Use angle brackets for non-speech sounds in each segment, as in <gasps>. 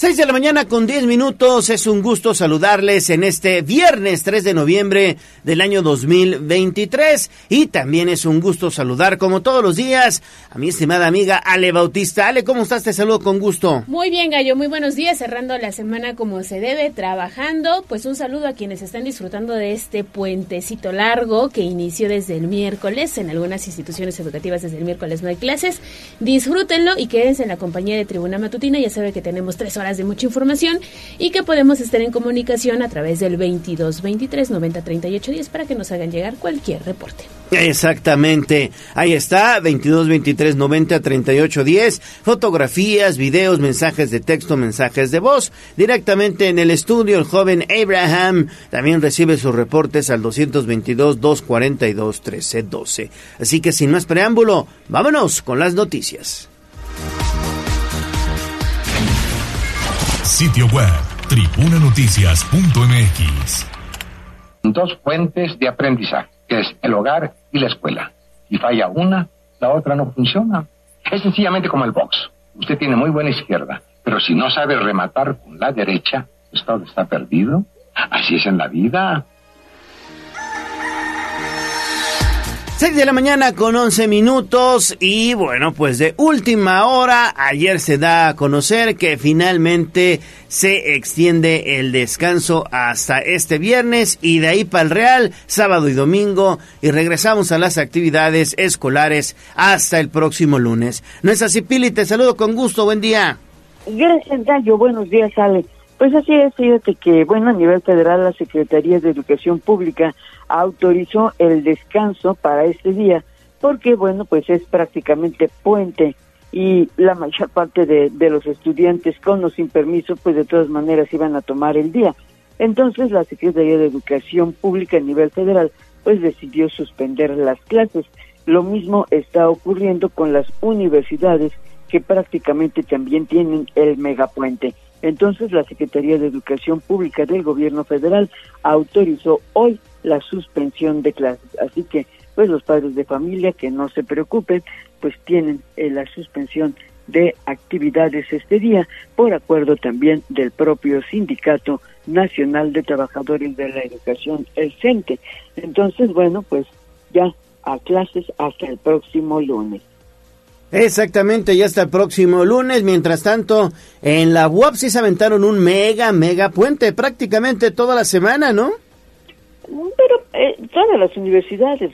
6 de la mañana con 10 minutos. Es un gusto saludarles en este viernes 3 de noviembre del año 2023. Y también es un gusto saludar, como todos los días, a mi estimada amiga Ale Bautista. Ale, ¿cómo estás? Te saludo con gusto. Muy bien, Gallo. Muy buenos días. Cerrando la semana como se debe, trabajando. Pues un saludo a quienes están disfrutando de este puentecito largo que inició desde el miércoles. En algunas instituciones educativas desde el miércoles no hay clases. Disfrútenlo y quédense en la compañía de Tribuna Matutina. Ya sabe que tenemos tres horas de mucha información y que podemos estar en comunicación a través del 22 23 90 38 10 para que nos hagan llegar cualquier reporte. Exactamente. Ahí está, 22 23 90 38 10. Fotografías, videos, mensajes de texto, mensajes de voz. Directamente en el estudio, el joven Abraham también recibe sus reportes al 222 242 1312. Así que sin más preámbulo, vámonos con las noticias. Sitio web, tribunanoticias.mx. Dos fuentes de aprendizaje, que es el hogar y la escuela. Si falla una, la otra no funciona. Es sencillamente como el box. Usted tiene muy buena izquierda, pero si no sabe rematar con la derecha, pues todo está perdido. Así es en la vida. 6 de la mañana con 11 minutos y bueno, pues de última hora, ayer se da a conocer que finalmente se extiende el descanso hasta este viernes y de ahí para el Real, sábado y domingo y regresamos a las actividades escolares hasta el próximo lunes. No es así, Pili, te saludo con gusto, buen día. Gracias, Gallo, buenos días, Ale. Pues así es, fíjate que, bueno, a nivel federal la Secretaría de Educación Pública autorizó el descanso para este día, porque, bueno, pues es prácticamente puente y la mayor parte de, de los estudiantes con o sin permiso, pues de todas maneras iban a tomar el día. Entonces la Secretaría de Educación Pública a nivel federal, pues decidió suspender las clases. Lo mismo está ocurriendo con las universidades que prácticamente también tienen el megapuente. Entonces, la Secretaría de Educación Pública del Gobierno Federal autorizó hoy la suspensión de clases. Así que, pues los padres de familia que no se preocupen, pues tienen eh, la suspensión de actividades este día por acuerdo también del propio Sindicato Nacional de Trabajadores de la Educación, el CENTE. Entonces, bueno, pues ya a clases hasta el próximo lunes. Exactamente, ya hasta el próximo lunes. Mientras tanto, en la UAP sí se aventaron un mega, mega puente prácticamente toda la semana, ¿no? Pero eh, todas las universidades,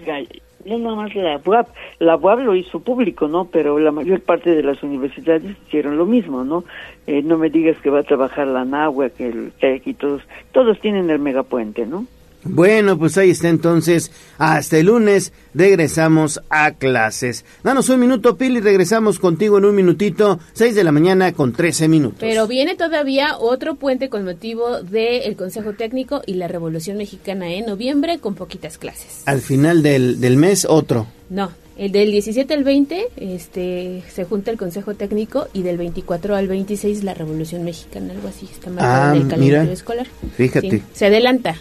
no nada más la UAP. La UAP lo hizo público, ¿no? Pero la mayor parte de las universidades hicieron lo mismo, ¿no? Eh, no me digas que va a trabajar la NAHUA, que el TEC y todos, todos tienen el megapuente, ¿no? Bueno, pues ahí está entonces. Hasta el lunes regresamos a clases. Danos un minuto, Pili, regresamos contigo en un minutito. 6 de la mañana con 13 minutos. Pero viene todavía otro puente con motivo del Consejo Técnico y la Revolución Mexicana en noviembre con poquitas clases. Al final del, del mes, otro. No, el del 17 al 20 este, se junta el Consejo Técnico y del 24 al 26 la Revolución Mexicana, algo así. Está marcado Ah, en el calendario mira. escolar. Fíjate. Sí, se adelanta.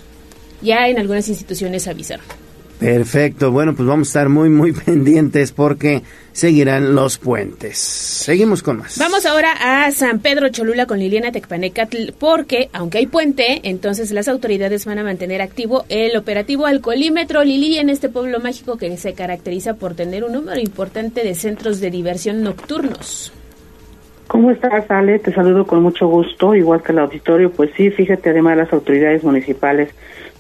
Ya en algunas instituciones avisaron. Perfecto, bueno, pues vamos a estar muy, muy <laughs> pendientes porque seguirán los puentes. Seguimos con más. Vamos ahora a San Pedro Cholula con Liliana Tecpanecatl, porque aunque hay puente, entonces las autoridades van a mantener activo el operativo alcoholímetro Lili en este pueblo mágico que se caracteriza por tener un número importante de centros de diversión nocturnos. ¿Cómo estás, Ale? Te saludo con mucho gusto, igual que el auditorio. Pues sí, fíjate, además las autoridades municipales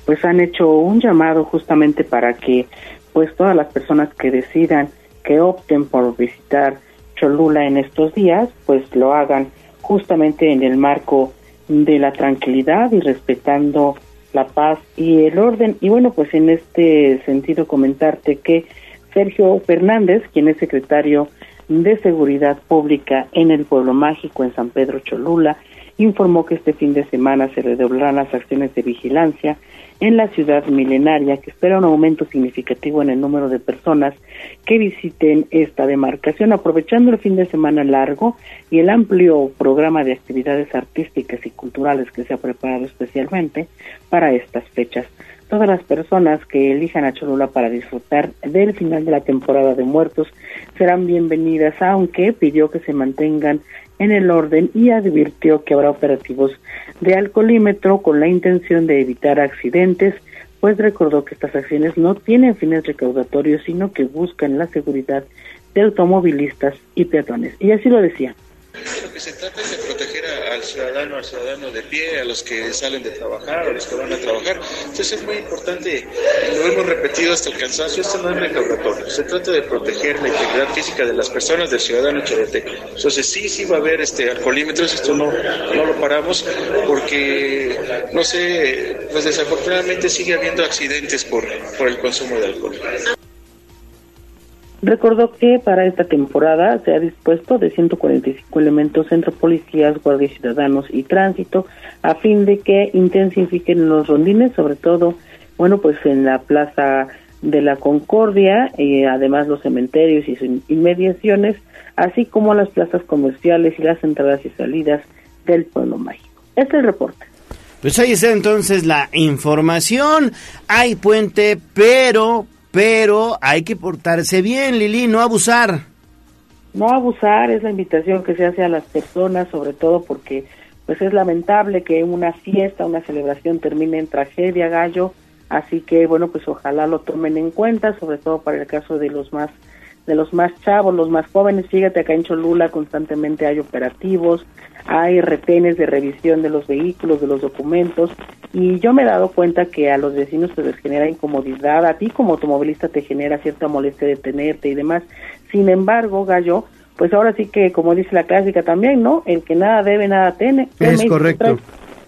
pues han hecho un llamado justamente para que pues todas las personas que decidan, que opten por visitar Cholula en estos días, pues lo hagan justamente en el marco de la tranquilidad y respetando la paz y el orden. Y bueno, pues en este sentido comentarte que Sergio Fernández, quien es secretario de Seguridad Pública en el Pueblo Mágico en San Pedro Cholula, informó que este fin de semana se redoblarán las acciones de vigilancia en la ciudad milenaria, que espera un aumento significativo en el número de personas que visiten esta demarcación, aprovechando el fin de semana largo y el amplio programa de actividades artísticas y culturales que se ha preparado especialmente para estas fechas. Todas las personas que elijan a Cholula para disfrutar del final de la temporada de muertos serán bienvenidas, aunque pidió que se mantengan en el orden y advirtió que habrá operativos de alcoholímetro con la intención de evitar accidentes, pues recordó que estas acciones no tienen fines recaudatorios, sino que buscan la seguridad de automovilistas y peatones. Y así lo decía. Lo que se trata es de proteger al ciudadano, al ciudadano de pie, a los que salen de trabajar, a los que van a trabajar. Entonces es muy importante, lo hemos repetido hasta el cansancio, esto no es recaudatorio, se trata de proteger la integridad física de las personas, del ciudadano choroteco. Entonces sí, sí va a haber este alcoholímetros, esto no, no lo paramos porque, no sé, pues desafortunadamente sigue habiendo accidentes por, por el consumo de alcohol. Recordó que para esta temporada se ha dispuesto de 145 elementos entre policías, guardias ciudadanos y tránsito a fin de que intensifiquen los rondines, sobre todo, bueno, pues en la Plaza de la Concordia, y además los cementerios y sus inmediaciones, así como las plazas comerciales y las entradas y salidas del pueblo mágico. Este es el reporte. Pues ahí está entonces la información. Hay puente, pero, pero hay que portarse bien, Lili, no abusar. No abusar es la invitación que se hace a las personas, sobre todo porque pues es lamentable que una fiesta, una celebración termine en tragedia, gallo, así que bueno, pues ojalá lo tomen en cuenta, sobre todo para el caso de los más de los más chavos, los más jóvenes. Fíjate, acá en Cholula constantemente hay operativos, hay retenes de revisión de los vehículos, de los documentos, y yo me he dado cuenta que a los vecinos se les genera incomodidad, a ti como automovilista te genera cierta molestia de tenerte y demás. Sin embargo, Gallo, pues ahora sí que, como dice la clásica también, ¿no? El que nada debe, nada tiene. Es correcto.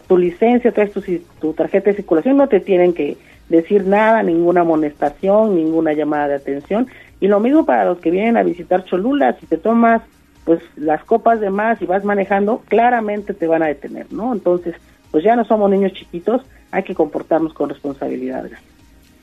Tu licencia, traes tu, tu tarjeta de circulación, no te tienen que decir nada, ninguna amonestación, ninguna llamada de atención y lo mismo para los que vienen a visitar Cholula, si te tomas pues las copas de más y vas manejando, claramente te van a detener, ¿no? Entonces, pues ya no somos niños chiquitos, hay que comportarnos con responsabilidad.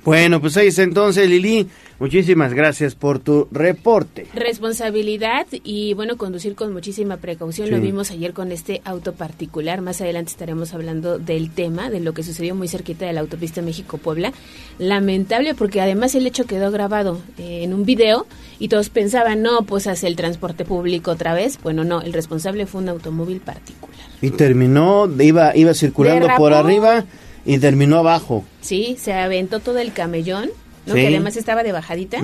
Bueno, pues ahí está entonces, Lili. Muchísimas gracias por tu reporte. Responsabilidad y, bueno, conducir con muchísima precaución. Lo vimos ayer con este auto particular. Más adelante estaremos hablando del tema, de lo que sucedió muy cerquita de la autopista México-Puebla. Lamentable porque además el hecho quedó grabado eh, en un video y todos pensaban, no, pues hace el transporte público otra vez. Bueno, no, el responsable fue un automóvil particular. Y terminó, iba, iba circulando por arriba y terminó abajo. Sí, se aventó todo el camellón que además estaba de bajadita,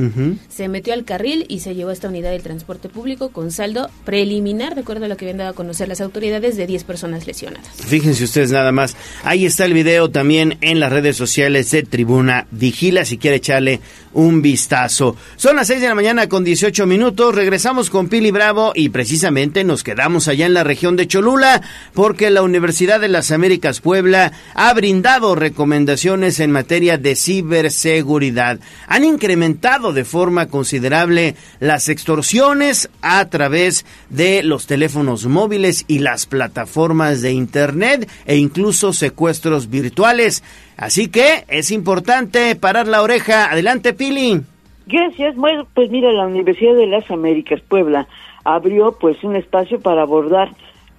se metió al carril y se llevó a esta unidad del transporte público con saldo preliminar, de acuerdo a lo que habían dado a conocer las autoridades, de 10 personas lesionadas. Fíjense ustedes nada más, ahí está el video también en las redes sociales de Tribuna Vigila, si quiere echarle un vistazo. Son las 6 de la mañana con 18 minutos, regresamos con Pili Bravo y precisamente nos quedamos allá en la región de Cholula porque la Universidad de las Américas Puebla ha brindado recomendaciones en materia de ciberseguridad han incrementado de forma considerable las extorsiones a través de los teléfonos móviles y las plataformas de Internet e incluso secuestros virtuales. Así que es importante parar la oreja. Adelante, Pili. Gracias. Bueno, pues mira, la Universidad de las Américas Puebla abrió pues un espacio para abordar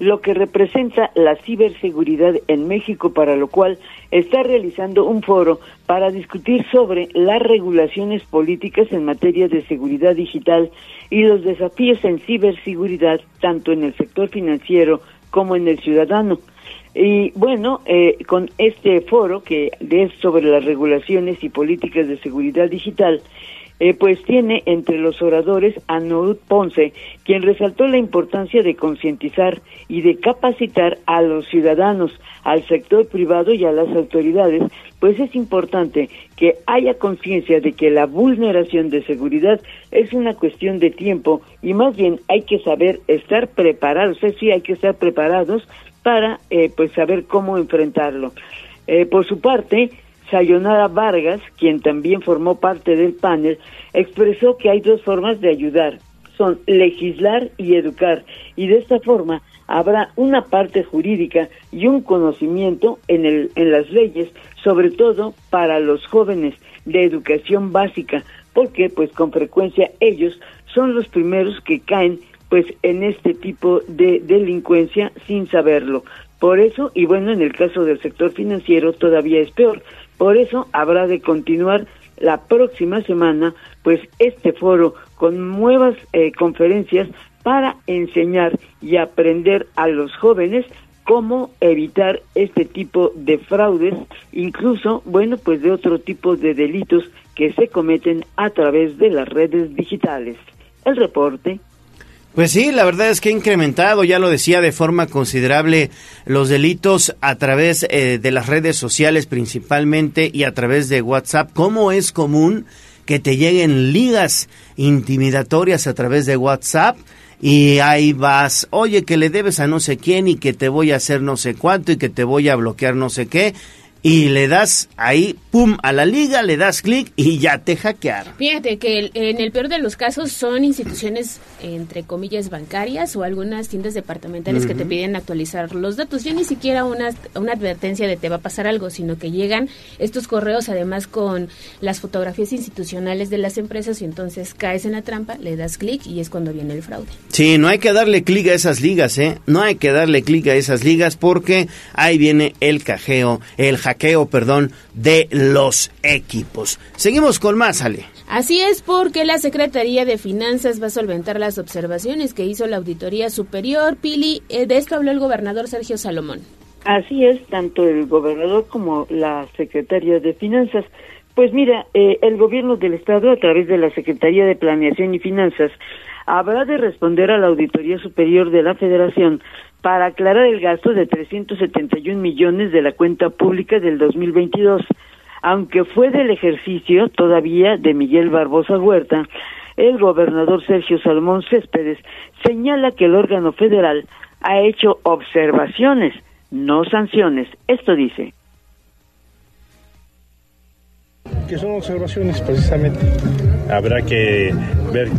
lo que representa la ciberseguridad en México, para lo cual está realizando un foro para discutir sobre las regulaciones políticas en materia de seguridad digital y los desafíos en ciberseguridad, tanto en el sector financiero como en el ciudadano. Y bueno, eh, con este foro que es sobre las regulaciones y políticas de seguridad digital, eh, pues tiene entre los oradores a Norut Ponce, quien resaltó la importancia de concientizar y de capacitar a los ciudadanos, al sector privado y a las autoridades, pues es importante que haya conciencia de que la vulneración de seguridad es una cuestión de tiempo y más bien hay que saber estar preparados, es decir, hay que estar preparados para eh, pues saber cómo enfrentarlo. Eh, por su parte, Sayonara Vargas, quien también formó parte del panel, expresó que hay dos formas de ayudar, son legislar y educar, y de esta forma habrá una parte jurídica y un conocimiento en, el, en las leyes, sobre todo para los jóvenes de educación básica, porque pues con frecuencia ellos son los primeros que caen pues en este tipo de delincuencia sin saberlo. Por eso, y bueno, en el caso del sector financiero todavía es peor, por eso habrá de continuar la próxima semana, pues este foro con nuevas eh, conferencias para enseñar y aprender a los jóvenes cómo evitar este tipo de fraudes, incluso, bueno, pues de otro tipo de delitos que se cometen a través de las redes digitales. El reporte. Pues sí, la verdad es que ha incrementado, ya lo decía, de forma considerable los delitos a través eh, de las redes sociales principalmente y a través de WhatsApp. ¿Cómo es común que te lleguen ligas intimidatorias a través de WhatsApp? y ahí vas, oye, que le debes a no sé quién y que te voy a hacer no sé cuánto y que te voy a bloquear no sé qué y le das ahí, pum, a la liga, le das clic y ya te hackearon. Fíjate que en el peor de los casos son instituciones, entre comillas, bancarias o algunas tiendas departamentales que te piden actualizar los datos. Ya ni siquiera una, una advertencia de te va a pasar algo, sino que llegan estos correos además con las fotografías institucionales de las empresas y entonces caes en la trampa, le das clic y es cuando viene el fraude. Sí, no hay que darle clic a esas ligas, ¿eh? No hay que darle clic a esas ligas porque ahí viene el cajeo, el hackeo hackeo, perdón, de los equipos. Seguimos con más, Ale. Así es porque la Secretaría de Finanzas va a solventar las observaciones que hizo la Auditoría Superior. Pili, eh, de esto habló el gobernador Sergio Salomón. Así es, tanto el gobernador como la Secretaría de Finanzas. Pues mira, eh, el gobierno del Estado, a través de la Secretaría de Planeación y Finanzas, habrá de responder a la Auditoría Superior de la Federación para aclarar el gasto de 371 millones de la cuenta pública del 2022. Aunque fue del ejercicio todavía de Miguel Barbosa Huerta, el gobernador Sergio Salmón Céspedes señala que el órgano federal ha hecho observaciones, no sanciones. Esto dice. Que son observaciones precisamente. Habrá que ver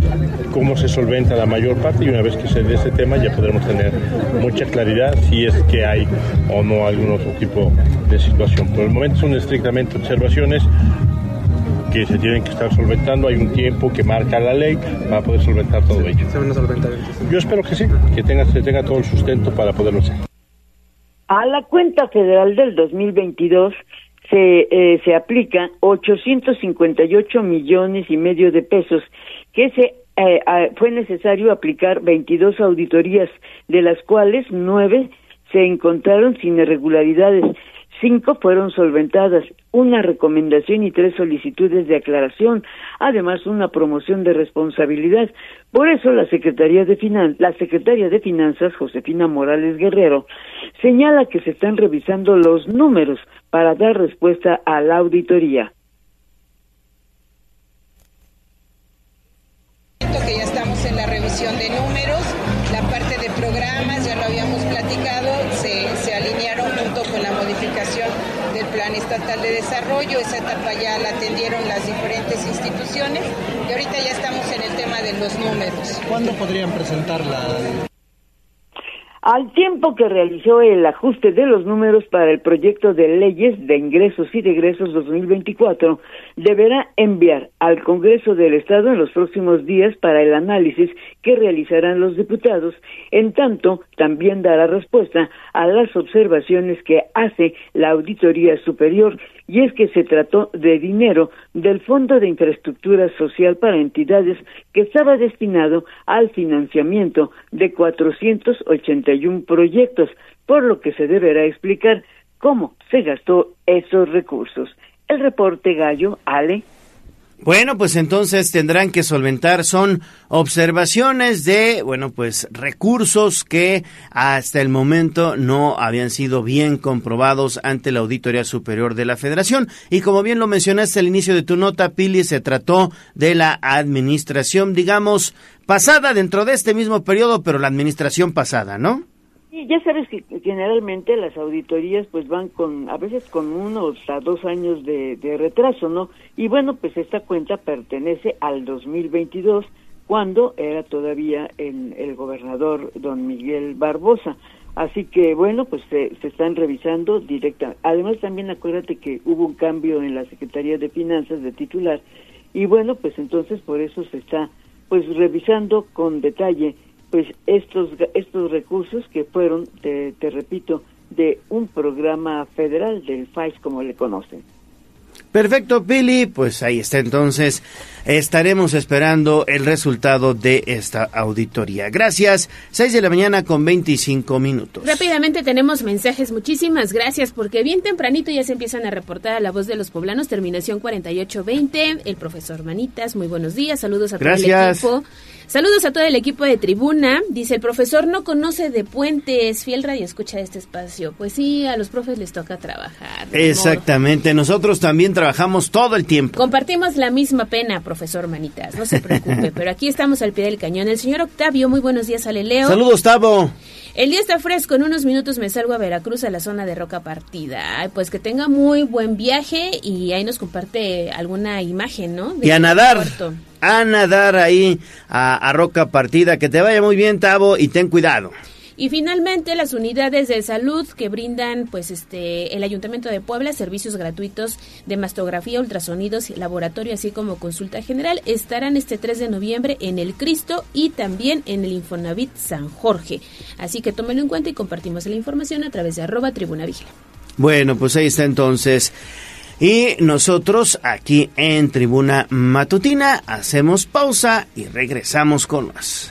cómo se solventa la mayor parte y una vez que se dé ese tema ya podremos tener mucha claridad si es que hay o no algún otro tipo de situación. Por el momento son estrictamente observaciones que se tienen que estar solventando. Hay un tiempo que marca la ley para poder solventar todo ello. ¿Se van a solventar Yo espero que sí, que tenga, se tenga todo el sustento para poderlo hacer. A la cuenta federal del 2022 se, eh, se aplica 858 millones y medio de pesos que se eh, fue necesario aplicar 22 auditorías, de las cuales nueve se encontraron sin irregularidades, cinco fueron solventadas, una recomendación y tres solicitudes de aclaración, además una promoción de responsabilidad. Por eso la Secretaría de Finan la Secretaria de Finanzas, Josefina Morales Guerrero, señala que se están revisando los números para dar respuesta a la auditoría. que ya estamos en la revisión de números, la parte de programas, ya lo habíamos platicado, se, se alinearon junto con la modificación del Plan Estatal de Desarrollo, esa etapa ya la atendieron las diferentes instituciones y ahorita ya estamos en el tema de los números. ¿Cuándo podrían presentarla? Al tiempo que realizó el ajuste de los números para el proyecto de leyes de ingresos y de egresos 2024, deberá enviar al Congreso del Estado en los próximos días para el análisis que realizarán los diputados. En tanto, también dará respuesta a las observaciones que hace la Auditoría Superior y es que se trató de dinero del Fondo de Infraestructura Social para entidades que estaba destinado al financiamiento de 481 proyectos, por lo que se deberá explicar cómo se gastó esos recursos. El reporte Gallo, Ale. Bueno, pues entonces tendrán que solventar, son observaciones de, bueno, pues recursos que hasta el momento no habían sido bien comprobados ante la Auditoría Superior de la Federación. Y como bien lo mencionaste al inicio de tu nota, Pili, se trató de la administración, digamos, pasada dentro de este mismo periodo, pero la administración pasada, ¿no? Sí, ya sabes que generalmente las auditorías pues van con, a veces con uno o dos años de, retraso, ¿no? Y bueno, pues esta cuenta pertenece al 2022, cuando era todavía el, el gobernador don Miguel Barbosa. Así que bueno, pues se, se están revisando directa. Además también acuérdate que hubo un cambio en la Secretaría de Finanzas de titular y bueno, pues entonces por eso se está pues revisando con detalle pues estos estos recursos que fueron te, repito de un programa federal del FAIS como le conocen Perfecto, Pili. Pues ahí está entonces. Estaremos esperando el resultado de esta auditoría. Gracias. 6 de la mañana con 25 minutos. Rápidamente tenemos mensajes. Muchísimas gracias porque bien tempranito ya se empiezan a reportar a la voz de los poblanos. Terminación 4820. El profesor Manitas. Muy buenos días. Saludos a todo el equipo. Saludos a todo el equipo de Tribuna. Dice el profesor no conoce de puentes. Fiel radio escucha este espacio. Pues sí, a los profes les toca trabajar. Exactamente. Nosotros también trabajamos todo el tiempo. Compartimos la misma pena, profesor Manitas. No se preocupe. pero aquí estamos al pie del cañón. El señor Octavio, muy buenos días, Ale Leo. Saludos, Octavio. El día está fresco, en unos minutos me salgo a Veracruz a la zona de Roca Partida. Pues que tenga muy buen viaje y ahí nos comparte alguna imagen, ¿no? y a nadar. A nadar ahí a, a Roca Partida. Que te vaya muy bien, Tavo, y ten cuidado. Y finalmente las unidades de salud que brindan pues este el Ayuntamiento de Puebla servicios gratuitos de mastografía, ultrasonidos, laboratorio así como consulta general estarán este 3 de noviembre en el Cristo y también en el Infonavit San Jorge. Así que tómenlo en cuenta y compartimos la información a través de arroba tribuna vigila. Bueno, pues ahí está entonces. Y nosotros aquí en Tribuna Matutina hacemos pausa y regresamos con más.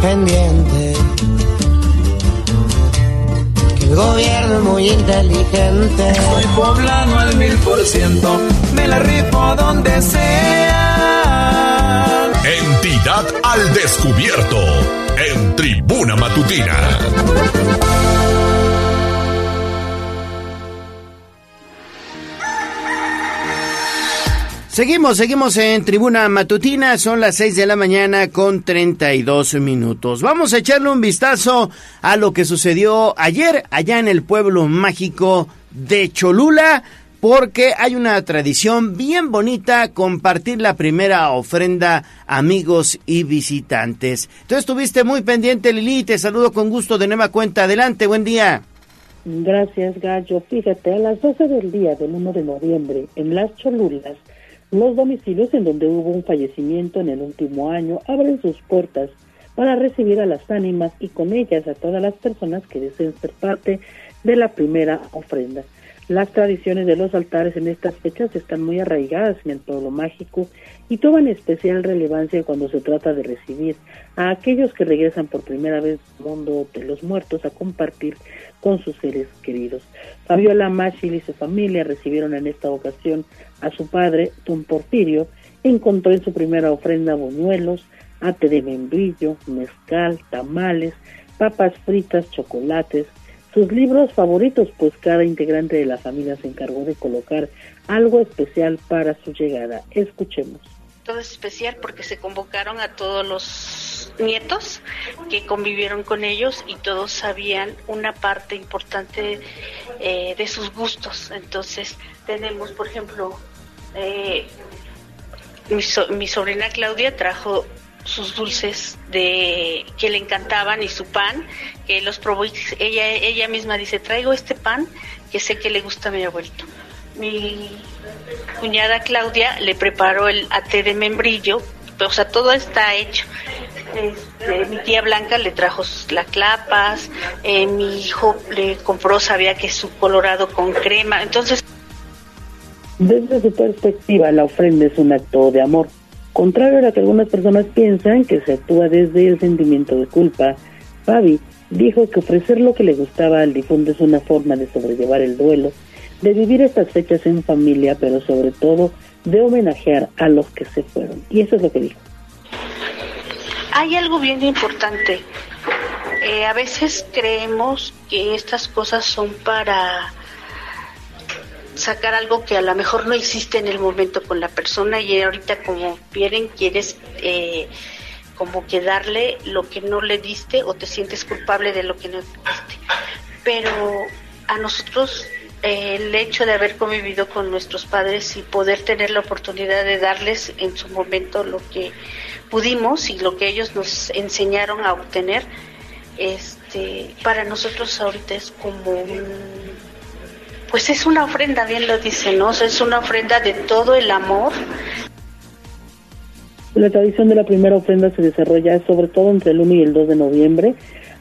pendiente. Que el gobierno es muy inteligente. Soy poblano al mil por ciento, me la rifo donde sea. Entidad al descubierto en Tribuna Matutina. Seguimos, seguimos en Tribuna Matutina, son las 6 de la mañana con 32 minutos. Vamos a echarle un vistazo a lo que sucedió ayer allá en el pueblo mágico de Cholula, porque hay una tradición bien bonita compartir la primera ofrenda amigos y visitantes. Entonces estuviste muy pendiente Lili, te saludo con gusto de nueva cuenta. Adelante, buen día. Gracias Gallo. Fíjate, a las 12 del día del 1 de noviembre en Las Cholulas, los domicilios en donde hubo un fallecimiento en el último año abren sus puertas para recibir a las ánimas y con ellas a todas las personas que deseen ser parte de la primera ofrenda. Las tradiciones de los altares en estas fechas están muy arraigadas en el pueblo mágico y toman especial relevancia cuando se trata de recibir a aquellos que regresan por primera vez al mundo de los muertos a compartir con sus seres queridos. Fabiola Machil y su familia recibieron en esta ocasión a su padre, don Porfirio, encontró en su primera ofrenda buñuelos, ate de membrillo, mezcal, tamales, papas fritas, chocolates, sus libros favoritos, pues cada integrante de la familia se encargó de colocar algo especial para su llegada. Escuchemos. Todo es especial porque se convocaron a todos los nietos que convivieron con ellos y todos sabían una parte importante eh, de sus gustos. Entonces tenemos, por ejemplo, eh, mi, sobrina Claudia trajo sus dulces de que le encantaban y su pan que los probó ella ella misma dice traigo este pan que sé que le gusta a mi abuelito mi cuñada Claudia le preparó el ate de membrillo o sea todo está hecho este, mi tía Blanca le trajo sus clapas eh, mi hijo le compró sabía que su colorado con crema entonces desde su perspectiva, la ofrenda es un acto de amor, contrario a lo que algunas personas piensan que se actúa desde el sentimiento de culpa. Fabi dijo que ofrecer lo que le gustaba al difunto es una forma de sobrellevar el duelo, de vivir estas fechas en familia, pero sobre todo de homenajear a los que se fueron. Y eso es lo que dijo. Hay algo bien importante. Eh, a veces creemos que estas cosas son para sacar algo que a lo mejor no existe en el momento con la persona y ahorita como vienen quieres eh, como que darle lo que no le diste o te sientes culpable de lo que no diste. Pero a nosotros el hecho de haber convivido con nuestros padres y poder tener la oportunidad de darles en su momento lo que pudimos y lo que ellos nos enseñaron a obtener, este, para nosotros ahorita es como un, pues es una ofrenda, bien lo dice, ¿no? es una ofrenda de todo el amor. La tradición de la primera ofrenda se desarrolla sobre todo entre el 1 y el 2 de noviembre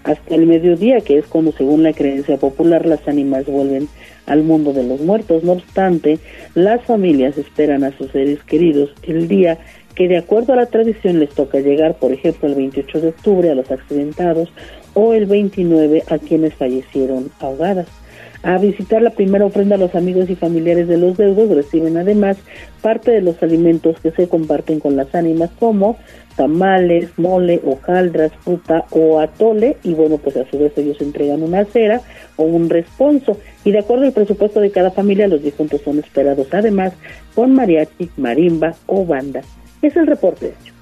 hasta el mediodía, que es cuando según la creencia popular las ánimas vuelven al mundo de los muertos. No obstante, las familias esperan a sus seres queridos el día que de acuerdo a la tradición les toca llegar, por ejemplo, el 28 de octubre a los accidentados o el 29 a quienes fallecieron ahogadas. A visitar la primera ofrenda los amigos y familiares de los deudos reciben además parte de los alimentos que se comparten con las ánimas como tamales, mole, hojaldras, fruta o atole y bueno, pues a su vez ellos entregan una cera o un responso y de acuerdo al presupuesto de cada familia los difuntos son esperados además con mariachi, marimba o banda. Es el reporte hecho.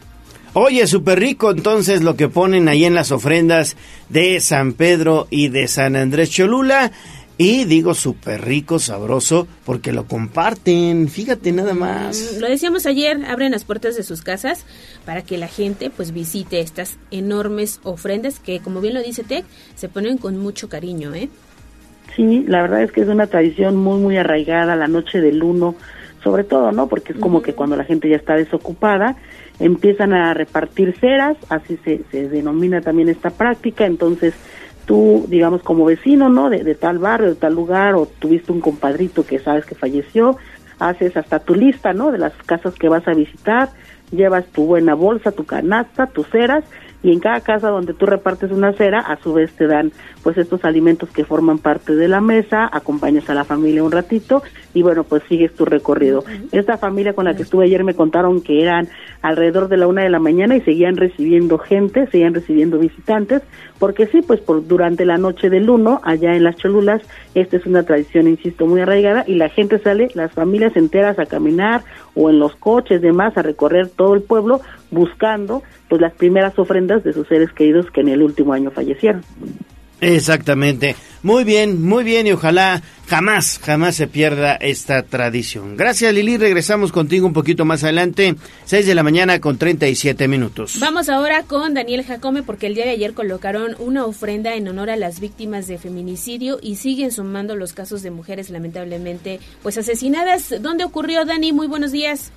Oye, súper rico entonces lo que ponen ahí en las ofrendas de San Pedro y de San Andrés Cholula. Y digo súper rico, sabroso, porque lo comparten, fíjate nada más. Mm, lo decíamos ayer, abren las puertas de sus casas para que la gente pues visite estas enormes ofrendas que, como bien lo dice Tech, se ponen con mucho cariño, ¿eh? Sí, la verdad es que es una tradición muy, muy arraigada, la noche del uno, sobre todo, ¿no? Porque es como que cuando la gente ya está desocupada, empiezan a repartir ceras, así se, se denomina también esta práctica, entonces tú, digamos, como vecino, ¿no? De, tal barrio, de tal lugar, o tuviste un compadrito que sabes que falleció, haces hasta tu lista, ¿no? De las casas que vas a visitar, llevas tu buena bolsa, tu canasta, tus ceras, y en cada casa donde tú repartes una cera, a su vez te dan pues estos alimentos que forman parte de la mesa, acompañas a la familia un ratito y bueno, pues sigues tu recorrido. Esta familia con la que estuve ayer me contaron que eran alrededor de la una de la mañana y seguían recibiendo gente, seguían recibiendo visitantes, porque sí, pues por durante la noche del uno, allá en las Cholulas, esta es una tradición, insisto, muy arraigada y la gente sale, las familias enteras a caminar o en los coches demás a recorrer todo el pueblo buscando pues las primeras ofrendas de sus seres queridos que en el último año fallecieron. Exactamente. Muy bien, muy bien y ojalá jamás, jamás se pierda esta tradición. Gracias Lili, regresamos contigo un poquito más adelante, 6 de la mañana con 37 minutos. Vamos ahora con Daniel Jacome porque el día de ayer colocaron una ofrenda en honor a las víctimas de feminicidio y siguen sumando los casos de mujeres lamentablemente pues asesinadas. ¿Dónde ocurrió Dani? Muy buenos días.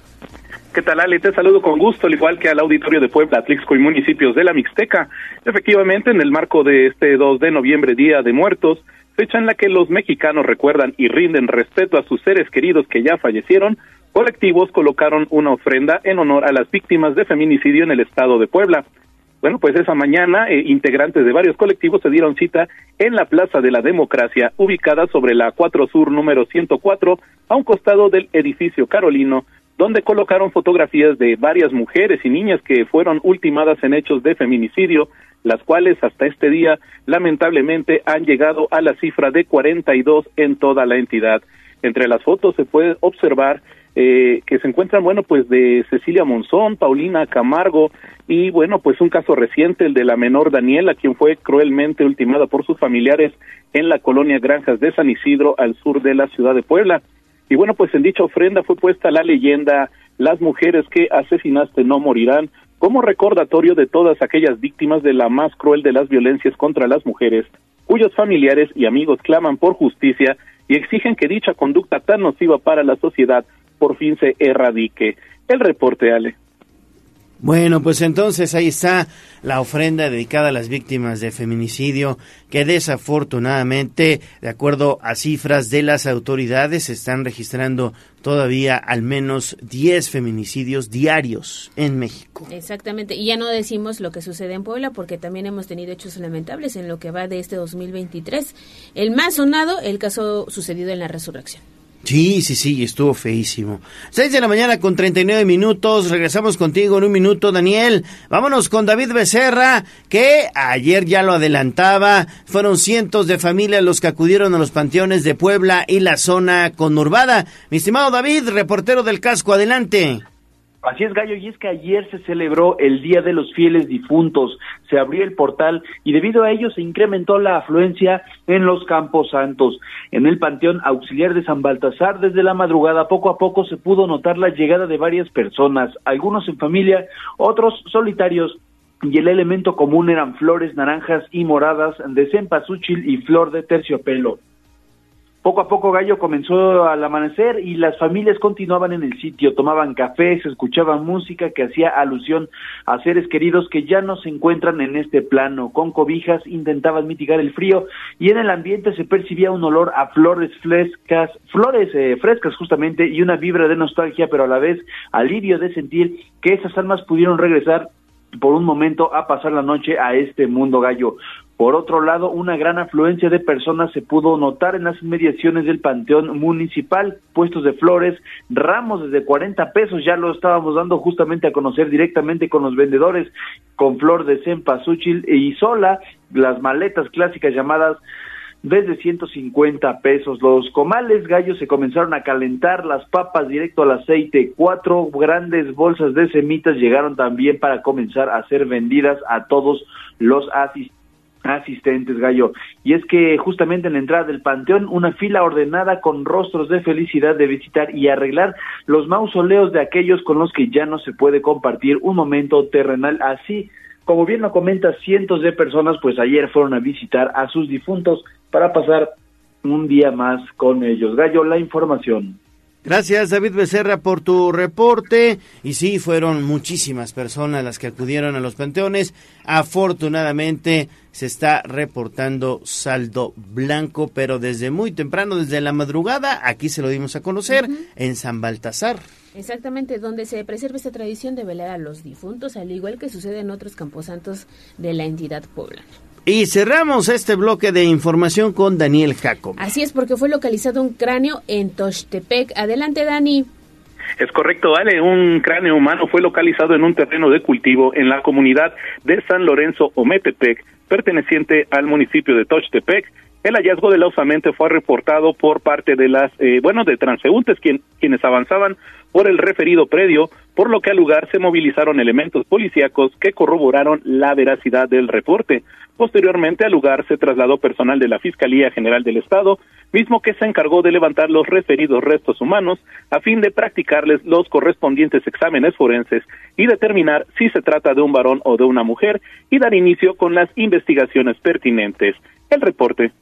¿Qué tal, Ale? Te saludo con gusto, al igual que al auditorio de Puebla, Atlixco y municipios de la Mixteca. Efectivamente, en el marco de este 2 de noviembre, Día de Muertos, fecha en la que los mexicanos recuerdan y rinden respeto a sus seres queridos que ya fallecieron, colectivos colocaron una ofrenda en honor a las víctimas de feminicidio en el estado de Puebla. Bueno, pues esa mañana eh, integrantes de varios colectivos se dieron cita en la Plaza de la Democracia, ubicada sobre la 4 Sur número 104, a un costado del edificio Carolino, donde colocaron fotografías de varias mujeres y niñas que fueron ultimadas en hechos de feminicidio, las cuales hasta este día lamentablemente han llegado a la cifra de 42 en toda la entidad. Entre las fotos se puede observar eh, que se encuentran, bueno, pues de Cecilia Monzón, Paulina Camargo y, bueno, pues un caso reciente, el de la menor Daniela, quien fue cruelmente ultimada por sus familiares en la colonia Granjas de San Isidro, al sur de la ciudad de Puebla. Y bueno, pues en dicha ofrenda fue puesta la leyenda Las mujeres que asesinaste no morirán, como recordatorio de todas aquellas víctimas de la más cruel de las violencias contra las mujeres, cuyos familiares y amigos claman por justicia y exigen que dicha conducta tan nociva para la sociedad por fin se erradique. El reporte, Ale. Bueno, pues entonces ahí está la ofrenda dedicada a las víctimas de feminicidio que desafortunadamente, de acuerdo a cifras de las autoridades, se están registrando todavía al menos 10 feminicidios diarios en México. Exactamente, y ya no decimos lo que sucede en Puebla porque también hemos tenido hechos lamentables en lo que va de este 2023. El más sonado, el caso sucedido en la resurrección. Sí, sí, sí, estuvo feísimo. Seis de la mañana con 39 minutos. Regresamos contigo en un minuto, Daniel. Vámonos con David Becerra, que ayer ya lo adelantaba. Fueron cientos de familias los que acudieron a los panteones de Puebla y la zona conurbada. Mi estimado David, reportero del casco, adelante. Así es, Gallo, y es que ayer se celebró el Día de los Fieles Difuntos, se abrió el portal y debido a ello se incrementó la afluencia en los Campos Santos. En el Panteón Auxiliar de San Baltasar, desde la madrugada, poco a poco se pudo notar la llegada de varias personas, algunos en familia, otros solitarios, y el elemento común eran flores naranjas y moradas de cempasúchil y flor de terciopelo. Poco a poco Gallo comenzó al amanecer y las familias continuaban en el sitio, tomaban café, se escuchaba música que hacía alusión a seres queridos que ya no se encuentran en este plano. Con cobijas intentaban mitigar el frío y en el ambiente se percibía un olor a flores frescas, flores eh, frescas justamente y una vibra de nostalgia, pero a la vez alivio de sentir que esas almas pudieron regresar por un momento a pasar la noche a este mundo gallo. Por otro lado, una gran afluencia de personas se pudo notar en las inmediaciones del Panteón Municipal, puestos de flores, ramos desde 40 pesos, ya lo estábamos dando justamente a conocer directamente con los vendedores, con flor de cempasúchil y sola, las maletas clásicas llamadas desde 150 pesos. Los comales gallos se comenzaron a calentar, las papas directo al aceite, cuatro grandes bolsas de semitas llegaron también para comenzar a ser vendidas a todos los asistentes asistentes, Gallo. Y es que justamente en la entrada del panteón, una fila ordenada con rostros de felicidad de visitar y arreglar los mausoleos de aquellos con los que ya no se puede compartir un momento terrenal así. Como bien lo comenta, cientos de personas pues ayer fueron a visitar a sus difuntos para pasar un día más con ellos. Gallo, la información. Gracias David Becerra por tu reporte. Y sí, fueron muchísimas personas las que acudieron a los panteones. Afortunadamente se está reportando saldo blanco, pero desde muy temprano, desde la madrugada, aquí se lo dimos a conocer, en San Baltasar. Exactamente, donde se preserva esta tradición de velar a los difuntos, al igual que sucede en otros camposantos de la entidad poblana. Y cerramos este bloque de información con Daniel Jacob. Así es, porque fue localizado un cráneo en Tochtepec. Adelante, Dani. Es correcto, Ale. Un cráneo humano fue localizado en un terreno de cultivo en la comunidad de San Lorenzo Ometepec, perteneciente al municipio de Tochtepec. El hallazgo de la osamente fue reportado por parte de las, eh, bueno, de transeúntes quien, quienes avanzaban por el referido predio, por lo que al lugar se movilizaron elementos policíacos que corroboraron la veracidad del reporte. Posteriormente al lugar se trasladó personal de la Fiscalía General del Estado, mismo que se encargó de levantar los referidos restos humanos a fin de practicarles los correspondientes exámenes forenses y determinar si se trata de un varón o de una mujer y dar inicio con las investigaciones pertinentes. El reporte.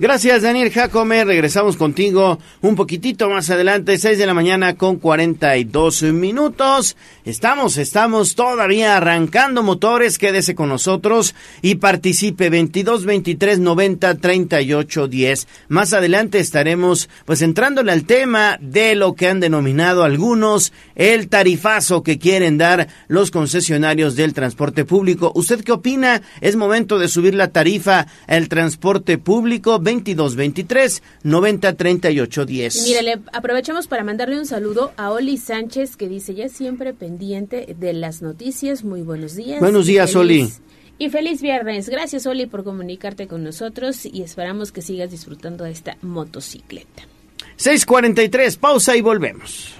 Gracias, Daniel Jacome. Regresamos contigo un poquitito más adelante, 6 de la mañana con 42 minutos. Estamos, estamos todavía arrancando motores. Quédese con nosotros y participe 22 23 90 38 10. Más adelante estaremos pues entrándole al tema de lo que han denominado algunos el tarifazo que quieren dar los concesionarios del transporte público. ¿Usted qué opina? ¿Es momento de subir la tarifa al transporte público? 22 23 90 38 10. Mire, le aprovechamos para mandarle un saludo a Oli Sánchez que dice ya siempre pendiente de las noticias. Muy buenos días. Buenos días, Oli. Y feliz viernes. Gracias, Oli, por comunicarte con nosotros y esperamos que sigas disfrutando de esta motocicleta. 6:43, pausa y volvemos.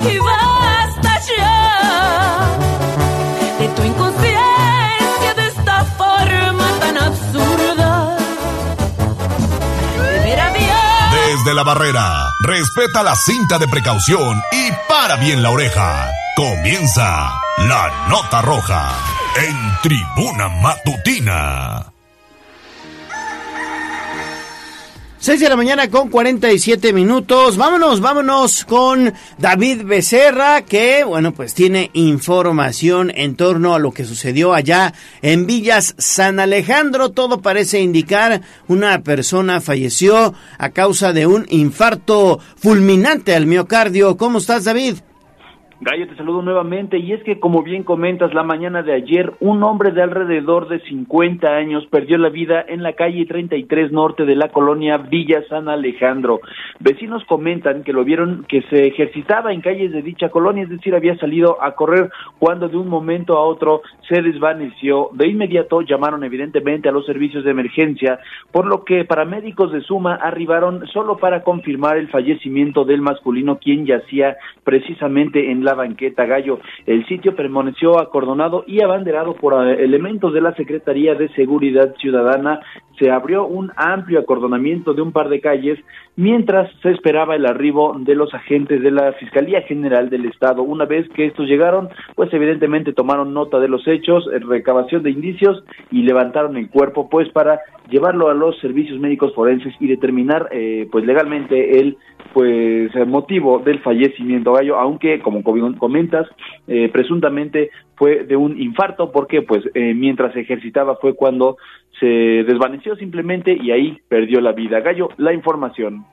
Y basta de tu inconsciencia de esta forma tan absurda. Desde la barrera, respeta la cinta de precaución y para bien la oreja. Comienza la nota roja en tribuna matutina. 6 de la mañana con 47 minutos. Vámonos, vámonos con David Becerra, que, bueno, pues tiene información en torno a lo que sucedió allá en Villas San Alejandro. Todo parece indicar una persona falleció a causa de un infarto fulminante al miocardio. ¿Cómo estás, David? Gallo, te saludo nuevamente y es que como bien comentas, la mañana de ayer un hombre de alrededor de 50 años perdió la vida en la calle 33 norte de la colonia Villa San Alejandro. Vecinos comentan que lo vieron que se ejercitaba en calles de dicha colonia, es decir, había salido a correr cuando de un momento a otro se desvaneció. De inmediato llamaron evidentemente a los servicios de emergencia, por lo que paramédicos de Suma arribaron solo para confirmar el fallecimiento del masculino quien yacía precisamente en la banqueta Gallo. El sitio permaneció acordonado y abanderado por eh, elementos de la Secretaría de Seguridad Ciudadana. Se abrió un amplio acordonamiento de un par de calles mientras se esperaba el arribo de los agentes de la Fiscalía General del Estado. Una vez que estos llegaron, pues evidentemente tomaron nota de los hechos, eh, recabación de indicios y levantaron el cuerpo pues para llevarlo a los servicios médicos forenses y determinar eh, pues legalmente el pues el motivo del fallecimiento gallo aunque como comentas eh, presuntamente fue de un infarto porque pues eh, mientras ejercitaba fue cuando se desvaneció simplemente y ahí perdió la vida gallo la información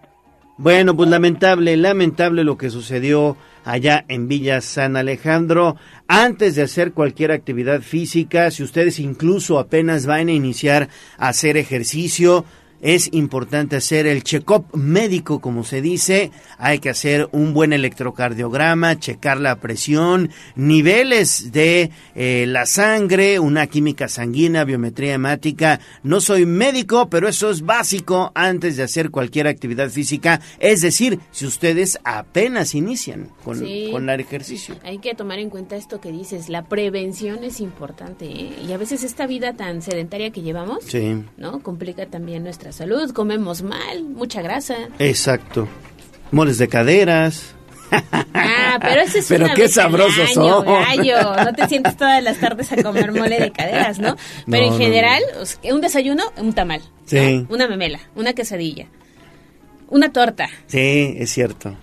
bueno, pues lamentable, lamentable lo que sucedió allá en Villa San Alejandro. Antes de hacer cualquier actividad física, si ustedes incluso apenas van a iniciar a hacer ejercicio, es importante hacer el check-up médico, como se dice. Hay que hacer un buen electrocardiograma, checar la presión, niveles de eh, la sangre, una química sanguínea, biometría hemática. No soy médico, pero eso es básico antes de hacer cualquier actividad física. Es decir, si ustedes apenas inician con, con el ejercicio. Hay que tomar en cuenta esto que dices. La prevención es importante. ¿eh? Y a veces esta vida tan sedentaria que llevamos, ¿no? Complica también nuestra salud, comemos mal, mucha grasa. Exacto. Moles de caderas. Ah, pero eso es Pero una qué sabrosos son. gallo. No te sientes todas las tardes a comer mole de caderas, ¿no? Pero No, en general, un desayuno, un tamal. ¿no? Sí. Una memela, una quesadilla, una torta. Sí, es cierto.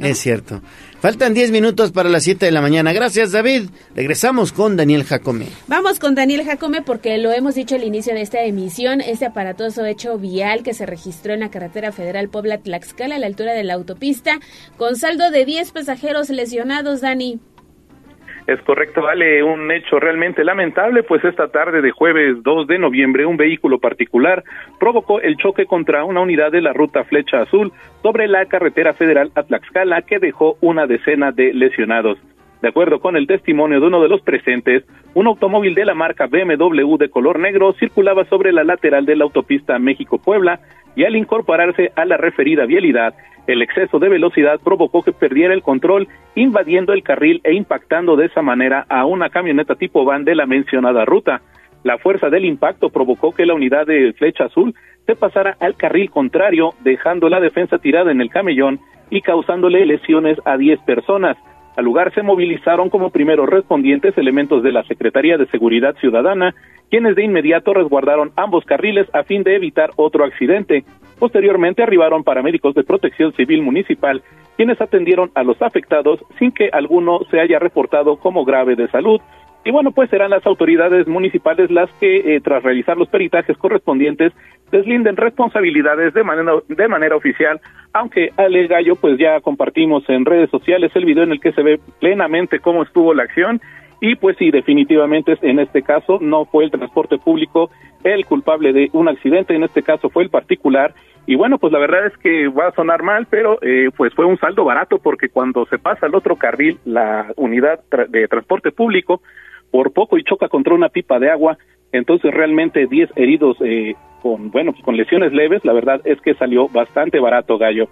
Es cierto. Faltan 10 minutos para las 7 de la mañana. Gracias, David. Regresamos con Daniel Jacome. Vamos con Daniel Jacome porque lo hemos dicho al inicio de esta emisión, este aparatoso hecho vial que se registró en la carretera federal Puebla-Tlaxcala a la altura de la autopista, con saldo de 10 pasajeros lesionados, Dani. Es correcto, vale, un hecho realmente lamentable, pues esta tarde de jueves 2 de noviembre un vehículo particular provocó el choque contra una unidad de la ruta Flecha Azul sobre la carretera federal a Tlaxcala que dejó una decena de lesionados. De acuerdo con el testimonio de uno de los presentes, un automóvil de la marca BMW de color negro circulaba sobre la lateral de la autopista México-Puebla y al incorporarse a la referida vialidad, el exceso de velocidad provocó que perdiera el control, invadiendo el carril e impactando de esa manera a una camioneta tipo van de la mencionada ruta. La fuerza del impacto provocó que la unidad de flecha azul se pasara al carril contrario, dejando la defensa tirada en el camellón y causándole lesiones a 10 personas. Al lugar se movilizaron como primeros respondientes elementos de la Secretaría de Seguridad Ciudadana, quienes de inmediato resguardaron ambos carriles a fin de evitar otro accidente. Posteriormente arribaron paramédicos de protección civil municipal, quienes atendieron a los afectados sin que alguno se haya reportado como grave de salud. Y bueno, pues serán las autoridades municipales las que, eh, tras realizar los peritajes correspondientes, deslinden responsabilidades de manera, de manera oficial, aunque Ale Gallo, pues ya compartimos en redes sociales el video en el que se ve plenamente cómo estuvo la acción y pues sí, definitivamente en este caso no fue el transporte público el culpable de un accidente, en este caso fue el particular. Y bueno, pues la verdad es que va a sonar mal, pero eh, pues fue un saldo barato porque cuando se pasa al otro carril la unidad tra- de transporte público, por poco y choca contra una pipa de agua, entonces realmente 10 heridos eh, con, bueno, pues con lesiones leves, la verdad es que salió bastante barato, Gallo.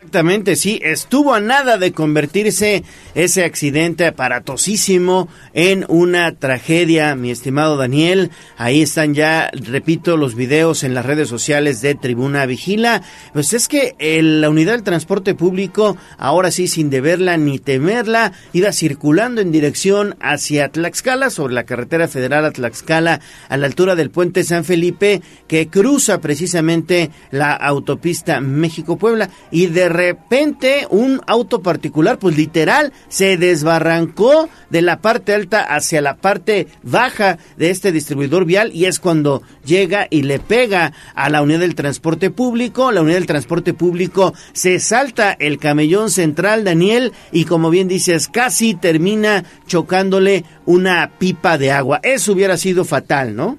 Exactamente, sí, estuvo a nada de convertirse ese accidente aparatosísimo en una tragedia, mi estimado Daniel. Ahí están ya, repito, los videos en las redes sociales de Tribuna Vigila. Pues es que la unidad del transporte público, ahora sí, sin deberla ni temerla, iba circulando en dirección hacia Tlaxcala, sobre la carretera federal a Tlaxcala, a la altura del puente San Felipe, que cruza precisamente la autopista México-Puebla y de repente un auto particular, pues literal, se desbarrancó de la parte alta hacia la parte baja de este distribuidor vial y es cuando llega y le pega a la unidad del transporte público. La unidad del transporte público se salta el camellón central, Daniel, y como bien dices, casi termina chocándole una pipa de agua. Eso hubiera sido fatal, ¿no?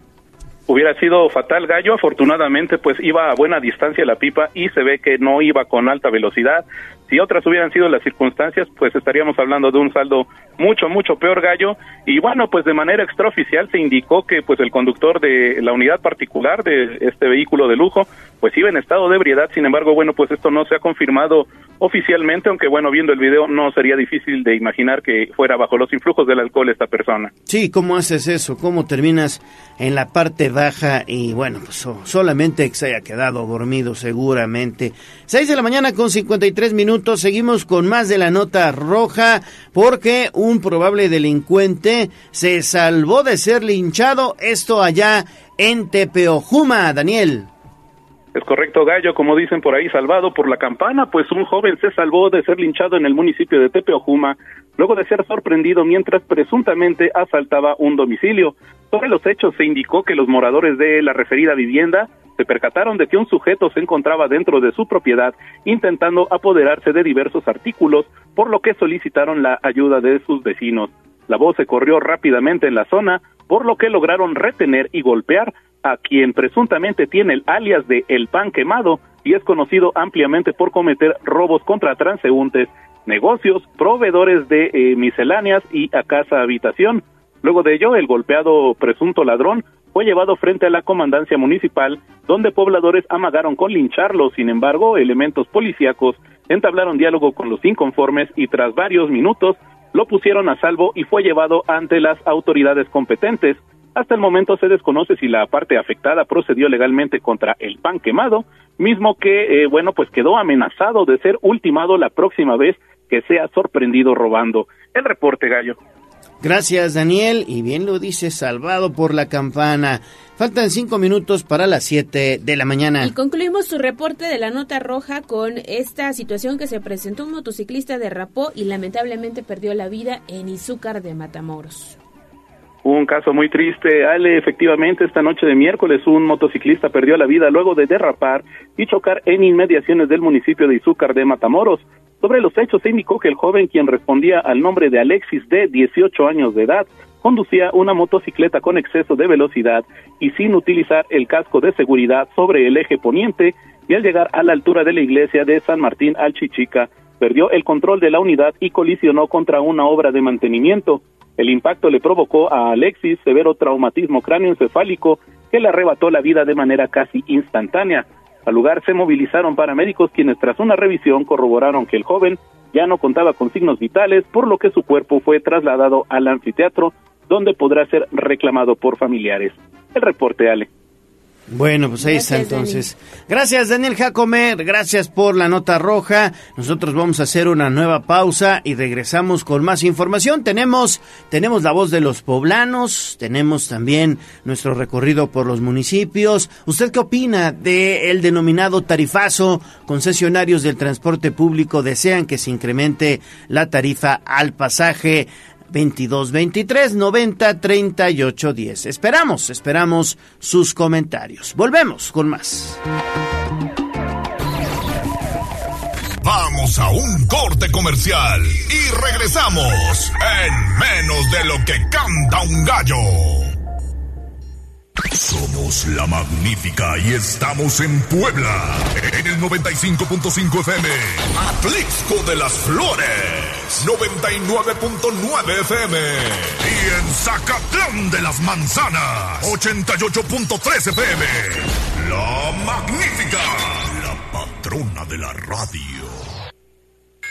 Hubiera sido fatal Gallo, afortunadamente pues iba a buena distancia la pipa y se ve que no iba con alta velocidad. Si otras hubieran sido las circunstancias, pues estaríamos hablando de un saldo mucho, mucho peor, Gallo. Y bueno, pues de manera extraoficial se indicó que pues el conductor de la unidad particular de este vehículo de lujo, pues iba en estado de ebriedad. Sin embargo, bueno, pues esto no se ha confirmado oficialmente, aunque bueno, viendo el video no sería difícil de imaginar que fuera bajo los influjos del alcohol esta persona. Sí, ¿cómo haces eso? ¿Cómo terminas en la parte baja y bueno, pues solamente que se haya quedado dormido seguramente? 6 de la mañana con 53 minutos seguimos con más de la nota roja porque probable delincuente se salvó de ser linchado, esto allá en Tepeojuma, Daniel. Es correcto, Gallo, como dicen por ahí, salvado por la campana, pues un joven se salvó de ser linchado en el municipio de Tepeojuma, luego de ser sorprendido mientras presuntamente asaltaba un domicilio. Sobre los hechos se indicó que los moradores de la referida vivienda se percataron de que un sujeto se encontraba dentro de su propiedad intentando apoderarse de diversos artículos, por lo que solicitaron la ayuda de sus vecinos. La voz se corrió rápidamente en la zona, por lo que lograron retener y golpear a quien presuntamente tiene el alias de El Pan Quemado y es conocido ampliamente por cometer robos contra transeúntes, negocios, proveedores de eh, misceláneas y a casa habitación. Luego de ello, el golpeado presunto ladrón fue llevado frente a la comandancia municipal, donde pobladores amagaron con lincharlo. Sin embargo, elementos policíacos entablaron diálogo con los inconformes y tras varios minutos lo pusieron a salvo y fue llevado ante las autoridades competentes. Hasta el momento se desconoce si la parte afectada procedió legalmente contra el pan quemado, mismo que, eh, bueno, pues quedó amenazado de ser ultimado la próxima vez que sea sorprendido robando. El reporte, Gallo. Gracias, Daniel. Y bien lo dice, salvado por la campana. Faltan cinco minutos para las siete de la mañana. Y concluimos su reporte de la nota roja con esta situación que se presentó. Un motociclista derrapó y lamentablemente perdió la vida en Izúcar de Matamoros. Un caso muy triste, Ale, efectivamente esta noche de miércoles un motociclista perdió la vida luego de derrapar y chocar en inmediaciones del municipio de Izúcar de Matamoros. Sobre los hechos se indicó que el joven quien respondía al nombre de Alexis de 18 años de edad conducía una motocicleta con exceso de velocidad y sin utilizar el casco de seguridad sobre el eje poniente y al llegar a la altura de la iglesia de San Martín Alchichica perdió el control de la unidad y colisionó contra una obra de mantenimiento. El impacto le provocó a Alexis severo traumatismo cráneoencefálico que le arrebató la vida de manera casi instantánea. Al lugar se movilizaron paramédicos quienes tras una revisión corroboraron que el joven ya no contaba con signos vitales, por lo que su cuerpo fue trasladado al anfiteatro, donde podrá ser reclamado por familiares. El reporte, Ale. Bueno, pues ahí está entonces. Gracias Daniel Jacomer, gracias por la nota roja. Nosotros vamos a hacer una nueva pausa y regresamos con más información. Tenemos tenemos la voz de los poblanos, tenemos también nuestro recorrido por los municipios. ¿Usted qué opina de el denominado tarifazo? Concesionarios del transporte público desean que se incremente la tarifa al pasaje 22 23 90 38 10. Esperamos, esperamos sus comentarios. Volvemos con más. Vamos a un corte comercial y regresamos en menos de lo que canta un gallo. Somos la magnífica y estamos en Puebla, en el 95.5 FM. Atlixco de las Flores, 99.9 FM. Y en Zacatlán de las Manzanas, 88.3 FM. La magnífica, la patrona de la radio.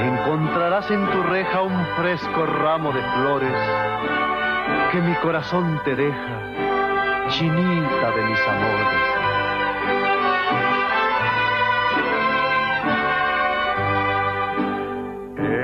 Encontrarás en tu reja un fresco ramo de flores que mi corazón te deja, chinita de mis amores.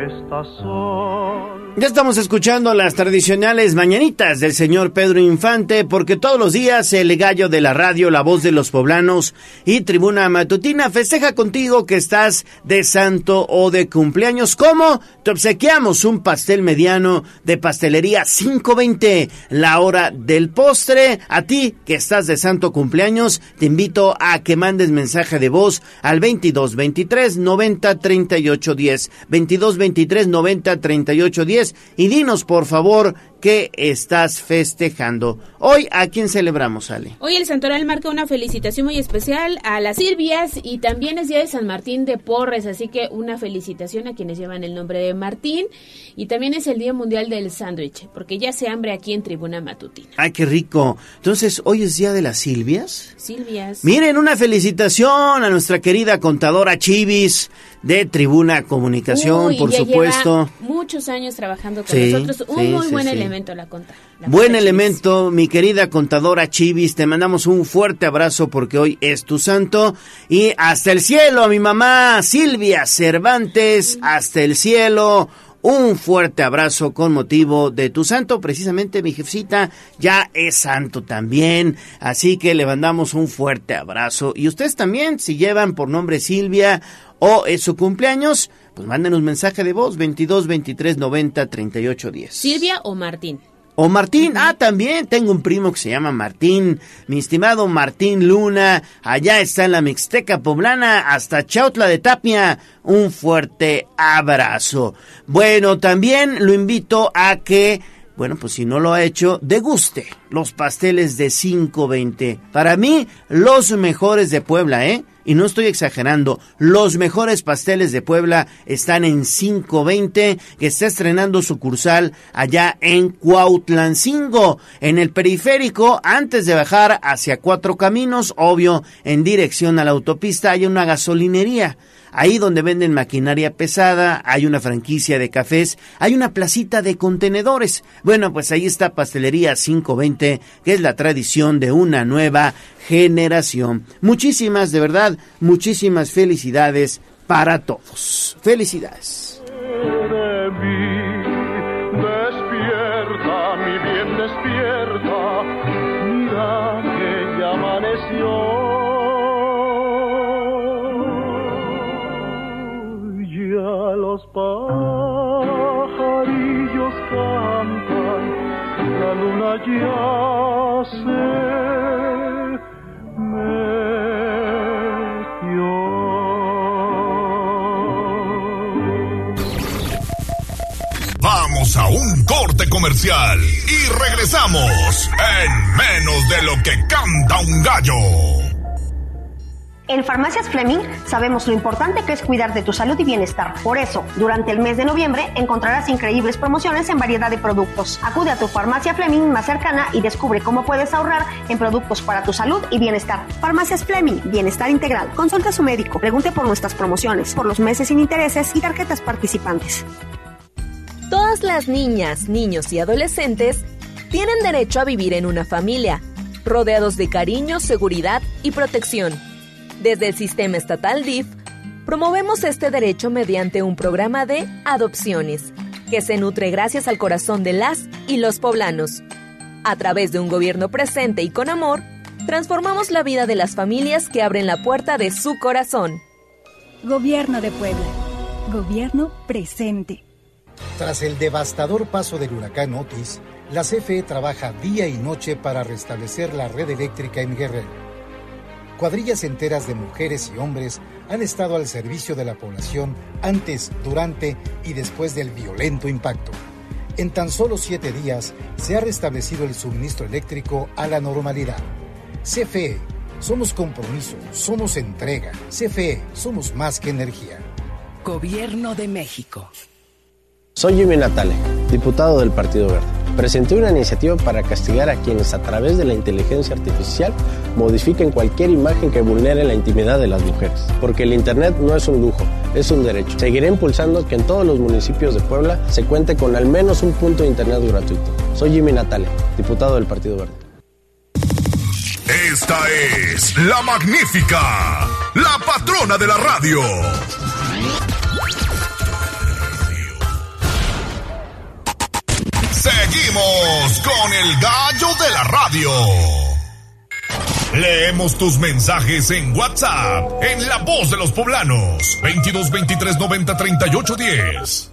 Estas son Ya estamos escuchando las tradicionales mañanitas del señor Pedro Infante, porque todos los días el gallo de la radio, la voz de los poblanos y tribuna matutina festeja contigo que estás de santo o de cumpleaños. ¿Cómo? Te obsequiamos un pastel mediano de pastelería 520, la hora del postre. A ti que estás de santo cumpleaños, te invito a que mandes mensaje de voz al 22 23 90 38 10. 22 23 90 38 10 y dinos por favor qué estás festejando. Hoy, ¿a quién celebramos, Ale? Hoy el Santoral marca una felicitación muy especial a las Silvias y también es día de San Martín de Porres, así que una felicitación a quienes llevan el nombre de Martín y también es el Día Mundial del Sándwich, porque ya se hambre aquí en Tribuna Matutina. Ay, qué rico. Entonces, ¿hoy es día de las Silvias? Silvias. Miren, una felicitación a nuestra querida contadora Chivis de Tribuna Comunicación, Uy, por supuesto. muchos años trabajando con Sí, nosotros. Un sí, muy sí, buen sí. Elemento la conta. la Buen conta elemento, mi querida contadora Chivis, te mandamos un fuerte abrazo porque hoy es tu santo y hasta el cielo, mi mamá Silvia Cervantes, hasta el cielo. Un fuerte abrazo con motivo de tu santo. Precisamente mi jefcita ya es santo también. Así que le mandamos un fuerte abrazo. Y ustedes también, si llevan por nombre Silvia o es su cumpleaños, pues manden un mensaje de voz 22 23 90 38 10. Silvia o Martín. O Martín, ah, también tengo un primo que se llama Martín, mi estimado Martín Luna, allá está en la Mixteca Poblana, hasta Chautla de Tapia, un fuerte abrazo. Bueno, también lo invito a que, bueno, pues si no lo ha hecho, deguste los pasteles de 520. Para mí, los mejores de Puebla, ¿eh? Y no estoy exagerando, los mejores pasteles de Puebla están en 520, que está estrenando sucursal allá en Cuautlancingo, en el periférico, antes de bajar hacia Cuatro Caminos, obvio, en dirección a la autopista hay una gasolinería. Ahí donde venden maquinaria pesada, hay una franquicia de cafés, hay una placita de contenedores. Bueno, pues ahí está Pastelería 520, que es la tradición de una nueva generación. Muchísimas, de verdad, muchísimas felicidades para todos. Felicidades. Los pajarillos cantan, la luna ya se Vamos a un corte comercial y regresamos en menos de lo que canta un gallo. En Farmacias Fleming sabemos lo importante que es cuidar de tu salud y bienestar. Por eso, durante el mes de noviembre encontrarás increíbles promociones en variedad de productos. Acude a tu farmacia Fleming más cercana y descubre cómo puedes ahorrar en productos para tu salud y bienestar. Farmacias Fleming, bienestar integral. Consulta a su médico, pregunte por nuestras promociones, por los meses sin intereses y tarjetas participantes. Todas las niñas, niños y adolescentes tienen derecho a vivir en una familia, rodeados de cariño, seguridad y protección. Desde el sistema estatal DIF, promovemos este derecho mediante un programa de adopciones, que se nutre gracias al corazón de las y los poblanos. A través de un gobierno presente y con amor, transformamos la vida de las familias que abren la puerta de su corazón. Gobierno de Puebla. Gobierno presente. Tras el devastador paso del huracán Otis, la CFE trabaja día y noche para restablecer la red eléctrica en Guerrero. Cuadrillas enteras de mujeres y hombres han estado al servicio de la población antes, durante y después del violento impacto. En tan solo siete días se ha restablecido el suministro eléctrico a la normalidad. CFE, somos compromiso, somos entrega. CFE, somos más que energía. Gobierno de México. Soy Jimmy Natale, diputado del Partido Verde. Presenté una iniciativa para castigar a quienes a través de la inteligencia artificial modifiquen cualquier imagen que vulnere la intimidad de las mujeres. Porque el Internet no es un lujo, es un derecho. Seguiré impulsando que en todos los municipios de Puebla se cuente con al menos un punto de Internet gratuito. Soy Jimmy Natale, diputado del Partido Verde. Esta es la magnífica, la patrona de la radio. Seguimos con el gallo de la radio. Leemos tus mensajes en WhatsApp, en La Voz de los Poblanos, 22 23 90 38 10.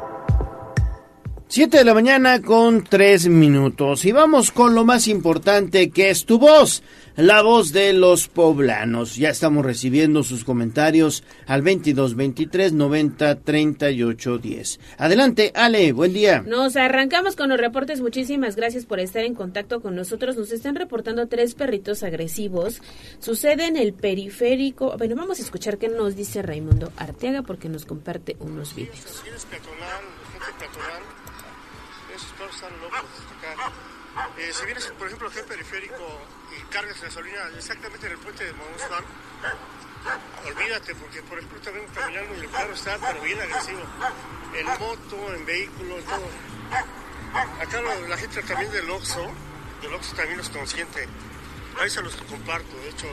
Siete de la mañana con tres minutos. Y vamos con lo más importante que es tu voz, la voz de los poblanos. Ya estamos recibiendo sus comentarios al 22 23 90 38 10. Adelante, Ale, buen día. Nos arrancamos con los reportes. Muchísimas gracias por estar en contacto con nosotros. Nos están reportando tres perritos agresivos. Sucede en el periférico. Bueno, vamos a escuchar qué nos dice Raimundo Arteaga porque nos comparte unos videos. Esos perros están locos acá. Eh, si vienes, por ejemplo, aquí periférico y cargas gasolina exactamente en el puente de Monstán, olvídate, porque por ejemplo también caminando y el perro está pero bien agresivo. En moto, en vehículo, en todo. Acá lo- la gente también del Oxxo, del Oxxo también los consiente. Ahí se los comparto, de hecho,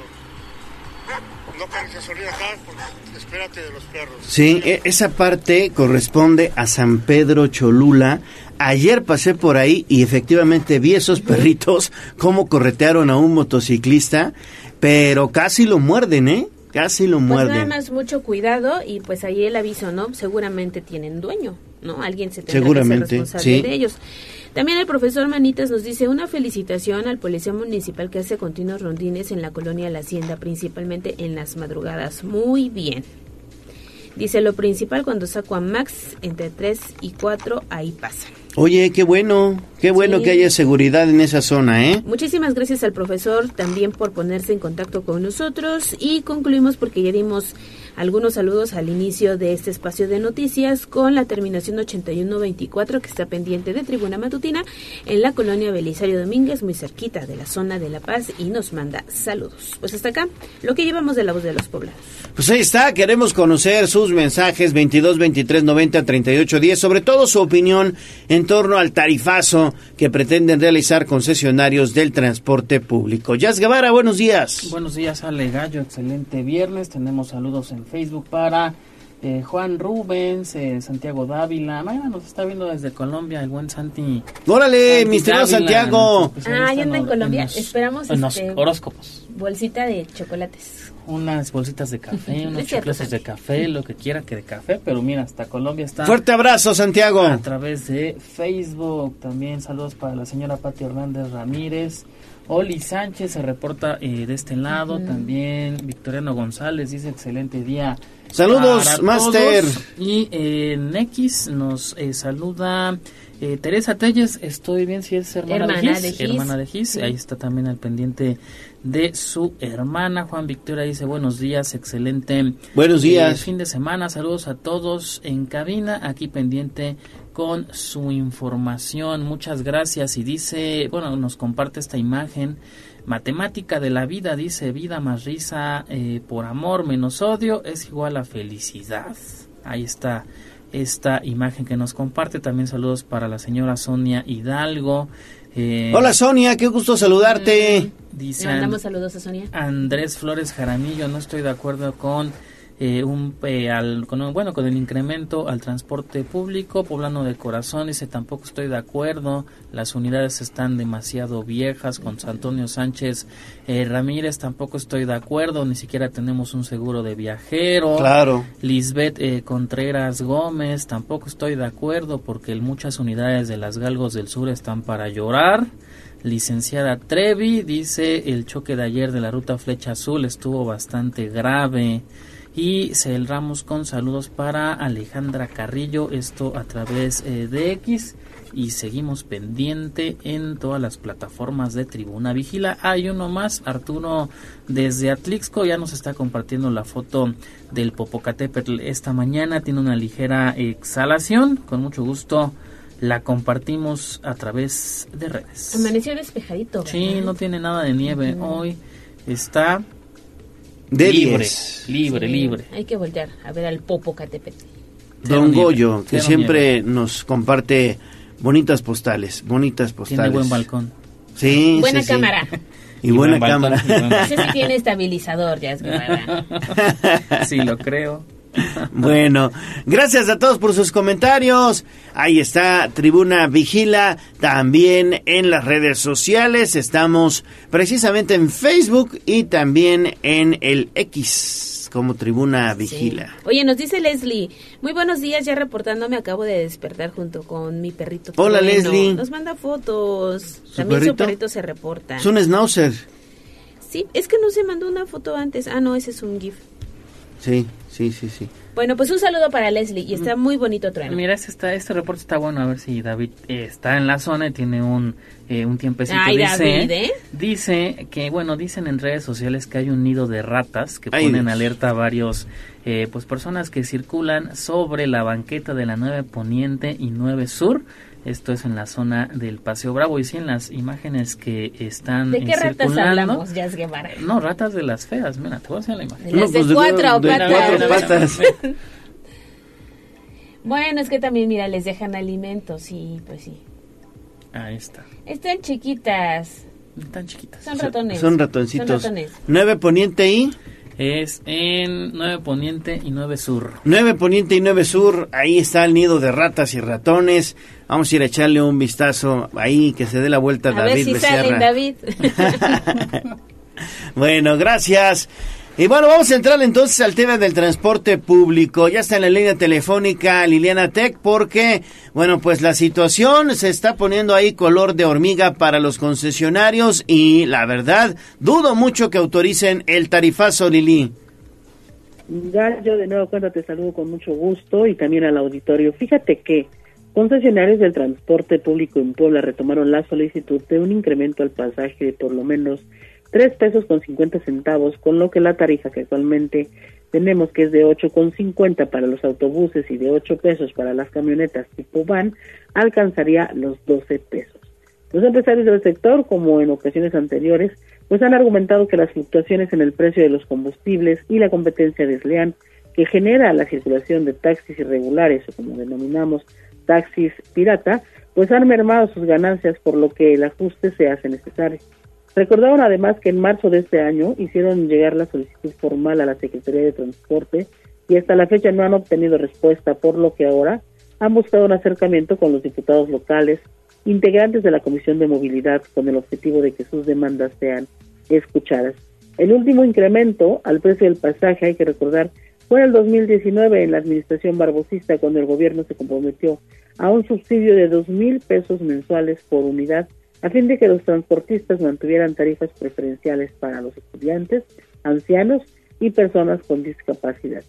no cargues gasolina acá porque espérate de los perros. Sí, e- esa parte corresponde a San Pedro Cholula. Ayer pasé por ahí y efectivamente vi esos perritos cómo corretearon a un motociclista, pero casi lo muerden, ¿eh? Casi lo Pues nada muerden. más mucho cuidado y pues ahí el aviso, ¿no? Seguramente tienen dueño, ¿no? Alguien se tendrá Seguramente, que ser responsable sí. de ellos. También el profesor Manitas nos dice una felicitación al policía municipal que hace continuos rondines en la colonia La Hacienda, principalmente en las madrugadas. Muy bien. Dice lo principal cuando saco a Max entre 3 y 4, ahí pasan. Oye, qué bueno, qué bueno Sí. que haya seguridad en esa zona, ¿eh? Muchísimas gracias al profesor también por ponerse en contacto con nosotros y concluimos porque ya dimos algunos saludos al inicio de este espacio de noticias con la terminación 8124 que está pendiente de Tribuna Matutina en la colonia Belisario Domínguez, muy cerquita de la zona de La Paz y nos manda saludos. Pues hasta acá lo que llevamos de la voz de los poblados. Pues ahí está, queremos conocer sus mensajes 22 23 90 38 10, sobre todo su opinión en torno al tarifazo que pretenden realizar concesionarios del transporte público. Jazz Guevara, buenos días. Buenos días, Ale Gallo. Excelente viernes. Tenemos saludos en Facebook para eh, Juan Rubens, eh, Santiago Dávila. Mañana nos está viendo desde Colombia el buen Santi. Órale, Santi mi estimado Dávila, Santiago. Ah, ya anda en Colombia. los- Esperamos en los este, horóscopos. bolsita de chocolates. Unas bolsitas de café, <laughs> unos chocolates de café, lo que quiera que de café. Pero mira, hasta Colombia está. Fuerte abrazo, Santiago. A través de Facebook. También saludos para la señora Pati Hernández Ramírez. Oli Sánchez se reporta eh, de este lado. También Victoriano González dice excelente día. Saludos, Master. Y eh, en X nos eh, saluda eh, Teresa Telles. Estoy bien si es hermana, Hermana de, Gis, de Gis. Hermana de Gis. Sí. Ahí está también al pendiente de su hermana. Juan Victoria dice buenos días, excelente. Buenos eh, días. fin de semana, saludos a todos en cabina, aquí pendiente con su información. Muchas gracias. Y dice, bueno, nos comparte esta imagen. Matemática de la vida, dice, vida más risa eh, por amor menos odio es igual a felicidad. Ahí está esta imagen que nos comparte. También saludos para la señora Sonia Hidalgo. eh, Hola Sonia, qué gusto saludarte. Dice Le mandamos saludos a Sonia. Andrés Flores Jaramillo, no estoy de acuerdo con eh, un, eh, al, con, bueno, con el incremento al transporte público, Poblano de Corazón dice tampoco estoy de acuerdo, las unidades están demasiado viejas, con Antonio Sánchez eh, Ramírez tampoco estoy de acuerdo, ni siquiera tenemos un seguro de viajero. Claro. Lisbeth eh, Contreras Gómez, tampoco estoy de acuerdo porque muchas unidades de las Galgos del Sur están para llorar. Licenciada Trevi dice el choque de ayer de la ruta Flecha Azul estuvo bastante grave. Y cerramos con saludos para Alejandra Carrillo, esto a través eh, de X. Y seguimos pendiente en todas las plataformas de Tribuna Vigila. Hay uno más, Arturo desde Atlixco, ya nos está compartiendo la foto del Popocatépetl esta mañana. Tiene una ligera exhalación, con mucho gusto la compartimos a través de redes. Amaneció despejadito. Sí, no tiene nada de nieve. Hoy está De libre, 10. libre, Sí, libre. Hay que voltear a ver al Popocatépetl. Don nieve, Goyo, que cero siempre nos comparte bonitas postales, bonitas postales. Tiene buen balcón. Sí, Buena sí, sí. cámara. Y, buena buen balcón, cámara. y buen balcón. Ese sí tiene estabilizador, ya es Guevara. <laughs> sí, lo creo. <laughs> Bueno, gracias a todos por sus comentarios. Ahí está Tribuna Vigila, también en las redes sociales. Estamos precisamente en Facebook y también en el X como Tribuna Vigila. Oye, nos dice Leslie, muy buenos días, ya reportándome, acabo de despertar junto con mi perrito. Hola. Leslie. Nos manda fotos. ¿Su También perrito? su perrito se reporta. Es un schnauzer. Sí, es que no se mandó una foto antes. Ah, no, ese es un GIF. Sí, sí, sí, sí. Bueno, pues un saludo para Leslie y está muy bonito Trueno. Mira, este, está, este reporte está bueno. A ver si David eh, está en la zona y tiene un, eh, un tiempecito. Ay, dice, David, ¿eh? dice que, bueno, dicen en redes sociales que hay un nido de ratas que Ay, ponen Dios. alerta a varios, eh, pues personas que circulan sobre la banqueta de la 9 Poniente y 9 Sur. Esto es en la zona del Paseo Bravo. Y sí, en las imágenes que están ¿De qué ratas circulando- hablamos, Jazz Guevara? No, ratas de las feas. Mira, te voy a hacer la imagen. De las de pues, de- cuatro de patas. cuatro patas. <laughs> Bueno, es que también, mira, les dejan alimentos, sí, pues sí. Ahí está. Están chiquitas. Están chiquitas. Son ratones. Son ratoncitos. Son ratones. 9 Poniente y Es en 9 Poniente y 9 Sur. 9 Poniente y 9 Sur. Ahí está el nido de ratas y ratones. Vamos a ir a echarle un vistazo ahí, que se dé la vuelta A David ver si Becerra. salen, David. <laughs> Bueno, gracias. Y bueno, vamos a entrar entonces al tema del transporte público. Ya está en la línea telefónica Liliana Tech porque, bueno, pues la situación se está poniendo ahí color de hormiga para los concesionarios y la verdad, dudo mucho que autoricen el tarifazo, Lili. Yo de nuevo cuenta te saludo con mucho gusto y también al auditorio. Fíjate que concesionarios del transporte público en Puebla retomaron la solicitud de un incremento al pasaje por lo menos tres pesos con 50 centavos, con lo que la tarifa que actualmente tenemos que es de ocho con 50 para los autobuses y de 8 pesos para las camionetas tipo van, alcanzaría los 12 pesos. Los empresarios del sector, como en ocasiones anteriores, pues han argumentado que las fluctuaciones en el precio de los combustibles y la competencia desleal que genera la circulación de taxis irregulares o como denominamos taxis pirata, pues han mermado sus ganancias por lo que el ajuste se hace necesario. Recordaron además que en marzo de este año hicieron llegar la solicitud formal a la Secretaría de Transporte y hasta la fecha no han obtenido respuesta, por lo que ahora han buscado un acercamiento con los diputados locales, integrantes de la Comisión de Movilidad, con el objetivo de que sus demandas sean escuchadas. El último incremento al precio del pasaje, hay que recordar, fue en el 2019 en la administración barbosista cuando el gobierno se comprometió a un subsidio de dos mil pesos mensuales por unidad a fin de que los transportistas mantuvieran tarifas preferenciales para los estudiantes, ancianos y personas con discapacidad.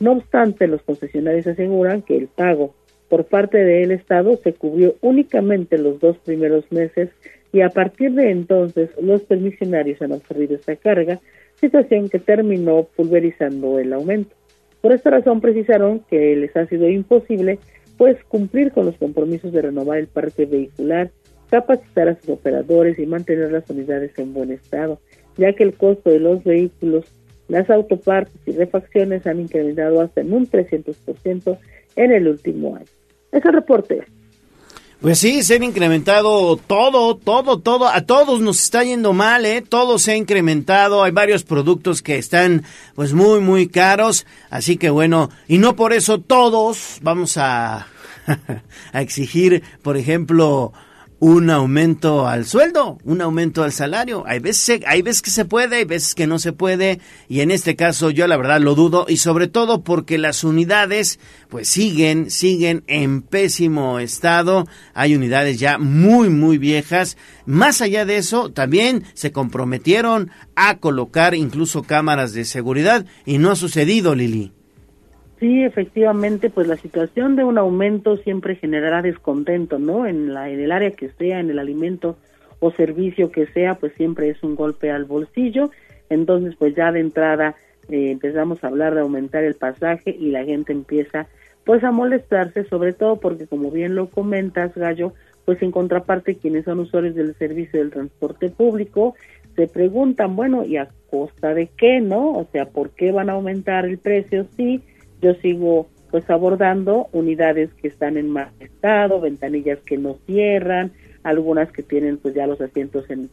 No obstante, los concesionarios aseguran que el pago por parte del Estado se cubrió únicamente los dos primeros meses y a partir de entonces los permisionarios han absorbido esta carga, situación que terminó pulverizando el aumento. Por esta razón precisaron que les ha sido imposible pues cumplir con los compromisos de renovar el parque vehicular, capacitar a sus operadores y mantener las unidades en buen estado, ya que el costo de los vehículos, las autopartes y refacciones han incrementado hasta en un 300% en el último año. Ese reporte. Pues sí, se ha incrementado todo, todo, todo. A todos nos está yendo mal, ¿eh? Todo se ha incrementado. Hay varios productos que están, pues, muy, muy caros. Así que bueno, y no por eso todos vamos a, <laughs> a exigir, por ejemplo, un aumento al sueldo, un aumento al salario. Hay veces, hay veces que se puede, hay veces que no se puede, y en este caso yo la verdad lo dudo, y sobre todo porque las unidades pues siguen, siguen en pésimo estado. Hay unidades ya muy, muy viejas. Más allá de eso, también se comprometieron a colocar incluso cámaras de seguridad, y no ha sucedido, Lili. Sí, efectivamente, pues la situación de un aumento siempre generará descontento, ¿no? En, la, en el área que sea, en el alimento o servicio que sea, pues siempre es un golpe al bolsillo. Entonces, pues ya de entrada eh, empezamos a hablar de aumentar el pasaje y la gente empieza pues a molestarse, sobre todo porque como bien lo comentas, Gallo, pues en contraparte quienes son usuarios del servicio del transporte público se preguntan, bueno, ¿y a costa de qué, no? O sea, ¿por qué van a aumentar el precio? Sí, yo sigo pues abordando unidades que están en mal estado, ventanillas que no cierran, algunas que tienen pues ya los asientos en,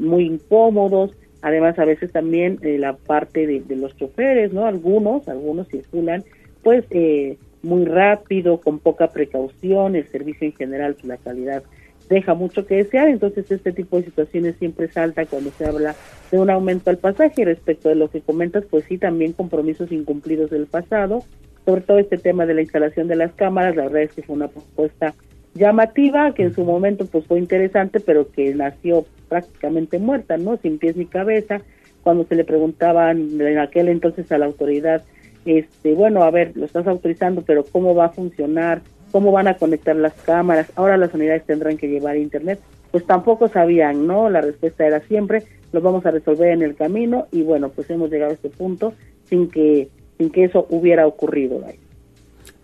muy incómodos, además a veces también eh, la parte de, los choferes, ¿no? Algunos, algunos circulan pues eh, muy rápido, con poca precaución, el servicio en general, pues la calidad deja mucho que desear, entonces este tipo de situaciones siempre salta cuando se habla de un aumento al pasaje. Respecto de lo que comentas, pues sí, también compromisos incumplidos del pasado, sobre todo este tema de la instalación de las cámaras, la verdad es que fue una propuesta llamativa, que en su momento pues fue interesante, pero que nació prácticamente muerta, ¿no? Sin pies ni cabeza, cuando se le preguntaban en aquel entonces a la autoridad, este, bueno, a ver, lo estás autorizando, pero ¿cómo va a funcionar? Cómo van a conectar las cámaras, ahora las unidades tendrán que llevar internet, pues tampoco sabían, ¿no? La respuesta era siempre, lo vamos a resolver en el camino y bueno, pues hemos llegado a este punto sin que sin que eso hubiera ocurrido. Ahí.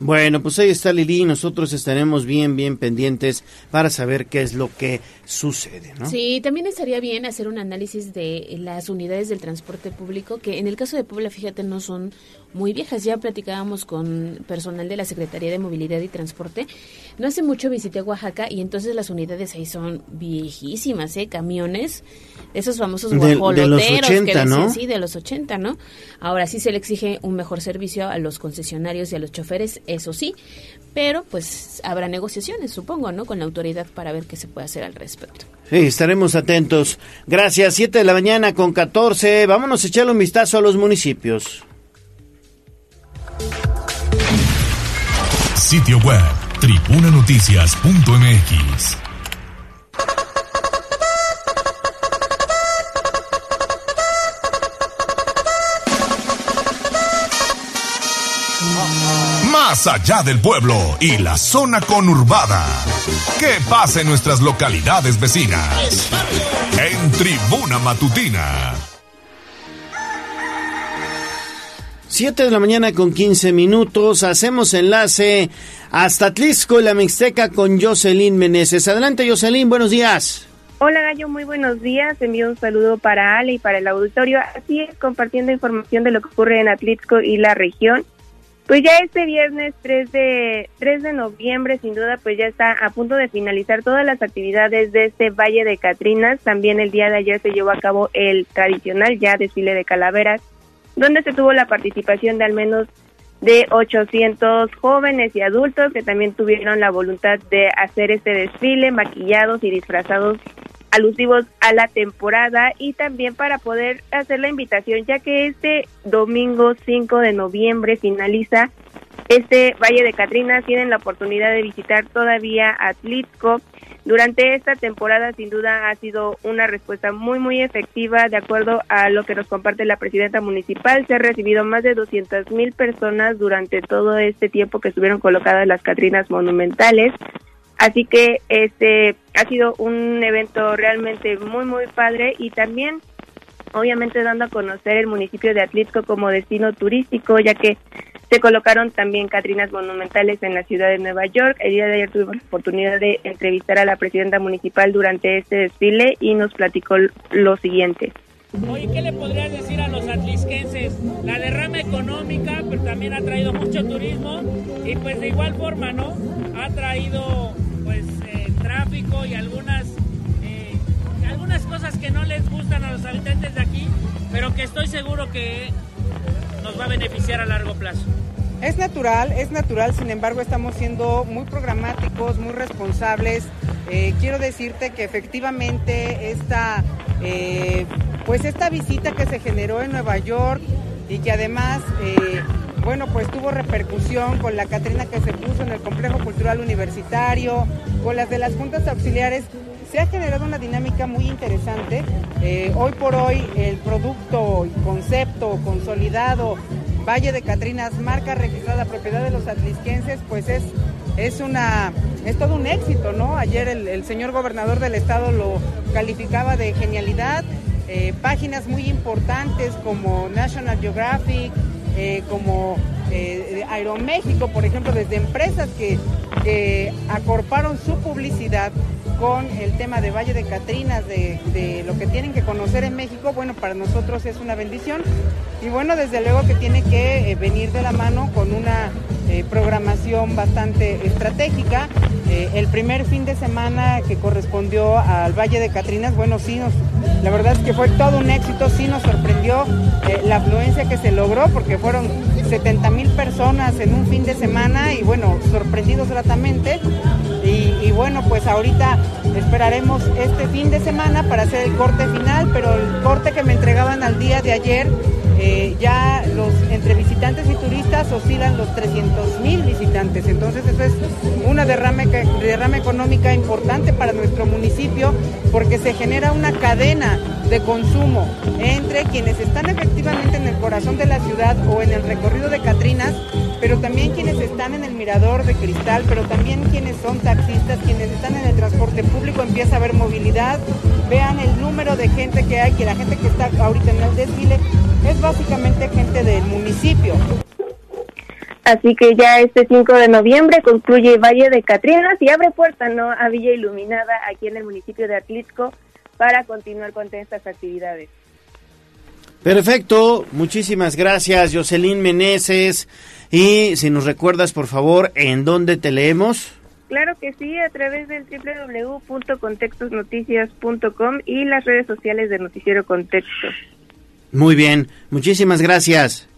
Bueno, pues ahí está Lili nosotros estaremos bien, bien pendientes para saber qué es lo que sucede, ¿no? Sí, también estaría bien hacer un análisis de las unidades del transporte público, que en el caso de Puebla, fíjate, no son muy viejas. Ya platicábamos con personal de la Secretaría de Movilidad y Transporte. No hace mucho visité Oaxaca y entonces las unidades ahí son viejísimas, ¿eh? Camiones, esos famosos guajoloteros. De, los 80, ¿no? Sí, de los 80, ¿no? Ahora sí se le exige un mejor servicio a los concesionarios y a los choferes, eso sí, pero pues habrá negociaciones, supongo, ¿no? Con la autoridad para ver qué se puede hacer al respecto. Sí, estaremos atentos. Gracias, 7 de la mañana con 14. Vámonos a echarle un vistazo a los municipios. Sitio web, tribunanoticias.mx. Más allá del pueblo y la zona conurbada. ¿Qué pasa en nuestras localidades vecinas? En Tribuna Matutina 7 de la mañana con 15 minutos. Hacemos enlace hasta Tlisco y la Mixteca con Jocelyn Meneses. Adelante, Jocelyn, buenos días. Hola Gallo, muy buenos días. Envío un saludo para Ale y para el auditorio. Así es, compartiendo información de lo que ocurre en Atlixco y la región. Pues ya este viernes 3 de, 3 de noviembre, sin duda, pues ya está a punto de finalizar todas las actividades de este Valle de Catrinas. También el día de ayer se llevó a cabo el tradicional ya desfile de calaveras donde se tuvo la participación de al menos de 800 jóvenes y adultos que también tuvieron la voluntad de hacer este desfile maquillados y disfrazados alusivos a la temporada y también para poder hacer la invitación ya que este domingo 5 de noviembre finaliza este Valle de Catrinas tienen la oportunidad de visitar todavía Atlixco durante esta temporada, sin duda, ha sido una respuesta muy, muy efectiva. De acuerdo a lo que nos comparte la presidenta municipal, se han recibido más de 200 mil personas durante todo este tiempo que estuvieron colocadas las Catrinas monumentales. Así que este ha sido un evento realmente muy, muy padre y también obviamente dando a conocer el municipio de Atlixco como destino turístico, ya que se colocaron también Catrinas monumentales en la ciudad de Nueva York. El día de ayer tuvimos la oportunidad de entrevistar a la presidenta municipal durante este desfile y nos platicó lo siguiente. Oye, ¿qué le podrías decir a los atlisquenses? La derrama económica, pero también ha traído mucho turismo y pues de igual forma, ¿no? Ha traído y algunas, eh, algunas cosas que no les gustan a los habitantes de aquí, pero que estoy seguro que nos va a beneficiar a largo plazo. Es natural, es natural, sin embargo estamos siendo muy programáticos, muy responsables. Eh, quiero decirte que efectivamente esta, eh, pues esta visita que se generó en Nueva York y que además, eh, bueno, pues tuvo repercusión con la Catrina que se puso en el Complejo Cultural Universitario, con las de las juntas auxiliares, se ha generado una dinámica muy interesante. hoy por hoy el producto concepto consolidado Valle de Catrinas, marca registrada propiedad de los atlisquenses, pues es, es, una, es todo un éxito, ¿no? Ayer el, señor gobernador del estado lo calificaba de genialidad, eh, páginas muy importantes como National Geographic, eh, como eh, Aeroméxico, por ejemplo, desde empresas que, acorparon su publicidad con el tema de Valle de Catrinas, de, lo que tienen que conocer en México, bueno, para nosotros es una bendición. Y bueno, desde luego que tiene que venir de la mano con una programación bastante estratégica. Eh, el primer fin de semana que correspondió al Valle de Catrinas, bueno, sí, nos, la verdad es que fue todo un éxito, sí nos sorprendió la afluencia que se logró, porque fueron 70 mil personas en un fin de semana y bueno, sorprendidos gratamente. Y, bueno, pues ahorita esperaremos este fin de semana para hacer el corte final, pero el corte que me entregaban al día de ayer, eh, ya los entre visitantes y turistas oscilan los 300 mil visitantes. Entonces eso es una derrame, derrame económica importante para nuestro municipio porque se genera una cadena de consumo entre quienes están efectivamente en el corazón de la ciudad o en el recorrido de Catrinas pero también quienes están en el mirador de cristal, pero también quienes son taxistas, quienes están en el transporte público, empieza a haber movilidad, vean el número de gente que hay, que la gente que está ahorita en el desfile es básicamente gente del municipio. Así que ya este 5 de noviembre concluye Valle de Catrinas y abre puerta ¿no? a Villa Iluminada aquí en el municipio de Atlixco para continuar con estas actividades. Perfecto, muchísimas gracias Jocelyn Meneses. Y si nos recuerdas, por favor, ¿en dónde te leemos? Claro que sí, a través del www.contextosnoticias.com y las redes sociales de Noticiero Contexto. Muy bien, muchísimas gracias.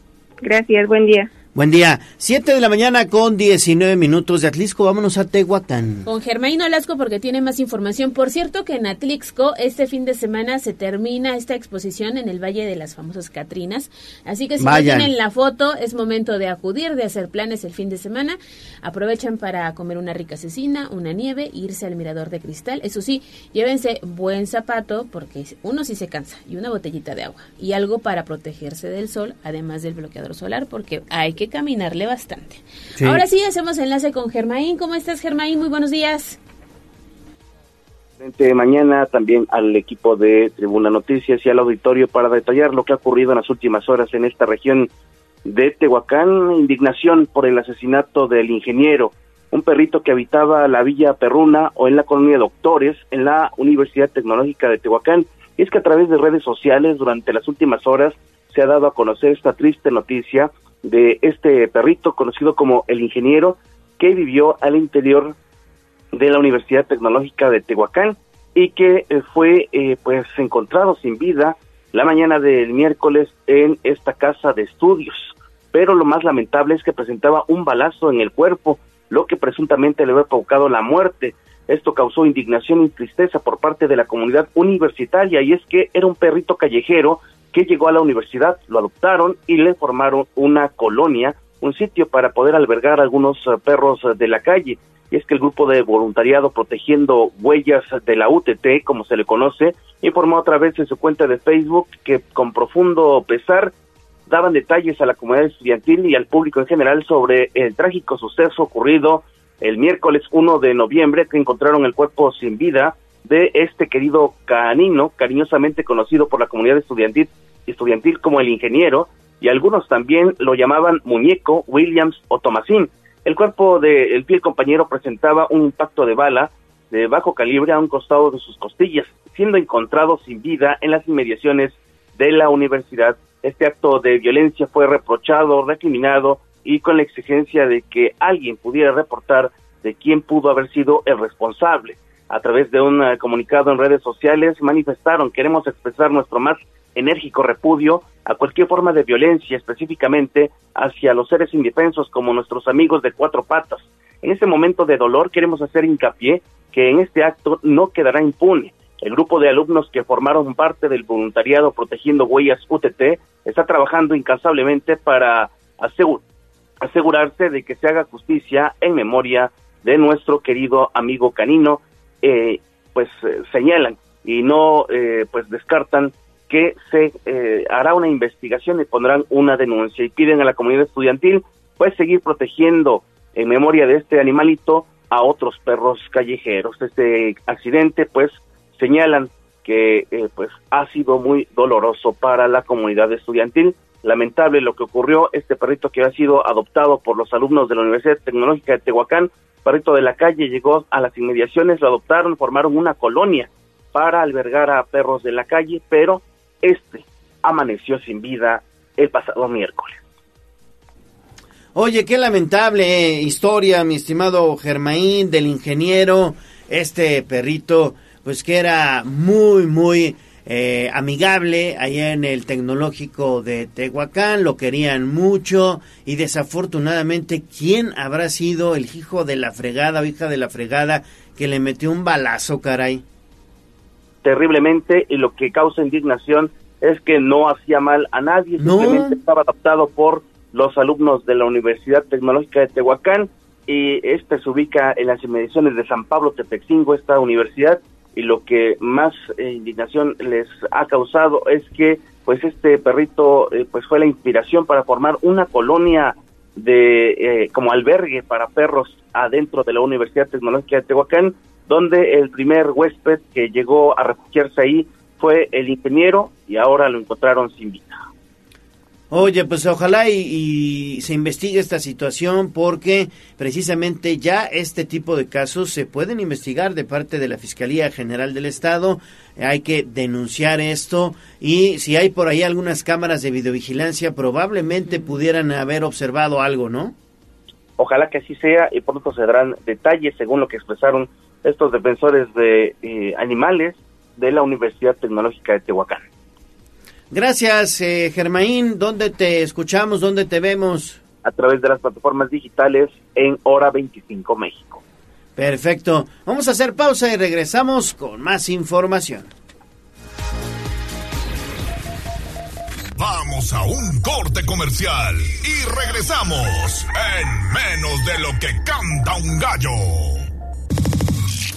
Gracias, buen día. Buen día. Siete de la mañana con 19 minutos de Atlisco. Vámonos a Tehuacán. Con Germain Olasco porque tiene más información. Por cierto que en Atlixco este fin de semana se termina esta exposición en el Valle de las Famosas Catrinas. Así que si no tienen la foto, es momento de acudir, de hacer planes el fin de semana. Aprovechan para comer una rica cecina, una nieve, irse al mirador de cristal. Eso sí, llévense buen zapato porque uno sí se cansa y una botellita de agua. Y algo para protegerse del sol, además del bloqueador solar porque hay que caminarle bastante. Ahora sí, hacemos enlace con Germain. ¿Cómo estás, Germain? Muy buenos días. Mañana también al equipo de Tribuna Noticias y al auditorio para detallar lo que ha ocurrido en las últimas horas en esta región de Tehuacán. Indignación por el asesinato del ingeniero, un perrito que habitaba la Villa Perruna o en la colonia Doctores en la Universidad Tecnológica de Tehuacán. Y es que a través de redes sociales durante las últimas horas se ha dado a conocer esta triste noticia de este perrito conocido como el ingeniero que vivió al interior de la Universidad Tecnológica de Tehuacán y que eh, fue eh, pues encontrado sin vida la mañana del miércoles en esta casa de estudios. Pero lo más lamentable es que presentaba un balazo en el cuerpo, lo que presuntamente le había provocado la muerte. Esto causó indignación y tristeza por parte de la comunidad universitaria y es que era un perrito callejero que llegó a la universidad, lo adoptaron y le formaron una colonia, un sitio para poder albergar algunos eh, perros eh, de la calle. Y es que el grupo de voluntariado protegiendo huellas de la UTT, como se le conoce, informó a través de su cuenta de Facebook que con profundo pesar daban detalles a la comunidad estudiantil y al público en general sobre el trágico suceso ocurrido el miércoles 1 de noviembre, que encontraron el cuerpo sin vida de este querido canino, cariñosamente conocido por la comunidad estudiantil estudiantil como el ingeniero y algunos también lo llamaban muñeco, Williams o Tomasín. El cuerpo del fiel compañero presentaba un impacto de bala de bajo calibre a un costado de sus costillas, siendo encontrado sin vida en las inmediaciones de la universidad. Este acto de violencia fue reprochado, recriminado y con la exigencia de que alguien pudiera reportar de quién pudo haber sido el responsable. a través de un eh, comunicado en redes sociales, manifestaron, queremos expresar nuestro más enérgico repudio a cualquier forma de violencia, específicamente hacia los seres indefensos como nuestros amigos de cuatro patas. En este momento de dolor queremos hacer hincapié que en este acto no quedará impune. El grupo de alumnos que formaron parte del voluntariado Protegiendo Huellas UTT está trabajando incansablemente para asegurarse de que se haga justicia en memoria de nuestro querido amigo canino, eh, pues eh, señalan y no eh, pues descartan que se hará una investigación y pondrán una denuncia. Y piden a la comunidad estudiantil pues seguir protegiendo en memoria de este animalito a otros perros callejeros. Este accidente pues señalan que pues ha sido muy doloroso para la comunidad estudiantil. Lamentable lo que ocurrió, este perrito que ha sido adoptado por los alumnos de la Universidad Tecnológica de Tehuacán, perrito de la calle, llegó a las inmediaciones, lo adoptaron, formaron una colonia para albergar a perros de la calle, pero este amaneció sin vida el pasado miércoles. Oye, qué lamentable historia, mi estimado Germaín, del ingeniero, este perrito, pues que era muy, muy eh, amigable allá en el tecnológico de Tehuacán, lo querían mucho y desafortunadamente, ¿quién habrá sido el hijo de la fregada o hija de la fregada que le metió un balazo, caray? Terriblemente, y lo que causa indignación es que no hacía mal a nadie, simplemente estaba adaptado por los alumnos de la Universidad Tecnológica de Tehuacán y este se ubica en las inmediaciones de San Pablo Tepexingo, esta universidad, y lo que más eh, indignación les ha causado es que pues este perrito eh, pues fue la inspiración para formar una colonia de eh, como albergue para perros adentro de la Universidad Tecnológica de Tehuacán donde el primer huésped que llegó a refugiarse ahí fue el ingeniero y ahora lo encontraron sin vida. Oye, pues ojalá y, se investigue esta situación porque precisamente ya este tipo de casos se pueden investigar de parte de la Fiscalía General del Estado. Hay que denunciar esto y si hay por ahí algunas cámaras de videovigilancia probablemente pudieran haber observado algo, ¿no? Ojalá que así sea y pronto se darán detalles según lo que expresaron estos defensores de eh, animales de la Universidad Tecnológica de Tehuacán. Gracias, eh, Germaín. ¿Dónde te escuchamos? ¿Dónde te vemos? A través de las plataformas digitales en Hora 25 México. Perfecto. Vamos a hacer pausa y regresamos con más información. Vamos a un corte comercial y regresamos en menos de lo que canta un gallo.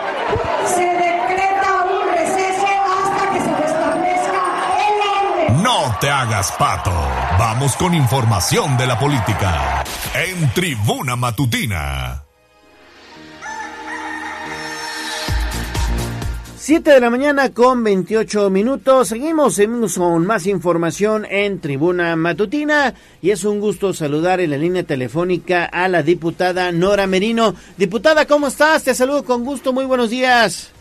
<laughs> No te hagas pato. Vamos con información de la política. En Tribuna Matutina. 7 de la mañana con 28 minutos. Seguimos, seguimos con más información en Tribuna Matutina y es un gusto saludar en la línea telefónica a la diputada Nora Merino. Diputada, ¿cómo estás? Te saludo con gusto. Muy buenos días.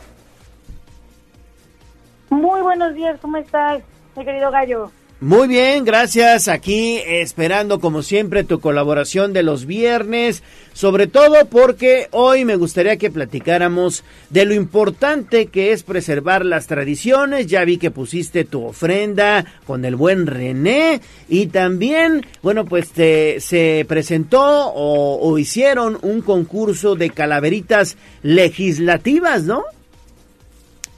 Muy buenos días, ¿cómo estás, mi querido gallo? Muy bien, gracias. Aquí esperando como siempre tu colaboración de los viernes, sobre todo porque hoy me gustaría que platicáramos de lo importante que es preservar las tradiciones. Ya vi que pusiste tu ofrenda con el buen René y también, bueno, pues te, se presentó o, o hicieron un concurso de calaveritas legislativas, ¿no?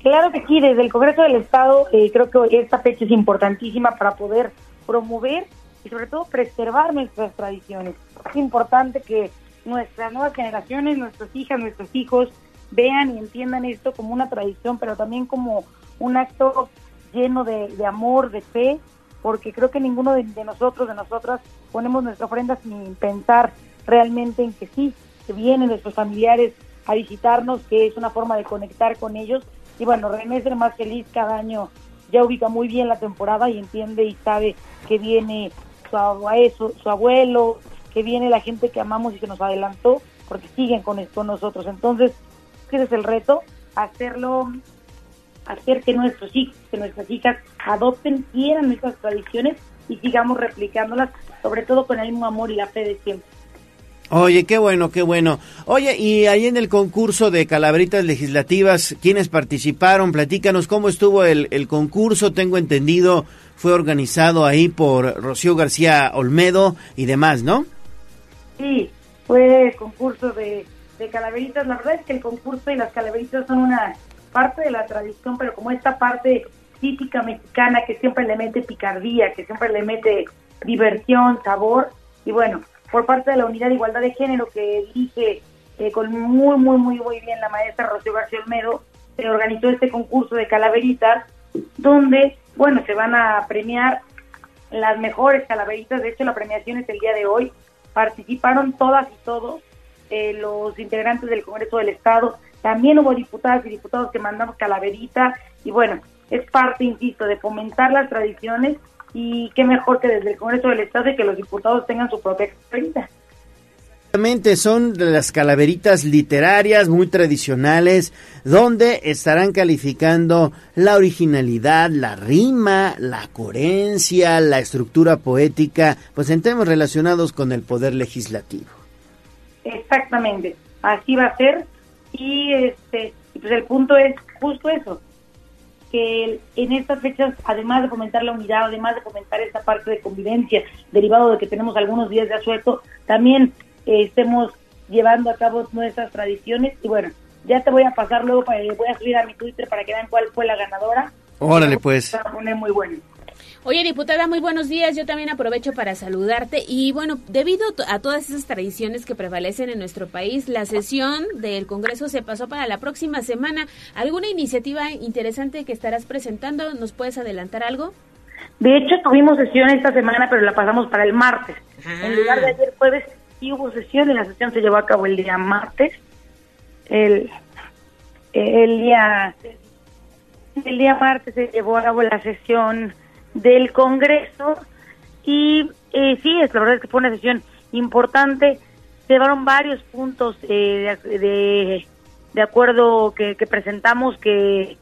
Claro que sí, desde el Congreso del Estado eh, creo que esta fecha es importantísima para poder promover y sobre todo preservar nuestras tradiciones. Es importante que nuestras nuevas generaciones, nuestras hijas, nuestros hijos vean y entiendan esto como una tradición, pero también como un acto lleno de, amor, de fe, porque creo que ninguno de, de nosotros, de nosotras, ponemos nuestra ofrenda sin pensar realmente en que sí, que vienen nuestros familiares a visitarnos, que es una forma de conectar con ellos Y bueno, René es el más feliz cada año, ya ubica muy bien la temporada y entiende y sabe que viene su, su, su abuelo, que viene la gente que amamos y que nos adelantó, porque siguen con, con nosotros. Entonces, ese es el reto, hacerlo, hacer que nuestros hijos, que nuestras hijas adopten, quieran nuestras tradiciones y sigamos replicándolas, sobre todo con el mismo amor y la fe de siempre. Oye, qué bueno, qué bueno. Oye, y ahí en el concurso de calaveritas legislativas, ¿quiénes participaron? Platícanos cómo estuvo el, el concurso. Tengo entendido, fue organizado ahí por Rocío García Olmedo y demás, ¿no? Sí, fue concurso de, de calaveritas. La verdad es que el concurso y las calaveritas son una parte de la tradición, pero como esta parte típica mexicana que siempre le mete picardía, que siempre le mete diversión, sabor, y bueno, por parte de la Unidad de Igualdad de Género que dirige eh, con muy, muy, muy, muy bien la maestra Rocío García Olmedo, se organizó este concurso de calaveritas, donde, bueno, se van a premiar las mejores calaveritas, de hecho la premiación es el día de hoy, participaron todas y todos eh, los integrantes del Congreso del Estado, también hubo diputadas y diputados que mandamos calaverita. Y bueno, es parte, insisto, de fomentar las tradiciones y qué mejor que desde el Congreso del Estado y que los diputados tengan su propia calaverita. Exactamente, son las calaveritas literarias muy tradicionales, donde estarán calificando la originalidad, la rima, la coherencia, la estructura poética, pues en temas relacionados con el poder legislativo. Exactamente, así va a ser y este pues el punto es justo eso, que en estas fechas, además de fomentar la unidad, además de fomentar esta parte de convivencia, derivado de que tenemos algunos días de asueto, también eh, estemos llevando a cabo nuestras tradiciones y bueno, ya te voy a pasar luego, para, voy a subir a mi Twitter para que vean cuál fue la ganadora. Órale, pues. Se va a poner muy bueno. Oye, diputada, muy buenos días. Yo también aprovecho para saludarte. Y bueno, debido a todas esas tradiciones que prevalecen en nuestro país, la sesión del Congreso se pasó para la próxima semana. ¿Alguna iniciativa interesante que estarás presentando? ¿Nos puedes adelantar algo? De hecho, tuvimos sesión esta semana, pero la pasamos para el martes. En lugar de ayer jueves, sí hubo sesión y la sesión se llevó a cabo el día martes. El, el día el día martes se llevó a cabo la sesión del Congreso y eh, sí, es la verdad es que fue una sesión importante. Se llevaron varios puntos eh, de, de, acuerdo que, que presentamos que,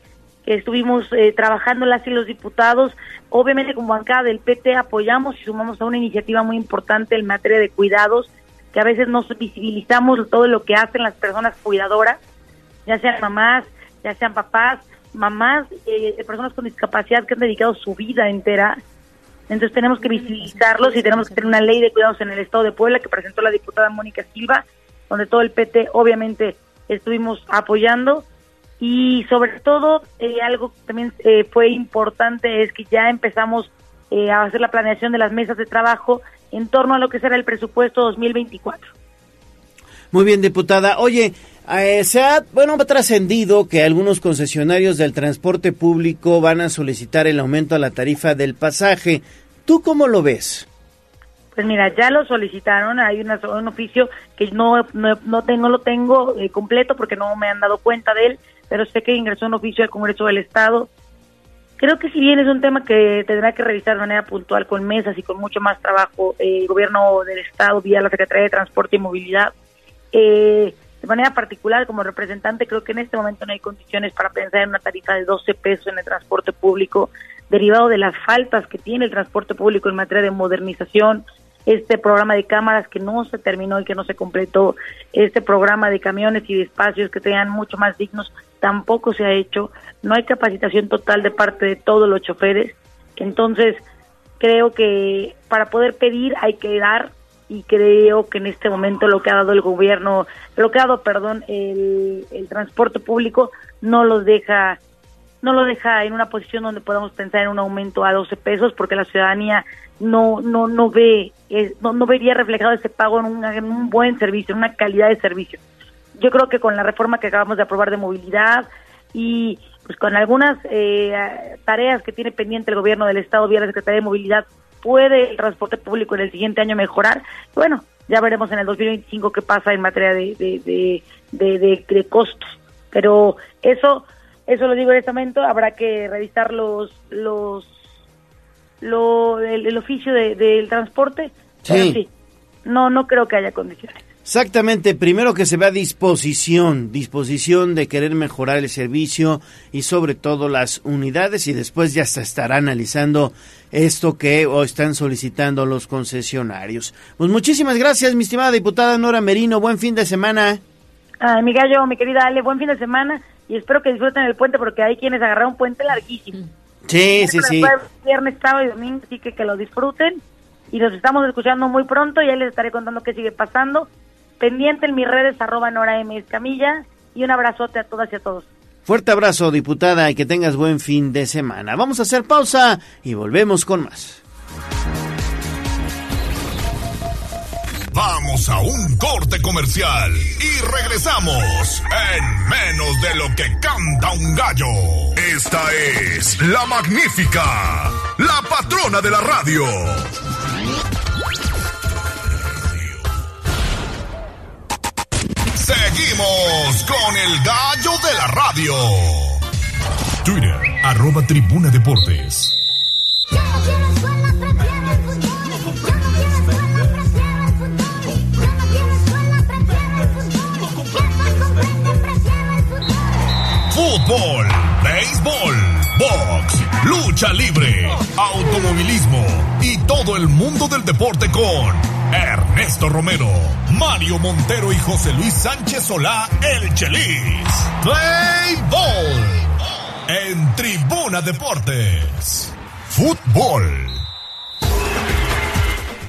que estuvimos eh, trabajando las y los diputados. Obviamente como bancada del PT apoyamos y sumamos a una iniciativa muy importante en materia de cuidados, que a veces no visibilizamos todo lo que hacen las personas cuidadoras, ya sean mamás, ya sean papás, mamás, eh, personas con discapacidad que han dedicado su vida entera. Entonces tenemos que visibilizarlos y tenemos que tener una ley de cuidados en el Estado de Puebla que presentó la diputada Mónica Silva, donde todo el PT obviamente estuvimos apoyando. Y sobre todo, eh, algo que también eh, fue importante es que ya empezamos eh, a hacer la planeación de las mesas de trabajo en torno a lo que será el presupuesto 2024. Muy bien, diputada. Oye, eh, se ha, bueno, trascendido que algunos concesionarios del transporte público van a solicitar el aumento a la tarifa del pasaje. ¿Tú cómo lo ves? Pues mira, ya lo solicitaron, hay un oficio que no, no, no, tengo, lo tengo eh, completo porque no me han dado cuenta de él, pero sé que ingresó un oficio al Congreso del Estado. Creo que si bien es un tema que tendrá que revisar de manera puntual con mesas y con mucho más trabajo eh, el gobierno del Estado vía la Secretaría de Transporte y Movilidad, eh, de manera particular como representante creo que en este momento no hay condiciones para pensar en una tarifa de 12 pesos en el transporte público derivado de las faltas que tiene el transporte público en materia de modernización, este programa de cámaras que no se terminó y que no se completó, este programa de camiones y de espacios que sean mucho más dignos, tampoco se ha hecho, no hay capacitación total de parte de todos los choferes, entonces creo que para poder pedir hay que dar y creo que en este momento lo que ha dado el gobierno, lo que ha dado, perdón, el, transporte público no los deja no lo deja en una posición donde podamos pensar en un aumento a 12 pesos porque la ciudadanía no no no ve no, vería reflejado ese pago en en un buen servicio, en una calidad de servicio. Yo creo que con la reforma que acabamos de aprobar de movilidad y pues con algunas eh, tareas que tiene pendiente el gobierno del estado vía la Secretaría de Movilidad puede el transporte público en el siguiente año mejorar. Bueno, ya veremos en el 2025 qué pasa en materia de, de, de, de, costos. Pero eso Eso lo digo en este momento, habrá que revisar los los lo, el, el oficio de- del transporte. Pero Sí. sí, no no creo que haya condiciones. Exactamente, primero que se vea disposición, disposición de querer mejorar el servicio y sobre todo las unidades y después ya se estará analizando esto que o están solicitando los concesionarios. Pues muchísimas gracias, mi estimada diputada Nora Merino, buen fin de semana. Ay, mi gallo, mi querida Ale, buen fin de semana y espero que disfruten el puente porque hay quienes agarraron un puente larguísimo. Sí, sí, sí. Viernes, sábado y domingo, así que que lo disfruten y nos estamos escuchando muy pronto. Ya les estaré contando qué sigue pasando. Pendiente en mis redes, arroba Nora M. Escamilla y un abrazote a todas y a todos. Fuerte abrazo, diputada, y que tengas buen fin de semana. Vamos a hacer pausa y volvemos con más. Vamos a un corte comercial y regresamos en menos de lo que canta un gallo. Esta es la magnífica, la patrona de la radio. Seguimos con el gallo de la radio. Twitter, arroba tribuna deportes. Fútbol, béisbol, box, lucha libre, automovilismo y todo el mundo del deporte con Ernesto Romero, Mario Montero y José Luis Sánchez Solá, el Chelis. Play Ball en Tribuna Deportes. Fútbol.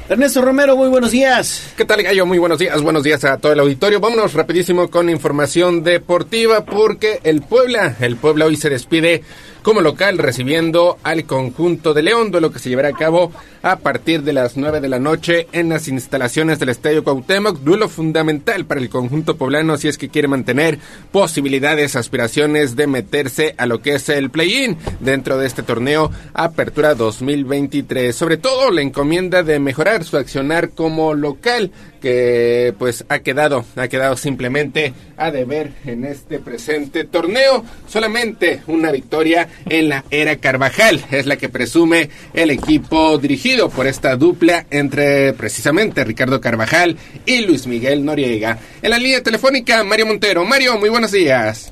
Ernesto Romero, muy buenos días. ¿Qué tal, Gallo? Muy buenos días, buenos días a todo el auditorio. Vámonos rapidísimo con información deportiva porque el Puebla, el Puebla hoy se despide como local recibiendo al conjunto de León, duelo que se llevará a cabo a partir de las 9 de la noche en las instalaciones del Estadio Cuauhtémoc, duelo fundamental para el conjunto poblano si es que quiere mantener posibilidades, aspiraciones de meterse a lo que es el play-in dentro de este torneo Apertura 2023. Sobre todo la encomienda de mejorar su accionar como local que pues ha quedado, ha quedado simplemente a deber en este presente torneo. Solamente una victoria en la era Carvajal es la que presume el equipo dirigido por esta dupla entre precisamente Ricardo Carvajal y Luis Miguel Noriega. En la línea telefónica, Mario Montero. Mario, muy buenos días.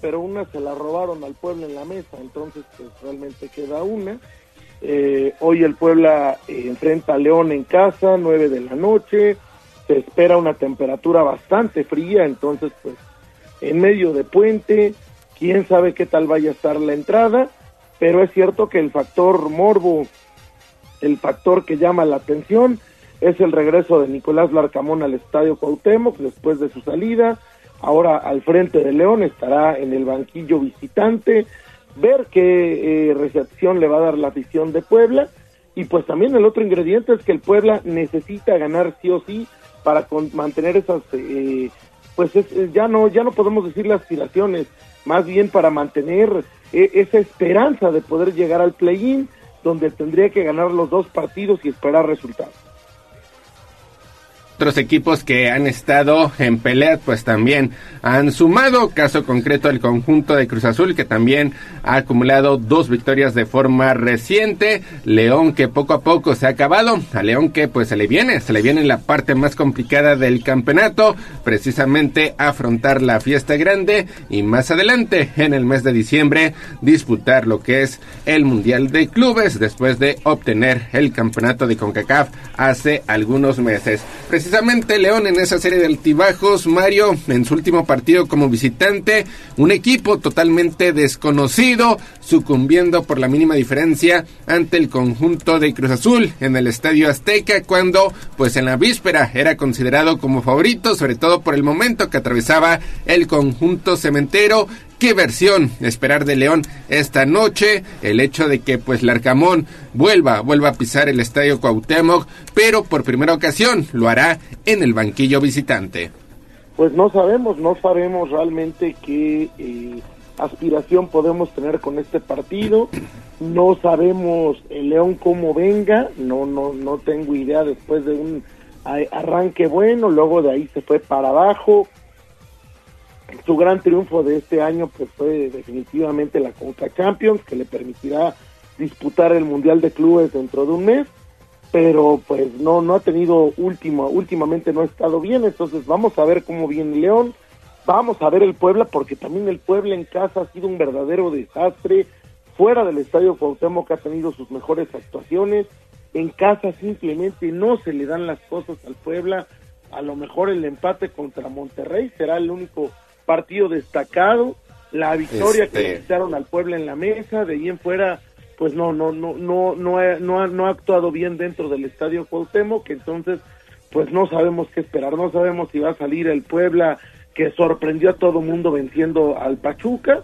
pero una se la robaron al pueblo en la mesa, entonces pues realmente queda una. Eh, hoy el Puebla eh, enfrenta a León en casa, 9 de la noche, se espera una temperatura bastante fría, entonces pues en medio de puente, quién sabe qué tal vaya a estar la entrada, pero es cierto que el factor morbo, el factor que llama la atención, es el regreso de Nicolás Larcamón al Estadio Cuauhtémoc después de su salida, ahora al frente de León estará en el banquillo visitante, ver qué eh, recepción le va a dar la afición de Puebla. Y pues también el otro ingrediente es que el Puebla necesita ganar sí o sí para con- mantener esas eh, pues es- ya no ya no podemos decir las aspiraciones más bien para mantener eh, esa esperanza de poder llegar al play-in donde tendría que ganar los dos partidos y esperar resultados Otros equipos que han estado en pelea, pues también han sumado. Caso concreto el conjunto de Cruz Azul, que también ha acumulado dos victorias de forma reciente. León, que poco a poco se ha acabado. A León, que pues se le viene, se le viene la parte más complicada del campeonato. Precisamente afrontar la fiesta grande y más adelante, en el mes de diciembre, disputar lo que es el Mundial de Clubes después de obtener el campeonato de CONCACAF hace algunos meses. Precisamente León en esa serie de altibajos, Mario en su último partido como visitante, un equipo totalmente desconocido, sucumbiendo por la mínima diferencia ante el conjunto de Cruz Azul en el Estadio Azteca cuando pues en la víspera era considerado como favorito, sobre todo por el momento que atravesaba el conjunto cementero ¿Qué versión esperar de León esta noche? El hecho de que pues Larcamón vuelva, vuelva a pisar el estadio Cuauhtémoc, pero por primera ocasión lo hará en el banquillo visitante. pues no sabemos, no sabemos realmente qué eh, aspiración podemos tener con este partido, no sabemos el León cómo venga, no, no, no tengo idea después de un arranque bueno, luego de ahí se fue para abajo, su gran triunfo de este año pues fue definitivamente la Conca Champions, que le permitirá disputar el Mundial de Clubes dentro de un mes, pero pues no, no ha tenido último, últimamente no ha estado bien, entonces vamos a ver cómo viene León, vamos a ver el Puebla, porque también el Puebla en casa ha sido un verdadero desastre, fuera del Estadio Cuauhtémoc ha tenido sus mejores actuaciones, en casa simplemente no se le dan las cosas al Puebla, a lo mejor el empate contra Monterrey será el único partido destacado, la victoria que Este. le quitaron al Puebla en la mesa, de ahí en fuera pues no no no no no ha, no ha, no ha actuado bien dentro del estadio Cuauhtémoc, que entonces pues no sabemos qué esperar, no sabemos si va a salir el Puebla que sorprendió a todo mundo venciendo al Pachuca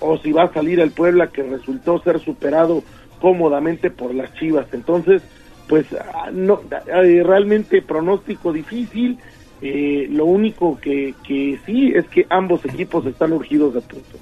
o si va a salir el Puebla que resultó ser superado cómodamente por las Chivas. Entonces, pues ah, no eh, realmente pronóstico difícil. Eh, lo único que, que sí es que ambos equipos están urgidos de puntos.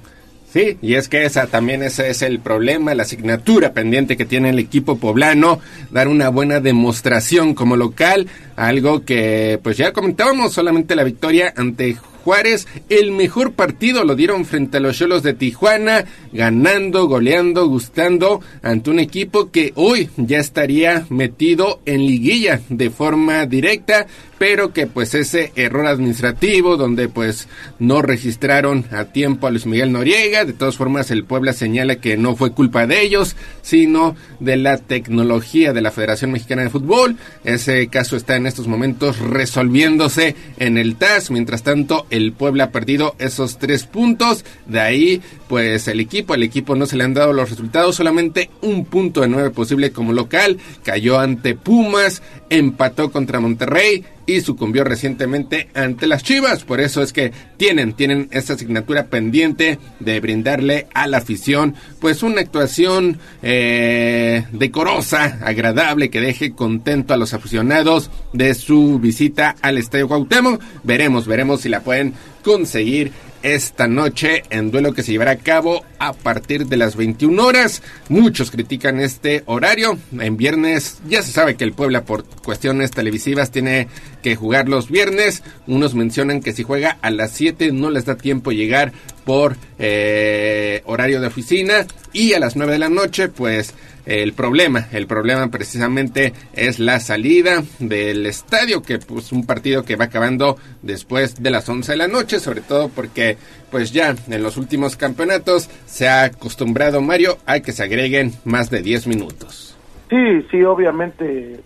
Sí, y es que esa también ese es el problema, la asignatura pendiente que tiene el equipo poblano, dar una buena demostración como local, algo que pues ya comentábamos, solamente la victoria ante Juárez, el mejor partido lo dieron frente a los Cholos de Tijuana, ganando, goleando, gustando ante un equipo que hoy ya estaría metido en liguilla de forma directa, pero que pues ese error administrativo donde pues no registraron a tiempo a Luis Miguel Noriega, de todas formas el Puebla señala que no fue culpa de ellos, sino de la tecnología de la Federación Mexicana de Fútbol. Ese caso está en estos momentos resolviéndose en el TAS, mientras tanto el Puebla ha perdido esos tres puntos, de ahí pues el equipo, al equipo no se le han dado los resultados, solamente un punto de nueve posible como local, cayó ante Pumas, empató contra Monterrey y sucumbió recientemente ante las Chivas. Por eso es que tienen, tienen esta asignatura pendiente de brindarle a la afición pues una actuación eh, decorosa, agradable, que deje contento a los aficionados de su visita al Estadio Cuauhtémoc. Veremos, veremos si la pueden conseguir esta noche en duelo que se llevará a cabo a partir de las 21 horas. Muchos critican este horario. En viernes ya se sabe que el Puebla por cuestiones televisivas tiene que jugar los viernes. Unos mencionan que si juega a las 7 no les da tiempo llegar por eh, horario de oficina y a las 9 de la noche pues el problema, el problema precisamente es la salida del estadio, que pues un partido que va acabando después de las 11 de la noche, sobre todo porque pues ya en los últimos campeonatos se ha acostumbrado Mario a que se agreguen más de 10 minutos. Sí, sí, obviamente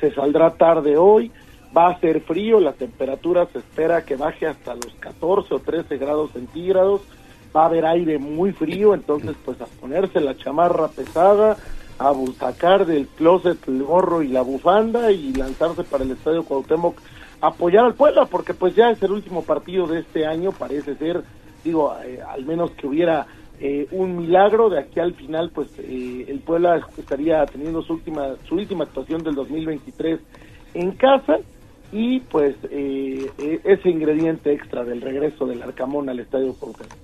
se saldrá tarde hoy, va a ser frío, la temperatura se espera que baje hasta los 14 o 13 grados centígrados, va a haber aire muy frío, entonces pues a ponerse la chamarra pesada, a sacar del closet el gorro y la bufanda y lanzarse para el Estadio Cuauhtémoc apoyar al Puebla, porque pues ya es el último partido de este año, parece ser, digo, eh, al menos que hubiera eh, un milagro de aquí al final pues eh, el Puebla estaría teniendo su última su última actuación del 2023 en casa y pues eh, ese ingrediente extra del regreso del Arcamón al Estadio Cuauhtémoc.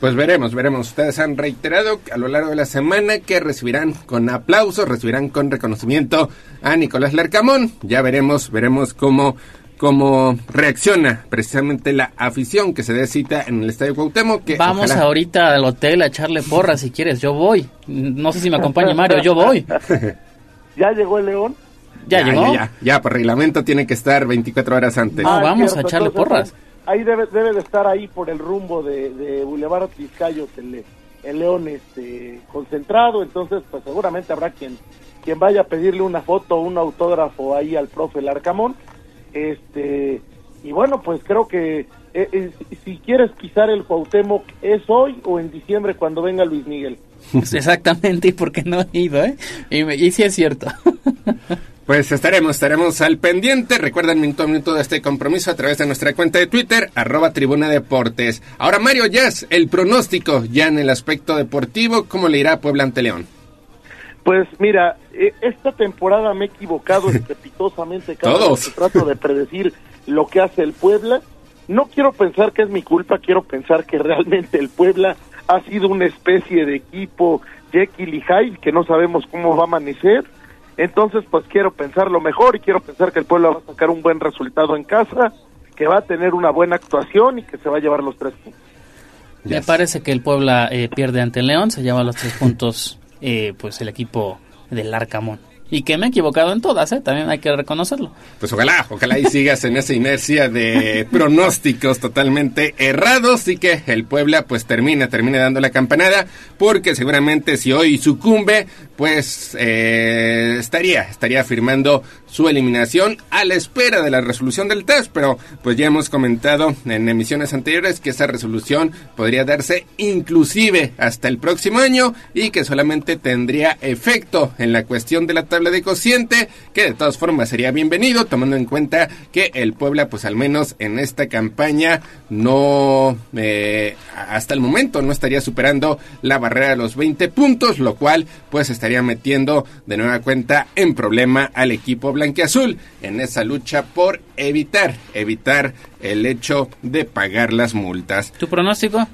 Pues veremos, veremos. Ustedes han reiterado a lo largo de la semana que recibirán con aplausos, recibirán con reconocimiento a Nicolás Larcamón. Ya veremos, veremos cómo, cómo reacciona precisamente la afición que se dé cita en el Estadio Cuauhtémoc. Que Vamos ojalá- ahorita al hotel a echarle porras si quieres, yo voy. No sé si me acompaña Mario, yo voy. <laughs> ¿Ya llegó el León? ¿Ya, llegó? Ya, ya, ya, por reglamento tiene que estar 24 horas antes. No, vamos cierto, a echarle entonces, porras. pues, Ahí debe, debe de estar ahí por el rumbo de, de Boulevard Tizcayos el, el León este, concentrado, entonces pues seguramente habrá quien, quien vaya a pedirle una foto o un autógrafo ahí al profe Larcamón. Este, y bueno, pues creo que eh, eh, si quieres pisar el Cuauhtémoc, ¿es hoy o en diciembre cuando venga Luis Miguel? <laughs> Exactamente, y porque no he ido, ¿eh? Y, me- y sí es cierto. <laughs> Pues estaremos, estaremos al pendiente. Recuerden minuto a minuto de este compromiso a través de nuestra cuenta de Twitter, arroba Tribuna Deportes. Ahora Mario Jazz, el pronóstico ya en el aspecto deportivo, ¿cómo le irá a Puebla ante León? Pues mira, eh, esta temporada me he equivocado <laughs> estrepitosamente cada vez que trato de predecir lo que hace el Puebla. No quiero pensar que es mi culpa, quiero pensar que realmente el Puebla ha sido una especie de equipo Jekyll y Hyde que no sabemos cómo va a amanecer. Entonces, pues quiero pensar lo mejor y quiero pensar que el Puebla va a sacar un buen resultado en casa que va a tener una buena actuación y que se va a llevar los tres puntos. Me parece que el Puebla eh, pierde ante el León, se lleva los tres puntos, <laughs> eh, pues el equipo del Arcamón. Y que me he equivocado en todas, ¿eh? también hay que reconocerlo. Pues ojalá, ojalá y sigas en esa inercia de <laughs> pronósticos totalmente errados y que el Puebla pues termine, termine dando la campanada, porque seguramente si hoy sucumbe, pues eh, estaría, estaría firmando su eliminación a la espera de la resolución del test, pero pues ya hemos comentado en emisiones anteriores que esa resolución podría darse inclusive hasta el próximo año y que solamente tendría efecto en la cuestión de la tabla de cociente, que de todas formas sería bienvenido, tomando en cuenta que el Puebla, pues al menos en esta campaña, no, eh, hasta el momento no estaría superando la barrera de los 20 puntos, lo cual pues estaría metiendo de nueva cuenta en problema al equipo blanqueazul en esa lucha por evitar, evitar el hecho de pagar las multas. ¿Tu pronóstico?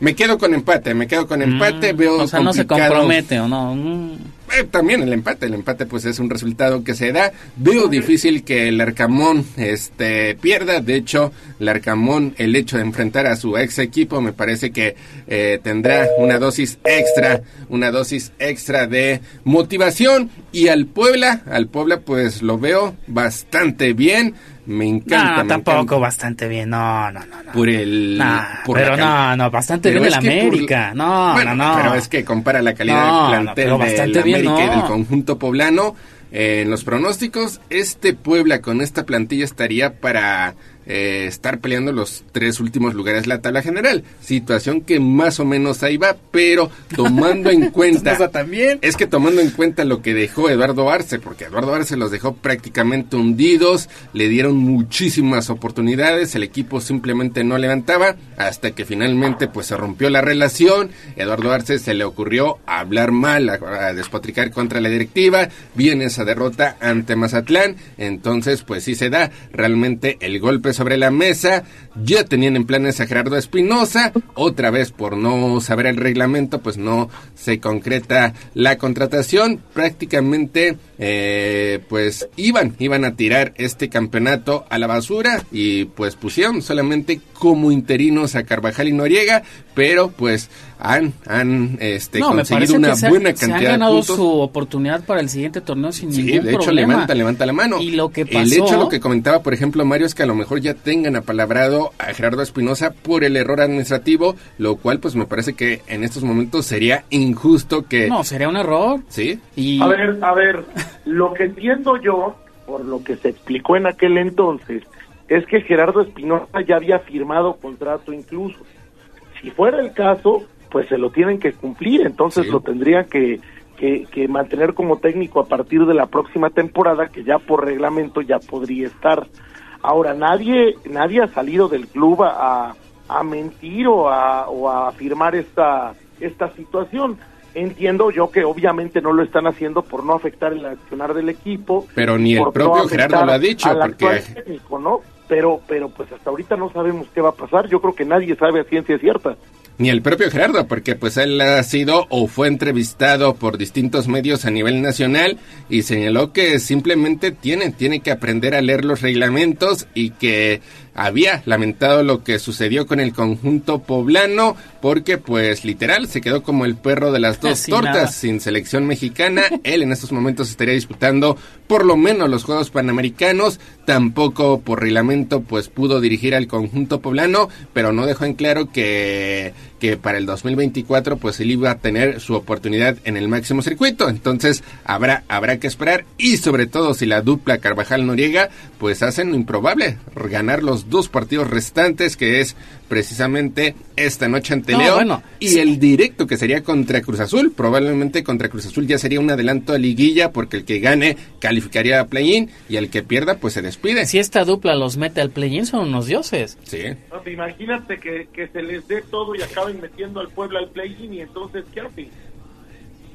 Me quedo con empate, me quedo con empate, veo Mm, o sea, no se compromete o no. Mm. Eh, también el empate, el empate pues es un resultado que se da. Veo difícil que el Arcamón este pierda. De hecho, el Arcamón, el hecho de enfrentar a su ex equipo, me parece que eh, tendrá una dosis extra, una dosis extra de motivación. Y al Puebla, al Puebla pues lo veo bastante bien. Me encanta. No, tampoco encanta. bastante bien. No, no, no. no. Por el. Por pero no, no, bastante Pero bien el por- América. No, Bueno, no, no. Pero es que compara la calidad No, del no, plantel pero bastante del bien, América y no. del conjunto poblano. Eh, en los pronósticos, este Puebla con esta plantilla estaría para eh, estar peleando los tres últimos lugares de la tabla general. Situación que más o menos ahí va, pero tomando en <laughs> cuenta... también? Es que tomando en cuenta lo que dejó Eduardo Arce, porque Eduardo Arce los dejó prácticamente hundidos, le dieron muchísimas oportunidades, el equipo simplemente no levantaba, hasta que finalmente pues se rompió la relación, Eduardo Arce se le ocurrió hablar mal, a, a despotricar contra la directiva, viene esa derrota ante Mazatlán, entonces pues sí se da realmente el golpe sobre la mesa, ya tenían en planes a Gerardo Espinosa, otra vez por no saber el reglamento pues no se concreta la contratación, prácticamente eh, pues iban, iban a tirar este campeonato a la basura y pues pusieron solamente como interinos a Carvajal y Noriega, pero pues han, han este, No, conseguido una que se, buena se han cantidad de ganado puntos. su oportunidad para el siguiente torneo sin Sí, ningún de hecho problema. levanta, levanta la mano. Y lo que pasó... El hecho, lo que comentaba, por ejemplo, Mario, es que a lo mejor ya tengan apalabrado a Gerardo Espinosa por el error administrativo, lo cual pues me parece que en estos momentos sería injusto que... No, sería un error. Sí. Y... A ver, a ver, lo que entiendo yo, por lo que se explicó en aquel entonces, es que Gerardo Espinosa ya había firmado contrato incluso. Si fuera el caso, pues se lo tienen que cumplir, entonces Sí. lo tendrían que, que, que mantener como técnico a partir de la próxima temporada, que ya por reglamento ya podría estar. Ahora, nadie, nadie ha salido del club a, a mentir o a, o a afirmar esta, esta situación. Entiendo yo que obviamente no lo están haciendo por no afectar el accionar del equipo. Pero ni el propio no Gerardo lo ha dicho, porque- técnico, ¿no? Pero, pero pues hasta ahorita no sabemos qué va a pasar. Yo creo que nadie sabe a ciencia cierta. Ni el propio Gerardo, porque pues él ha sido o fue entrevistado por distintos medios a nivel nacional y señaló que simplemente tiene, tiene que aprender a leer los reglamentos y que había lamentado lo que sucedió con el conjunto poblano porque pues literal se quedó como el perro de las dos tortas nada. sin selección mexicana. <laughs> Él en estos momentos estaría disputando por lo menos los Juegos Panamericanos. Tampoco por reglamento pues pudo dirigir al conjunto poblano, pero no dejó en claro que, que para el 2024 pues él iba a tener su oportunidad en el máximo circuito. Entonces habrá, habrá que esperar y sobre todo si la dupla Carvajal-Noriega pues hacen lo improbable, ganar los dos partidos restantes que es precisamente esta noche ante No, León bueno, y sí. el directo que sería contra Cruz Azul. Probablemente contra Cruz Azul ya sería un adelanto a liguilla porque el que gane calificaría a play-in y el que pierda pues se despide. Si esta dupla los mete al play-in son unos dioses. Sí. No, te imagínate que, que se les dé todo y acaben metiendo al pueblo al play-in y entonces, ¿qué hacen?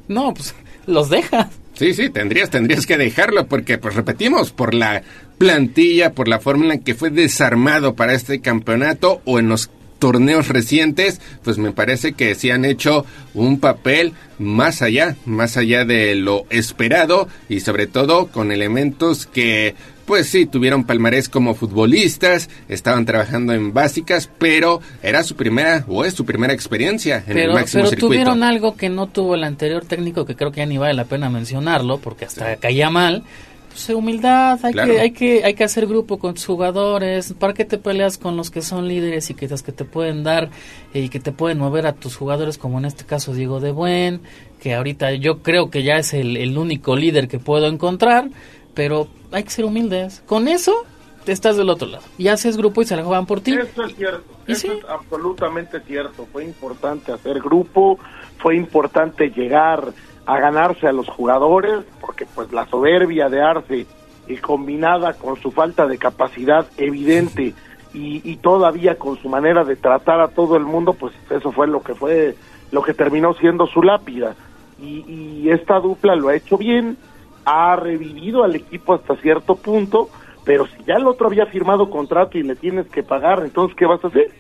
No, pues los deja. Sí, sí, tendrías, tendrías que dejarlo porque, pues repetimos, por la plantilla, por la forma en que fue desarmado para este campeonato o en los torneos recientes, pues me parece que sí han hecho un papel más allá, más allá de lo esperado y sobre todo con elementos que pues sí, tuvieron palmarés como futbolistas, estaban trabajando en básicas, pero era su primera o es su primera experiencia en el Pero, máximo pero circuito. tuvieron algo que no tuvo el anterior técnico, que creo que ya ni vale la pena mencionarlo, porque hasta caía mal. Pues, humildad, hay, Claro. que, hay, que, hay que hacer grupo con tus jugadores. ¿Para qué te peleas con los que son líderes y que los que te pueden dar eh, y que te pueden mover a tus jugadores, como en este caso Diego de Buen, que ahorita yo creo que ya es el, el único líder que puedo encontrar, pero hay que ser humildes. Con eso, te estás del otro lado. Y haces grupo y se la juegan por ti. Eso es cierto, eso es absolutamente cierto. Fue importante hacer grupo, fue importante llegar a ganarse a los jugadores, porque pues la soberbia de Arce, y combinada con su falta de capacidad evidente y, y todavía con su manera de tratar a todo el mundo, pues eso fue lo que fue, lo que terminó siendo su lápida. Y, y esta dupla lo ha hecho bien, ha revivido al equipo hasta cierto punto, pero si ya el otro había firmado contrato y le tienes que pagar, entonces ¿qué vas a hacer?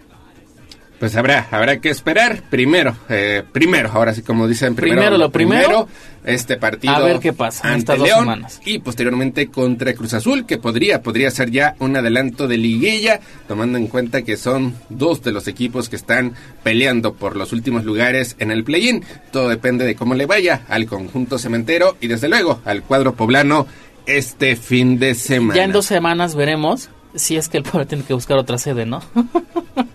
Pues habrá, habrá que esperar. Primero, eh, primero, ahora sí como dicen, primero, Primero lo primero. este partido A ver qué pasa en ante estas dos León semanas. y posteriormente contra Cruz Azul, que podría, podría ser ya un adelanto de liguilla, tomando en cuenta que son dos de los equipos que están peleando por los últimos lugares en el play-in. Todo depende de cómo le vaya al conjunto cementero y desde luego al cuadro poblano este fin de semana. Ya en dos semanas veremos si es que el pueblo tiene que buscar otra sede, ¿no?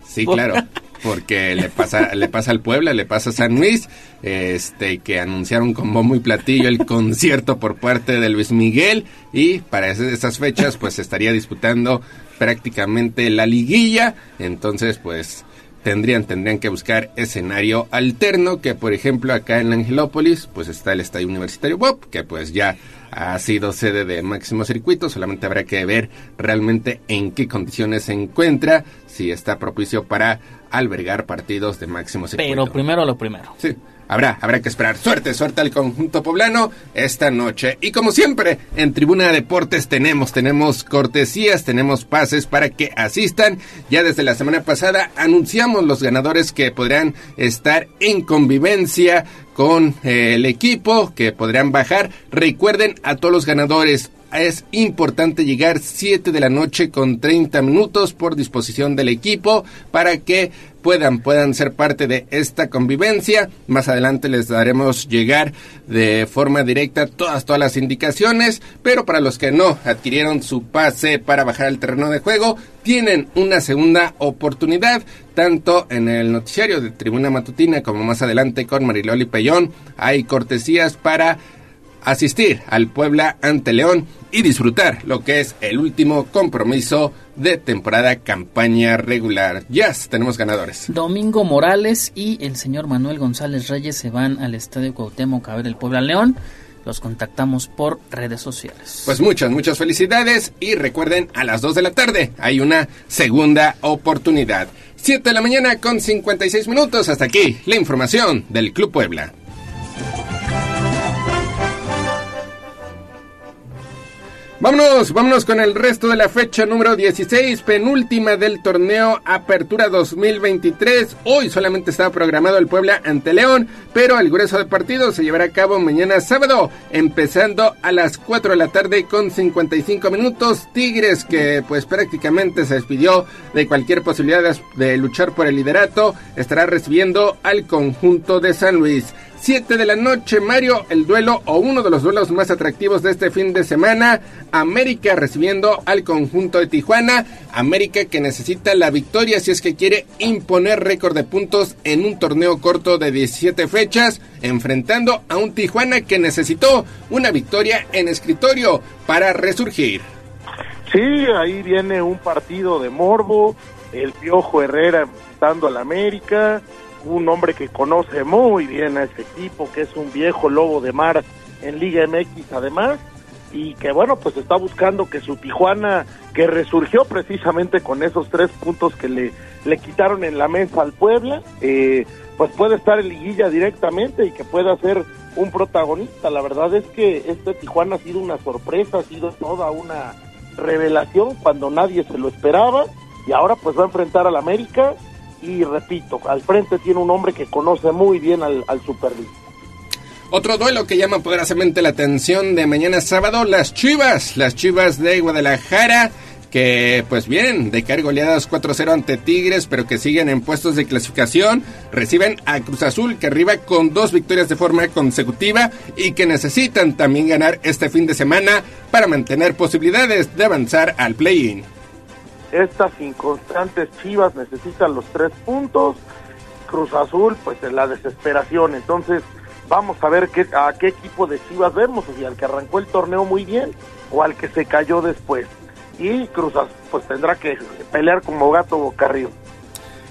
Sí, claro. <laughs> Porque le pasa, le pasa al Puebla, le pasa a San Luis, este, que anunciaron con bombo y platillo el concierto por parte de Luis Miguel y para esas fechas pues estaría disputando prácticamente la liguilla, entonces pues tendrían, tendrían que buscar escenario alterno, que por ejemplo acá en Angelópolis pues está el Estadio Universitario Bob, que pues ya ha sido sede de máximo circuito, solamente habrá que ver realmente en qué condiciones se encuentra, si está propicio para albergar partidos de máximo circuito. Pero primero lo primero. Sí. Habrá, habrá que esperar. Suerte, suerte al conjunto poblano esta noche. Y como siempre, en Tribuna Deportes tenemos, tenemos cortesías, tenemos pases para que asistan. Ya desde la semana pasada anunciamos los ganadores que podrán estar en convivencia con eh, el equipo, que podrán bajar. Recuerden a todos los ganadores, es importante llegar 7 de la noche con 30 minutos por disposición del equipo para que puedan puedan ser parte de esta convivencia. Más adelante les daremos llegar de forma directa todas todas las indicaciones, pero para los que no adquirieron su pase para bajar al terreno de juego, tienen una segunda oportunidad tanto en el noticiario de Tribuna Matutina como más adelante con Mariloli Pellón. Hay cortesías para asistir al Puebla ante León y disfrutar lo que es el último compromiso de temporada campaña regular. Ya tenemos ganadores. Domingo Morales y el señor Manuel González Reyes se van al Estadio Cuauhtémoc a ver el Puebla León. Los contactamos por redes sociales. Pues muchas, muchas felicidades y recuerden a las 2 de la tarde hay una segunda oportunidad. 7 de la mañana con 56 minutos. Hasta aquí la información del Club Puebla. Vámonos, vámonos con el resto de la fecha número 16, penúltima del torneo Apertura 2023. Hoy solamente estaba programado el Puebla ante León, pero el grueso de partido se llevará a cabo mañana sábado, empezando a las 4 de la tarde con 55 minutos. Tigres, que pues prácticamente se despidió de cualquier posibilidad de, de luchar por el liderato, estará recibiendo al conjunto de San Luis. 7 de la noche, Mario, el duelo o uno de los duelos más atractivos de este fin de semana. América recibiendo al conjunto de Tijuana. América que necesita la victoria si es que quiere imponer récord de puntos en un torneo corto de 17 fechas, enfrentando a un Tijuana que necesitó una victoria en escritorio para resurgir. Sí, ahí viene un partido de morbo, el Piojo Herrera enfrentando al América, un hombre que conoce muy bien a ese equipo, que es un viejo lobo de mar en Liga MX además, y que bueno, pues está buscando que su Tijuana, que resurgió precisamente con esos tres puntos que le, le quitaron en la mesa al Puebla, eh, pues puede estar en liguilla directamente y que pueda ser un protagonista. La verdad es que este Tijuana ha sido una sorpresa, ha sido toda una revelación cuando nadie se lo esperaba y ahora pues va a enfrentar al América y repito, al frente tiene un hombre que conoce muy bien al, al. Otro duelo que llama poderosamente la atención de mañana sábado, las Chivas, las Chivas de Guadalajara que pues vienen de caer goleadas 4-0 ante Tigres, pero que siguen en puestos de clasificación, reciben a Cruz Azul que arriba con dos victorias de forma consecutiva y que necesitan también ganar este fin de semana para mantener posibilidades de avanzar al play-in. Estas inconstantes Chivas necesitan los tres puntos, Cruz Azul pues en la desesperación, entonces vamos a ver qué, a qué equipo de Chivas vemos, o sea, al que arrancó el torneo muy bien o al que se cayó después. Y Cruz Azul pues tendrá que pelear como gato boca arriba.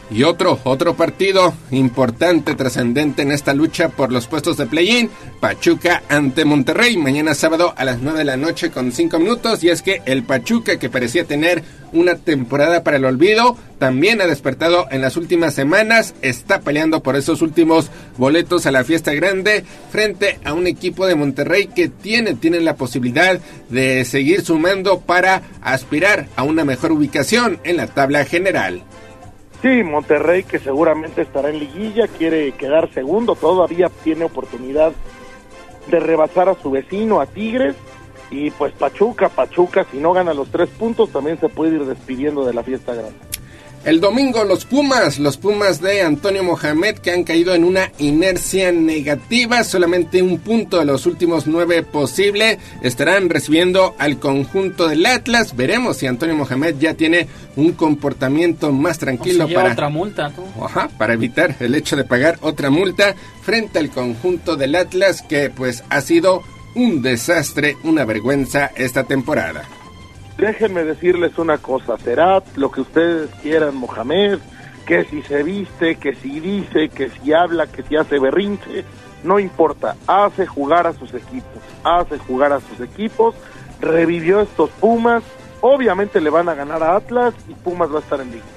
Y otro, otro partido importante, trascendente en esta lucha por los puestos de play-in, Pachuca ante Monterrey, mañana sábado a las 9 de la noche con 5 minutos, y es que el Pachuca, que parecía tener una temporada para el olvido, también ha despertado en las últimas semanas, está peleando por esos últimos boletos a la fiesta grande frente a un equipo de Monterrey que tiene, tiene la posibilidad de seguir sumando para aspirar a una mejor ubicación en la tabla general. Sí, Monterrey que seguramente estará en liguilla, quiere quedar segundo, todavía tiene oportunidad de rebasar a su vecino, a Tigres, y pues Pachuca, Pachuca, si no gana los tres puntos, también se puede ir despidiendo de la fiesta grande. El domingo los Pumas, los Pumas de Antonio Mohamed que han caído en una inercia negativa, solamente un punto de los últimos nueve posible, estarán recibiendo al conjunto del Atlas. Veremos si Antonio Mohamed ya tiene un comportamiento más tranquilo para otra multa, Ajá, para evitar el hecho de pagar otra multa frente al conjunto del Atlas que pues ha sido un desastre, una vergüenza esta temporada. Déjenme decirles una cosa, será lo que ustedes quieran, Mohamed, que si se viste, que si dice, que si habla, que si hace berrinche, no importa, hace jugar a sus equipos, hace jugar a sus equipos, revivió estos Pumas, obviamente le van a ganar a Atlas y Pumas va a estar en liga.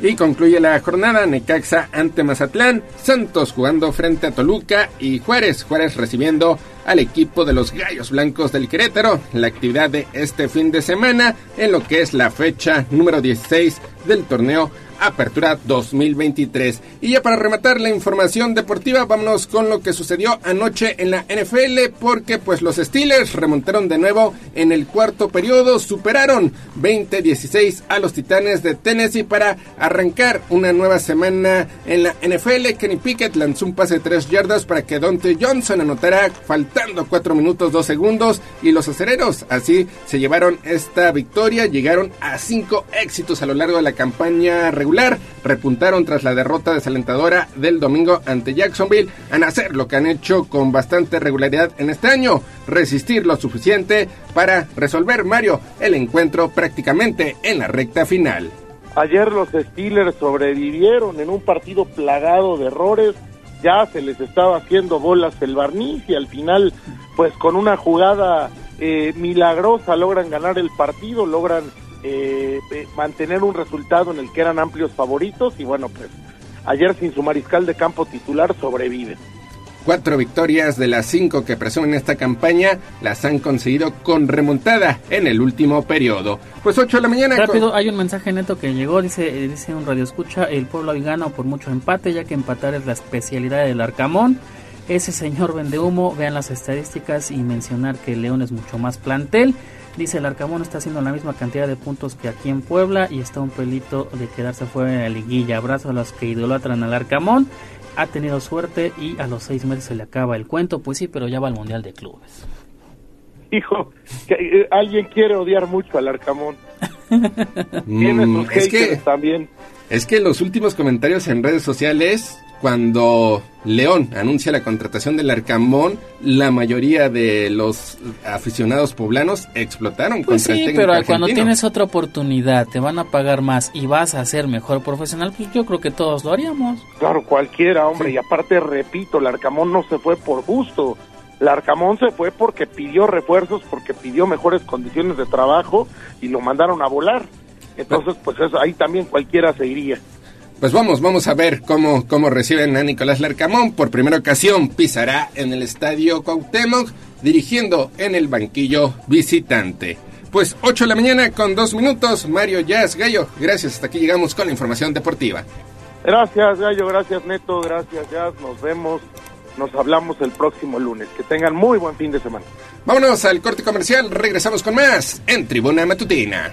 Y concluye la jornada Necaxa ante Mazatlán, Santos jugando frente a Toluca y Juárez, Juárez recibiendo al equipo de los Gallos Blancos del Querétaro. La actividad de este fin de semana en lo que es la fecha número 16 del torneo Apertura 2023. Y ya para rematar la información deportiva, vámonos con lo que sucedió anoche en la NFL, porque pues los Steelers remontaron de nuevo en el cuarto periodo, superaron 20-16 a los Titanes de Tennessee para arrancar una nueva semana en la NFL. Kenny Pickett lanzó un pase de 3 yardas para que Dante Johnson anotara faltando 4 minutos 2 segundos y los acereros así se llevaron esta victoria, llegaron a 5 éxitos a lo largo de la campaña regular repuntaron tras la derrota desalentadora del domingo ante Jacksonville a hacer lo que han hecho con bastante regularidad en este año, resistir lo suficiente para resolver Mario el encuentro prácticamente en la recta final. Ayer los Steelers sobrevivieron en un partido plagado de errores, ya se les estaba haciendo bolas el barniz y al final pues con una jugada eh, milagrosa logran ganar el partido, logran eh, eh, mantener un resultado en el que eran amplios favoritos y bueno, pues ayer sin su mariscal de campo titular sobreviven. Cuatro victorias de las cinco que presumen esta campaña las han conseguido con remontada en el último periodo. Pues 8 de la mañana. Rápido, hay un mensaje neto que llegó, dice, eh, dice un radio escucha, el pueblo hoy gana por mucho empate, ya que empatar es la especialidad del Arcamón. Ese señor vende humo, vean las estadísticas y mencionar que León es mucho más plantel. Dice el Arcamón está haciendo la misma cantidad de puntos que aquí en Puebla y está un pelito de quedarse fuera de la liguilla. Abrazo a los que idolatran al Arcamón. Ha tenido suerte y a los seis meses se le acaba el cuento. Pues sí, pero ya va al Mundial de Clubes. Hijo, que, eh, alguien quiere odiar mucho al Arcamón. <laughs> Tiene Mm, sus es que- haters también. Es que los últimos comentarios en redes sociales, cuando León anuncia la contratación del Arcamón, la mayoría de los aficionados poblanos explotaron Pues contra sí, el técnico pero cuando tienes otra oportunidad, te van a pagar más y vas a ser mejor profesional, pues yo creo que todos lo haríamos. Claro, cualquiera, hombre. Y aparte, repito, el Arcamón no se fue por gusto. El Arcamón se fue porque pidió refuerzos, porque pidió mejores condiciones de trabajo y lo mandaron a volar. Entonces, pues eso, ahí también cualquiera se iría. Pues vamos, vamos a ver cómo, cómo reciben a Nicolás Larcamón. Por primera ocasión pisará en el estadio Cuauhtémoc, dirigiendo en el banquillo visitante. Pues 8 de la mañana con 2 minutos, Mario Jazz Gallo. Gracias, hasta aquí llegamos con la información deportiva. Gracias, Gallo. Gracias, Neto. Gracias, Jazz. Nos vemos nos hablamos el próximo lunes. Que tengan muy buen fin de semana. Vámonos al corte comercial, regresamos con más en Tribuna Matutina.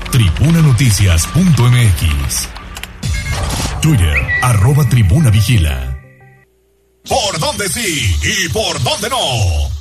tribunanoticias.mx. Twitter, arroba tribuna vigila. ¿Por dónde sí y por dónde no?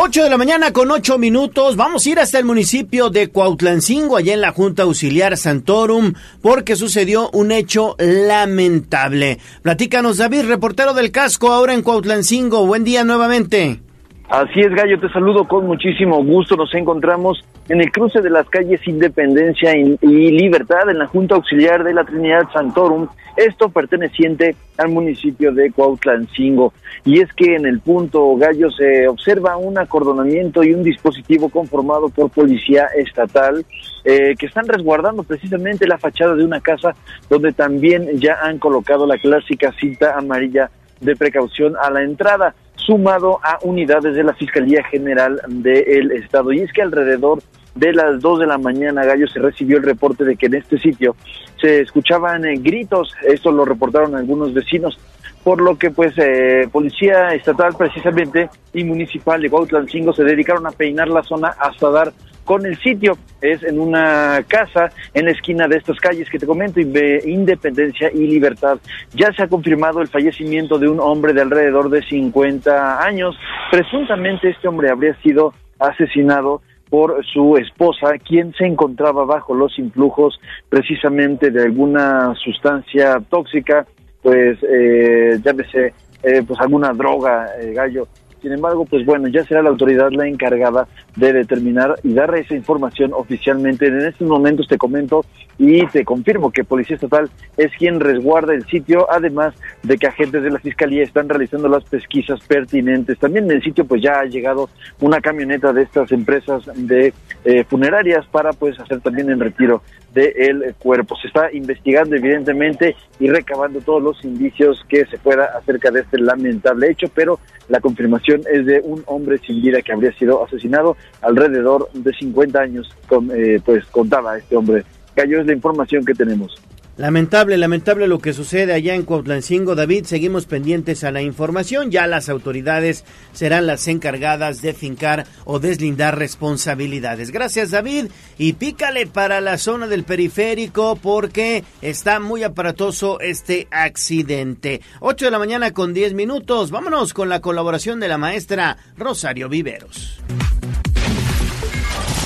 8 de la mañana con 8 minutos. Vamos a ir hasta el municipio de Cuautlancingo, allá en la Junta Auxiliar Santorum, porque sucedió un hecho lamentable. Platícanos, David, reportero del casco, ahora en Cuautlancingo. Buen día nuevamente. Así es, Gallo, te saludo con muchísimo gusto. Nos encontramos en el cruce de las calles Independencia y Libertad en la Junta Auxiliar de la Trinidad Santorum, esto perteneciente al municipio de Cuautlancingo. Y es que en el punto Gallo se observa un acordonamiento y un dispositivo conformado por policía estatal eh, que están resguardando precisamente la fachada de una casa donde también ya han colocado la clásica cinta amarilla de precaución a la entrada sumado a unidades de la Fiscalía General del Estado. Y es que alrededor de las 2 de la mañana, Gallo, se recibió el reporte de que en este sitio se escuchaban eh, gritos, esto lo reportaron algunos vecinos, por lo que pues eh, Policía Estatal precisamente y Municipal de Cuautlancingo se dedicaron a peinar la zona hasta dar con el sitio. Es en una casa en la esquina de estas calles que te comento, Independencia y Libertad. Ya se ha confirmado el fallecimiento de un hombre de alrededor de 50 años. Presuntamente este hombre habría sido asesinado por su esposa, quien se encontraba bajo los influjos precisamente de alguna sustancia tóxica, pues eh, llámese eh, pues alguna droga, eh, gallo, sin embargo, pues bueno, ya será la autoridad la encargada de determinar y dar esa información oficialmente. En estos momentos te comento y te confirmo que Policía Estatal es quien resguarda el sitio, además de que agentes de la Fiscalía están realizando las pesquisas pertinentes. También en el sitio pues ya ha llegado una camioneta de estas empresas de eh, funerarias para pues hacer también el retiro del cuerpo. Se está investigando evidentemente y recabando todos los indicios que se pueda acerca de este lamentable hecho, pero la confirmación es de un hombre sin vida que habría sido asesinado alrededor de 50 años, eh, pues contaba este hombre. Cayó es la información que tenemos. Lamentable, lamentable lo que sucede allá en Cuautlancingo. David, seguimos pendientes a la información. Ya las autoridades serán las encargadas de fincar o deslindar responsabilidades. Gracias, David. Y pícale para la zona del periférico porque está muy aparatoso este accidente. 8 de la mañana con 10 minutos. Vámonos con la colaboración de la maestra Rosario Viveros.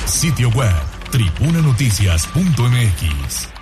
Sitio web tribunanoticias.mx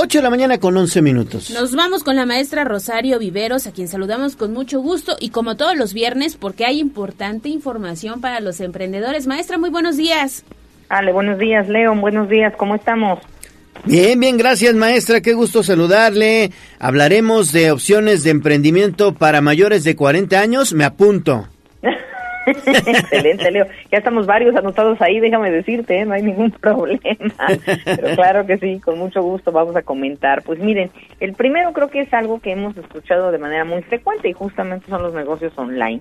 8 de la mañana con 11 minutos. Nos vamos con la maestra Rosario Viveros, a quien saludamos con mucho gusto y como todos los viernes, porque hay importante información para los emprendedores. Maestra, muy buenos días. Ale, buenos días, Leo, buenos días, ¿cómo estamos? Bien, bien, gracias maestra, qué gusto saludarle. Hablaremos de opciones de emprendimiento para mayores de 40 años, me apunto. <laughs> Excelente, Leo. Ya estamos varios anotados ahí, déjame decirte, ¿eh? no hay ningún <laughs> problema. Pero claro que sí, con mucho gusto vamos a comentar. Pues miren, el primero creo que es algo que hemos escuchado de manera muy frecuente y justamente son los negocios online.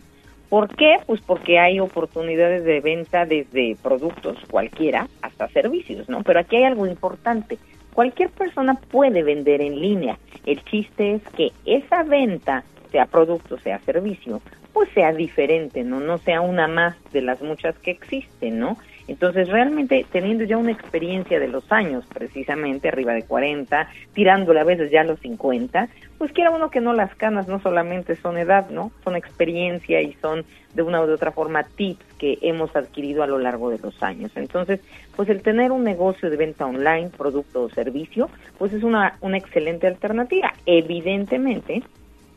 ¿Por qué? Pues porque hay oportunidades de venta desde productos cualquiera hasta servicios, ¿no? Pero aquí hay algo importante. Cualquier persona puede vender en línea. El chiste es que esa venta, sea producto, sea servicio, pues sea diferente, ¿no? No sea una más de las muchas que existen, ¿no? Entonces, realmente teniendo ya una experiencia de los años, precisamente arriba de 40, tirándole a veces ya a los 50, pues quiera uno que no las canas no solamente son edad, ¿no? Son experiencia y son de una u otra forma tips que hemos adquirido a lo largo de los años. Entonces, pues el tener un negocio de venta online, producto o servicio, pues es una, una excelente alternativa. Evidentemente,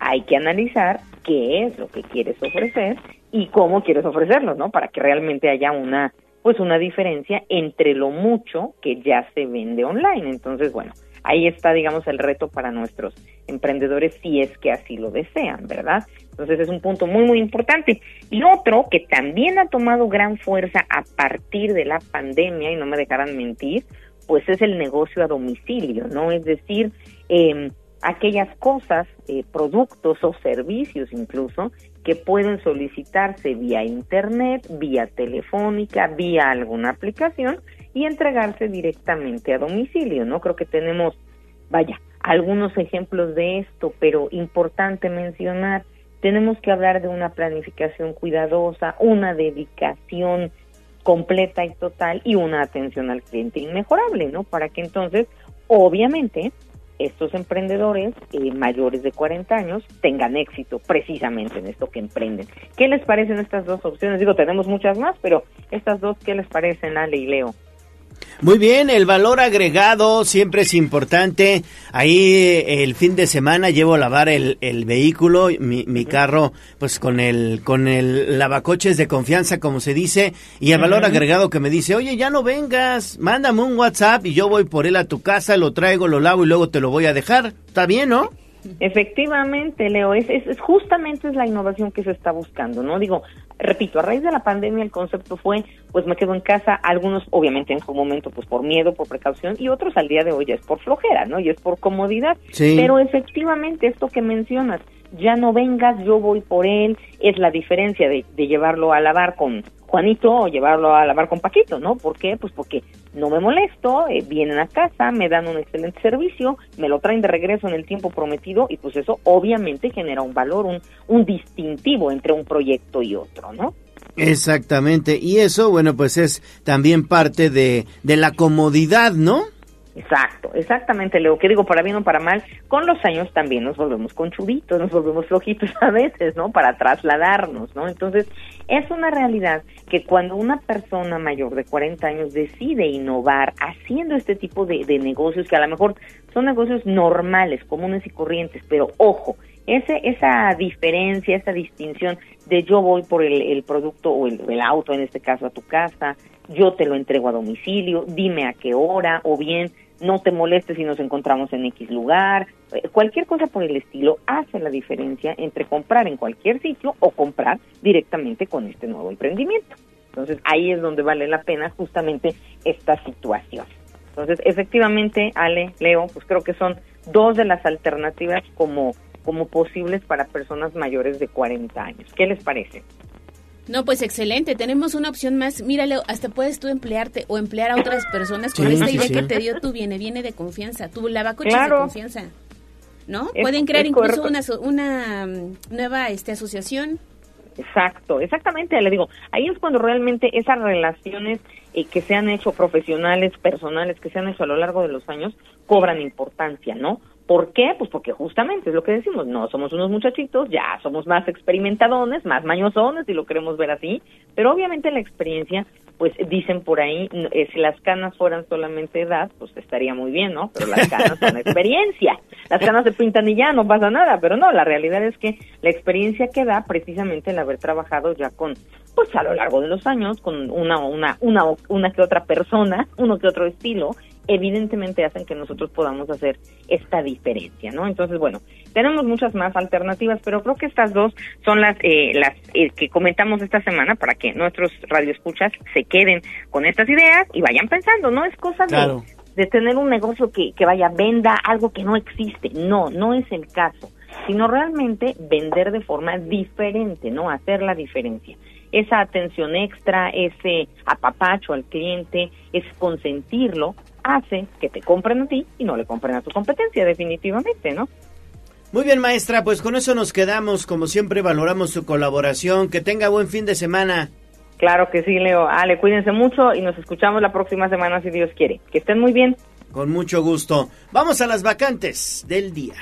hay que analizar qué es lo que quieres ofrecer y cómo quieres ofrecerlo, ¿no? Para que realmente haya una pues una diferencia entre lo mucho que ya se vende online. Entonces, bueno, ahí está, digamos, el reto para nuestros emprendedores si es que así lo desean, ¿verdad? Entonces es un punto muy, muy importante. Y otro que también ha tomado gran fuerza a partir de la pandemia, y no me dejarán mentir, pues es el negocio a domicilio, ¿no? Es decir, eh, aquellas cosas, eh, productos o servicios incluso, que pueden solicitarse vía internet, vía telefónica, vía alguna aplicación y entregarse directamente a domicilio, ¿no? Creo que tenemos, vaya, algunos ejemplos de esto, pero importante mencionar, tenemos que hablar de una planificación cuidadosa, una dedicación completa y total y una atención al cliente inmejorable, ¿no? Para que entonces, obviamente, estos emprendedores eh, mayores de 40 años tengan éxito precisamente en esto que emprenden. ¿Qué les parecen estas dos opciones? Digo, tenemos muchas más, pero estas dos, ¿qué les parecen, Ale y Leo? Muy bien, el valor agregado siempre es importante. Ahí eh, el fin de semana llevo a lavar el, el vehículo, mi, mi carro, pues con el con el lavacoches de confianza, como se dice, y el valor agregado que me dice, oye, ya no vengas, mándame un WhatsApp y yo voy por él a tu casa, lo traigo, lo lavo y luego te lo voy a dejar. ¿Está bien, no? Efectivamente, Leo, es, es, es justamente es la innovación que se está buscando, ¿no? Digo, repito, a raíz de la pandemia el concepto fue, pues me quedo en casa, algunos obviamente en su momento pues por miedo, por precaución, y otros al día de hoy ya es por flojera, ¿no? Y es por comodidad. Sí. Pero efectivamente esto que mencionas, ya no vengas, yo voy por él, es la diferencia de, de llevarlo a lavar con Juanito o llevarlo a lavar con Paquito, ¿no? ¿Por qué? Pues porque no me molesto, eh, vienen a casa, me dan un excelente servicio, me lo traen de regreso en el tiempo prometido y pues eso obviamente genera un valor, un, un distintivo entre un proyecto y otro, ¿no? Exactamente. Y eso, bueno, pues es también parte de, de la comodidad, ¿no? Exacto, exactamente, Leo, que digo, para bien o para mal, con los años también nos volvemos conchuditos, nos volvemos flojitos <laughs> a veces, ¿no? Para trasladarnos, ¿no? Entonces, es una realidad que cuando una persona mayor de 40 años decide innovar haciendo este tipo de, negocios, que a lo mejor son negocios normales, comunes y corrientes, pero ojo, ese, esa diferencia, esa distinción de yo voy por el, el producto o el auto, en este caso, a tu casa, yo te lo entrego a domicilio, dime a qué hora, o bien no te molestes si nos encontramos en X lugar, eh, cualquier cosa por el estilo hace la diferencia entre comprar en cualquier sitio o comprar directamente con este nuevo emprendimiento. Entonces ahí es donde vale la pena justamente esta situación. Entonces efectivamente, Ale, Leo, pues creo que son dos de las alternativas como, como posibles para personas mayores de 40 años. ¿Qué les parece? No, pues excelente. Tenemos una opción más. Míralo, hasta puedes tú emplearte o emplear a otras personas con Sí, esta sí, idea sí. que te dio tu viene, viene de confianza. Tu lavacoches Claro. de confianza. ¿No? Es- Pueden crear incluso correcto. una, aso- una mm, nueva este, asociación. Exacto, exactamente, le digo, ahí es cuando realmente esas relaciones eh, que se han hecho profesionales, personales, que se han hecho a lo largo de los años, cobran importancia, ¿no? ¿Por qué? Pues porque justamente es lo que decimos, no somos unos muchachitos, ya somos más experimentadones, más mañosones, si lo queremos ver así, pero obviamente la experiencia, pues dicen por ahí, eh, si las canas fueran solamente edad, pues estaría muy bien, ¿no? Pero las canas son <laughs> experiencia, las canas se pintan y ya, no pasa nada, pero no, la realidad es que la experiencia que da precisamente el haber trabajado ya con, pues a lo largo de los años, con una, una, una, una que otra persona, uno que otro estilo, evidentemente hacen que nosotros podamos hacer esta diferencia, ¿no? Entonces, bueno, tenemos muchas más alternativas, pero creo que estas dos son las eh, las eh, que comentamos esta semana para que nuestros radioescuchas se queden con estas ideas y vayan pensando, no es cosa Claro. de, de tener un negocio que, que vaya, venda algo que no existe, no, no es el caso, sino realmente vender de forma diferente, ¿no? Hacer la diferencia esa atención extra, ese apapacho al cliente, es consentirlo, hace que te compren a ti y no le compren a tu competencia, definitivamente, ¿no? Muy bien, maestra, pues con eso nos quedamos. Como siempre, valoramos su colaboración. Que tenga buen fin de semana. Claro que sí, Leo. Ale, cuídense mucho y nos escuchamos la próxima semana si Dios quiere. Que estén muy bien. Con mucho gusto. Vamos a las vacantes del día.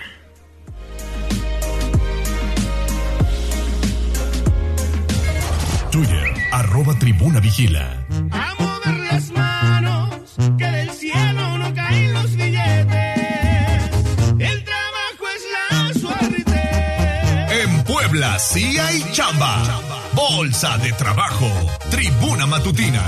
Twitter, arroba tribuna vigila. las manos, que Puebla sí hay chamba. Bolsa de trabajo. Tribuna matutina.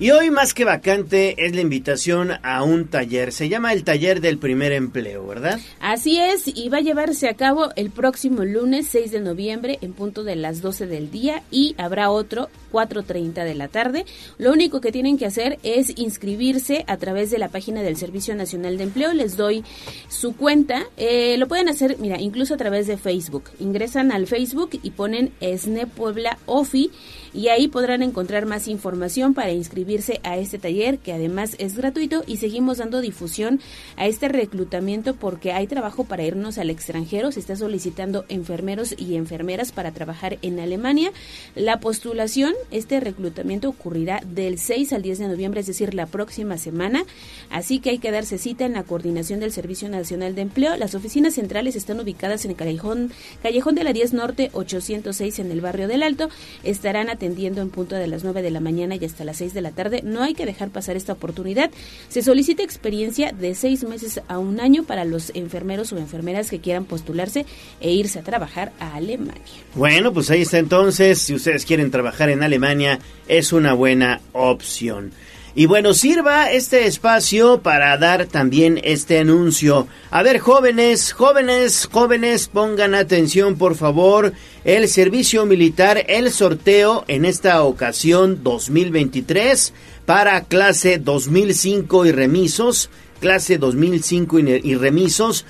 Y hoy más que vacante es la invitación a un taller. Se llama el taller del primer empleo, ¿verdad? Así es, y va a llevarse a cabo el próximo lunes 6 de noviembre en punto de las 12 del día y habrá otro 4.30 de la tarde. Lo único que tienen que hacer es inscribirse a través de la página del Servicio Nacional de Empleo. Les doy su cuenta. Eh, lo pueden hacer, mira, incluso a través de Facebook. Ingresan al Facebook y ponen SNE Puebla OFI y ahí podrán encontrar más información para inscribirse a este taller que además es gratuito y seguimos dando difusión a este reclutamiento porque hay trabajo para irnos al extranjero, se está solicitando enfermeros y enfermeras para trabajar en Alemania. La postulación, este reclutamiento ocurrirá del 6 al 10 de noviembre, es decir, la próxima semana, así que hay que darse cita en la coordinación del Servicio Nacional de Empleo. Las oficinas centrales están ubicadas en Callejón, Callejón de la 10 Norte 806 en el barrio del Alto. Estarán atendiendo en punto de las 9 de la mañana y hasta las 6 de la tarde. No hay que dejar pasar esta oportunidad. Se solicita experiencia de seis meses a un año para los enfermeros o enfermeras que quieran postularse e irse a trabajar a Alemania. Bueno, pues ahí está entonces. Si ustedes quieren trabajar en Alemania, es una buena opción. Y bueno, sirva este espacio para dar también este anuncio. A ver, jóvenes, jóvenes, jóvenes, pongan atención, por favor. El servicio militar, el sorteo en esta ocasión 2023 para clase 2005 y remisos, clase 2005 y remisos,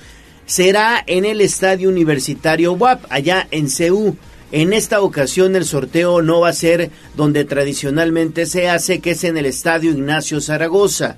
será en el Estadio Universitario WAP, allá en CEU. En esta ocasión el sorteo no va a ser donde tradicionalmente se hace, que es en el Estadio Ignacio Zaragoza.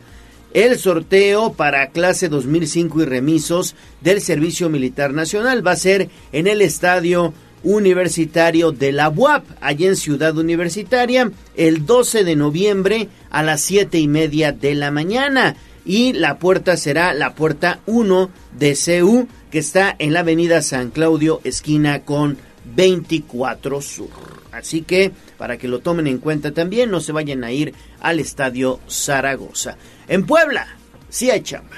El sorteo para clase 2005 y remisos del Servicio Militar Nacional va a ser en el Estadio Universitario de la UAP, allá en Ciudad Universitaria, el 12 de noviembre a las 7 y media de la mañana. Y la puerta será la puerta 1 de CU, que está en la avenida San Claudio, esquina con 24 Sur. Así que para que lo tomen en cuenta también, no se vayan a ir al Estadio Zaragoza. En Puebla, sí hay chamba.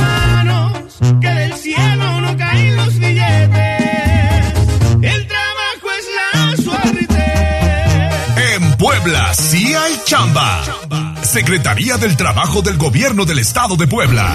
manos, que del cielo no caen los billetes. El trabajo es la suerte. En Puebla sí hay chamba. Secretaría del Trabajo del Gobierno del Estado de Puebla.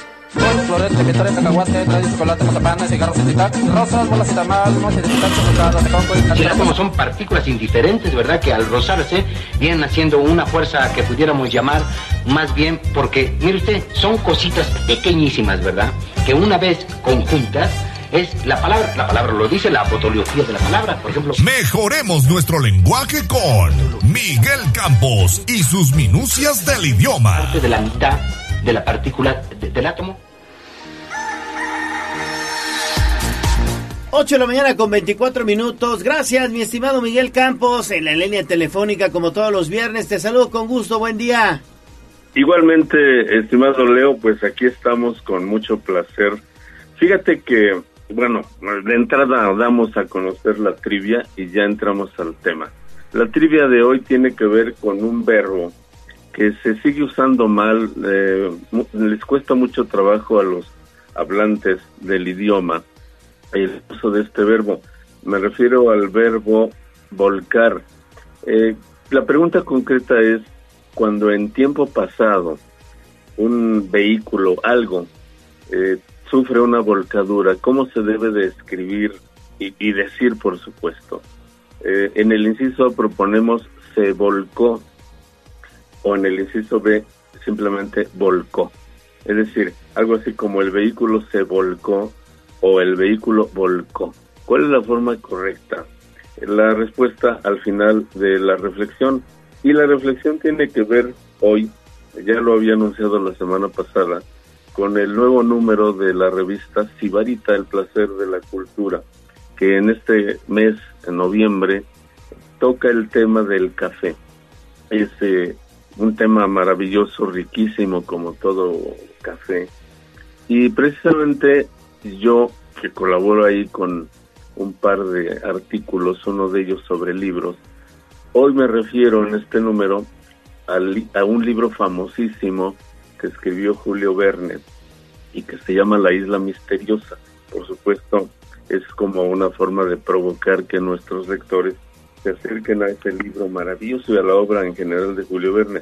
florete, que trae cacahuate, trae chocolate, cigarros rosas, bolas y tamal, de chocolate, Será como son partículas indiferentes, ¿verdad? Que al rozarse vienen haciendo una fuerza que pudiéramos llamar más bien porque, mire usted, son cositas pequeñísimas, ¿verdad? Que una vez conjuntas es la palabra, la palabra lo dice, la fotografía de la palabra, por ejemplo. Mejoremos nuestro lenguaje con Miguel Campos y sus minucias del idioma. Parte de la mitad de la partícula de- del átomo. 8 de la mañana con 24 minutos. Gracias, mi estimado Miguel Campos, en la línea telefónica como todos los viernes. Te saludo con gusto, buen día. Igualmente, estimado Leo, pues aquí estamos con mucho placer. Fíjate que, bueno, de entrada damos a conocer la trivia y ya entramos al tema. La trivia de hoy tiene que ver con un verbo que se sigue usando mal, eh, les cuesta mucho trabajo a los hablantes del idioma el uso de este verbo. Me refiero al verbo volcar. Eh, la pregunta concreta es, cuando en tiempo pasado un vehículo, algo, eh, sufre una volcadura, ¿cómo se debe de escribir y, decir, por supuesto? Eh, en el inciso proponemos se volcó o en el inciso B simplemente volcó. Es decir, algo así como el vehículo se volcó o el vehículo volcó. ¿Cuál es la forma correcta? La respuesta al final de la reflexión. Y la reflexión tiene que ver hoy, ya lo había anunciado la semana pasada, con el nuevo número de la revista Sibarita, El placer de la cultura, que en este mes, en noviembre, toca el tema del café. Es eh, un tema maravilloso, riquísimo como todo café. Y precisamente yo, que colaboro ahí con un par de artículos, uno de ellos sobre libros, hoy me refiero en este número li- a un libro famosísimo que escribió Julio Verne y que se llama La Isla Misteriosa. Por supuesto, es como una forma de provocar que nuestros lectores se acerquen a ese libro maravilloso y a la obra en general de Julio Verne.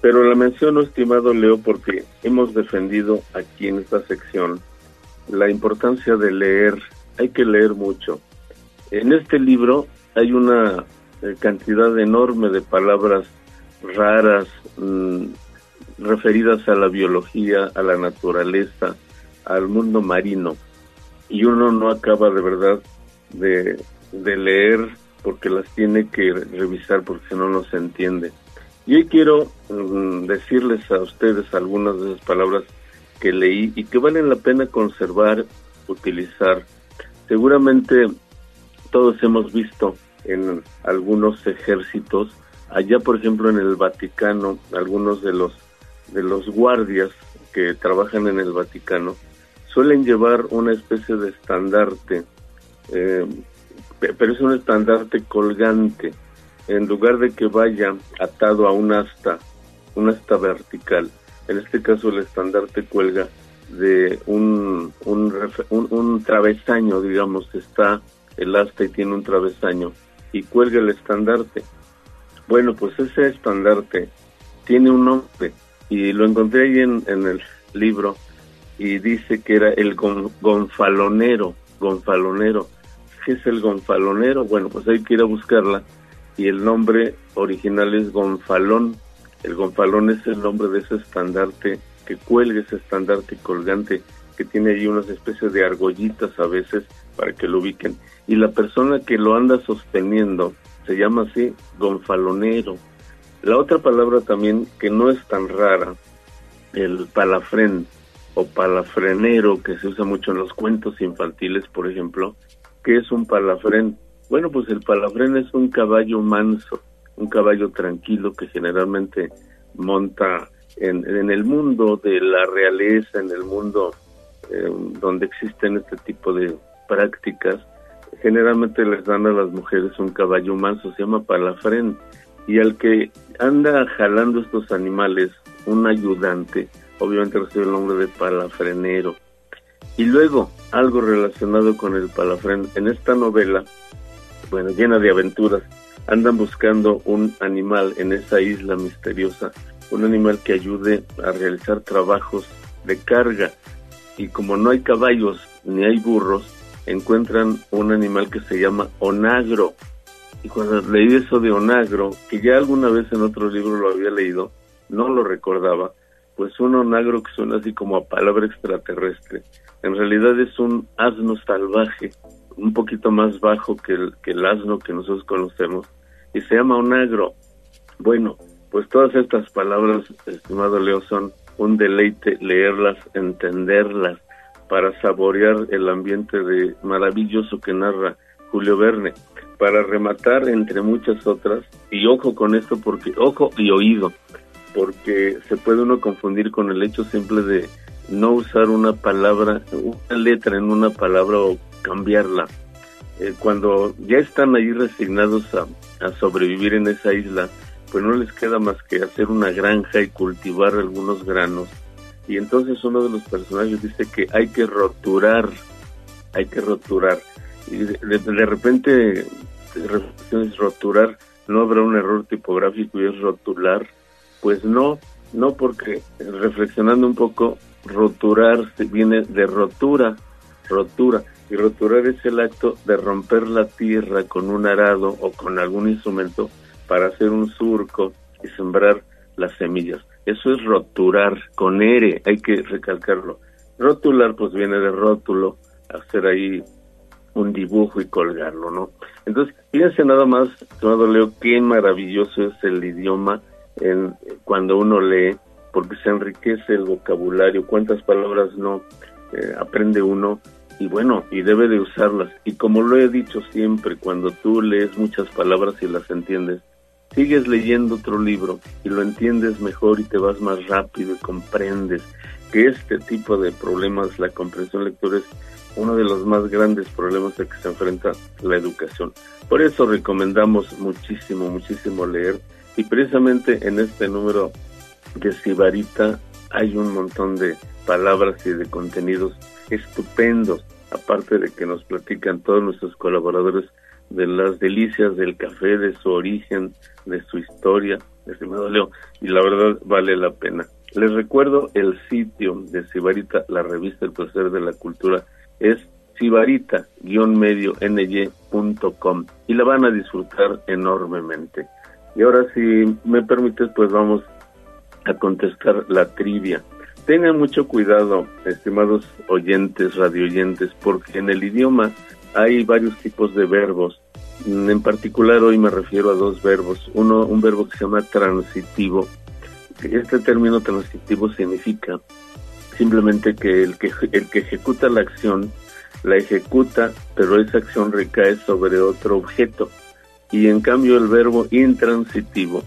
Pero la menciono, estimado Leo, porque hemos defendido aquí en esta sección la importancia de leer. Hay que leer mucho. En este libro hay una eh, cantidad enorme de palabras raras, mm, referidas a la biología, a la naturaleza, al mundo marino. Y uno no acaba de verdad de leer porque las tiene que revisar porque si no, no se entiende. Y hoy quiero mm, decirles a ustedes algunas de esas palabras que leí y que valen la pena conservar, utilizar. Seguramente todos hemos visto en algunos ejércitos, allá por ejemplo en el Vaticano, algunos de los de los guardias que trabajan en el Vaticano suelen llevar una especie de estandarte, eh, pero es un estandarte colgante, en lugar de que vaya atado a un asta, un asta vertical. En este caso el estandarte cuelga de un, un, un travesaño, digamos, está el asta y tiene un travesaño y cuelga el estandarte. Bueno, pues ese estandarte tiene un nombre y lo encontré ahí en, en el libro y dice que era el gon- gonfalonero, gonfalonero. ¿Qué es el gonfalonero? Bueno, pues hay que ir a buscarla y el nombre original es gonfalón. El gonfalón es el nombre de ese estandarte que cuelga ese estandarte colgante que tiene ahí unas especies de argollitas a veces para que lo ubiquen. Y la persona que lo anda sosteniendo se llama así gonfalonero. La otra palabra también que no es tan rara, el palafrén o palafrenero que se usa mucho en los cuentos infantiles, por ejemplo, ¿qué es un palafrén? Bueno, pues el palafrén es un caballo manso, un caballo tranquilo que generalmente monta en, el mundo de la realeza, en el mundo eh, donde existen este tipo de prácticas, generalmente les dan a las mujeres un caballo manso, se llama palafrén, y al que anda jalando estos animales, un ayudante, obviamente recibe el nombre de palafrenero. Y luego, algo relacionado con el palafrén, en esta novela, bueno, llena de aventuras, andan buscando un animal en esa isla misteriosa, un animal que ayude a realizar trabajos de carga. Y como no hay caballos ni hay burros, encuentran un animal que se llama onagro. Y cuando leí eso de onagro, que ya alguna vez en otro libro lo había leído, no lo recordaba, pues un onagro que suena así como a palabra extraterrestre. En realidad es un asno salvaje, un poquito más bajo que el, que el asno que nosotros conocemos, y se llama onagro. Bueno, pues todas estas palabras, estimado Leo, son un deleite leerlas, entenderlas, para saborear el ambiente de maravilloso que narra Julio Verne, para rematar entre muchas otras, y ojo con esto porque, ojo y oído, porque se puede uno confundir con el hecho simple de no usar una palabra, una letra en una palabra o cambiarla. Eh, cuando ya están ahí resignados a, a sobrevivir en esa isla, pues no les queda más que hacer una granja y cultivar algunos granos. Y entonces uno de los personajes dice que hay que roturar, hay que roturar. Y de, de- de repente, reflexiones roturar, no habrá un error tipográfico y es rotular. Pues no, no porque reflexionando un poco, roturar viene de rotura, rotura. Y roturar es el acto de romper la tierra con un arado o con algún instrumento para hacer un surco y sembrar las semillas. Eso es roturar con R, hay que recalcarlo. Rotular pues viene de rótulo, hacer ahí un dibujo y colgarlo, ¿no? Entonces, fíjense nada más, Leo, qué maravilloso es el idioma en, cuando uno lee, porque se enriquece el vocabulario, cuántas palabras no eh, aprende uno, y bueno, y debe de usarlas. Y como lo he dicho siempre, cuando tú lees muchas palabras y las entiendes, sigues leyendo otro libro y lo entiendes mejor y te vas más rápido y comprendes que este tipo de problemas, la comprensión lectora es uno de los más grandes problemas a que se enfrenta la educación. Por eso recomendamos muchísimo, muchísimo leer y precisamente en este número de Sibarita hay un montón de palabras y de contenidos estupendos, aparte de que nos platican todos nuestros colaboradores de las delicias del café, de su origen, de su historia, estimado Leo, y la verdad vale la pena. Les recuerdo el sitio de Sibarita, la revista El Placer de la Cultura, es sibarita-medio-ny.com y la van a disfrutar enormemente. Y ahora si me permites, pues vamos a contestar la trivia. Tengan mucho cuidado, estimados oyentes, radioyentes, porque en el idioma hay varios tipos de verbos. En particular hoy me refiero a dos verbos. Uno, un verbo que se llama transitivo. Este término transitivo significa simplemente que el que el que ejecuta la acción la ejecuta, pero esa acción recae sobre otro objeto. Y en cambio el verbo intransitivo,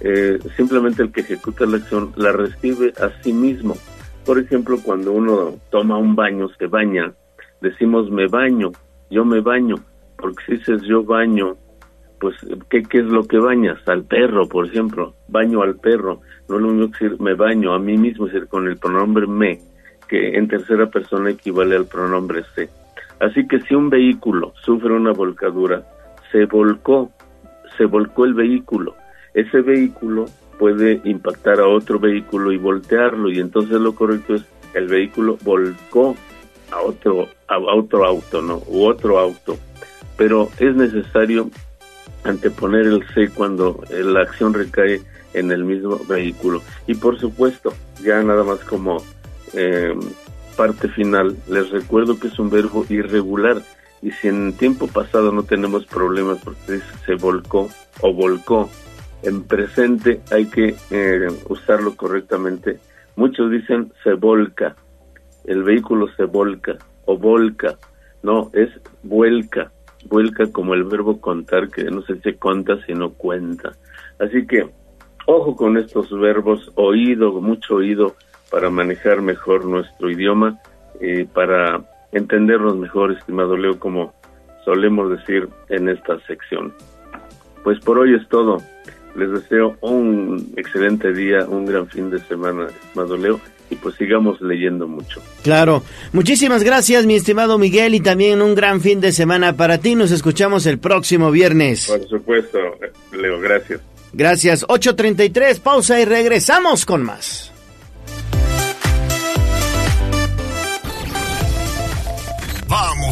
eh, simplemente el que ejecuta la acción la recibe a sí mismo. Por ejemplo, cuando uno toma un baño, se baña, decimos me baño, yo me baño, porque si dices yo baño, pues ¿qué, ¿qué es lo que bañas? Al perro, por ejemplo, baño al perro, no es lo mismo que decir me baño a mí mismo, es decir, con el pronombre me, que en tercera persona equivale al pronombre se. Así que si un vehículo sufre una volcadura, se volcó, se volcó el vehículo, ese vehículo puede impactar a otro vehículo y voltearlo y entonces lo correcto es el vehículo volcó a otro a otro auto, ¿no? U otro auto. Pero es necesario anteponer el C cuando eh, la acción recae en el mismo vehículo. Y por supuesto, ya nada más como eh, parte final, les recuerdo que es un verbo irregular y si en tiempo pasado no tenemos problemas porque se volcó o volcó, en presente hay que eh, usarlo correctamente. Muchos dicen se volca, el vehículo se volca o volca, no, es vuelca, vuelca como el verbo contar, que no se dice conta sino cuenta. Así que, ojo con estos verbos, oído, mucho oído para manejar mejor nuestro idioma y para entendernos mejor, estimado Leo, como solemos decir en esta sección. Pues por hoy es todo. Les deseo un excelente día, un gran fin de semana, estimado Leo, y pues sigamos leyendo mucho. Claro. Muchísimas gracias, mi estimado Miguel, y también un gran fin de semana para ti. Nos escuchamos el próximo viernes. Por supuesto, Leo, gracias. Gracias. 8.33, pausa y regresamos con más.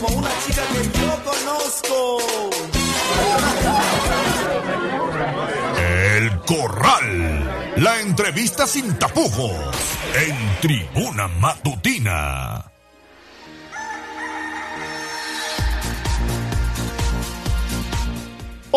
como una chica que yo conozco. El Corral. La entrevista sin tapujos. En Tribuna Matutina.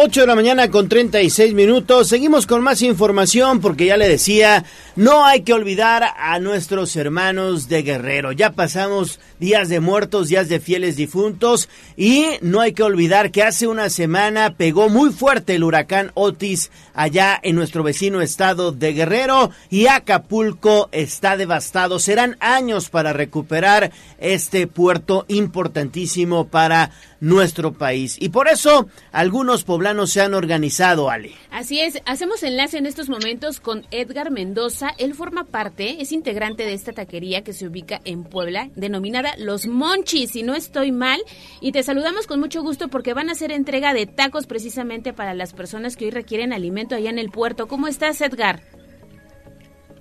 8 de la mañana con 36 minutos. Seguimos con más información porque ya le decía, no hay que olvidar a nuestros hermanos de Guerrero. Ya pasamos días de muertos, días de fieles difuntos y no hay que olvidar que hace una semana pegó muy fuerte el huracán Otis allá en nuestro vecino estado de Guerrero y Acapulco está devastado. Serán años para recuperar este puerto importantísimo para nuestro país. Y por eso algunos poblanos se han organizado, Ale. Así es, hacemos enlace en estos momentos con Edgar Mendoza. Él forma parte, es integrante de esta taquería que se ubica en Puebla, denominada Los Monchis, si no estoy mal. Y te saludamos con mucho gusto porque van a hacer entrega de tacos precisamente para las personas que hoy requieren alimento allá en el puerto. ¿Cómo estás, Edgar?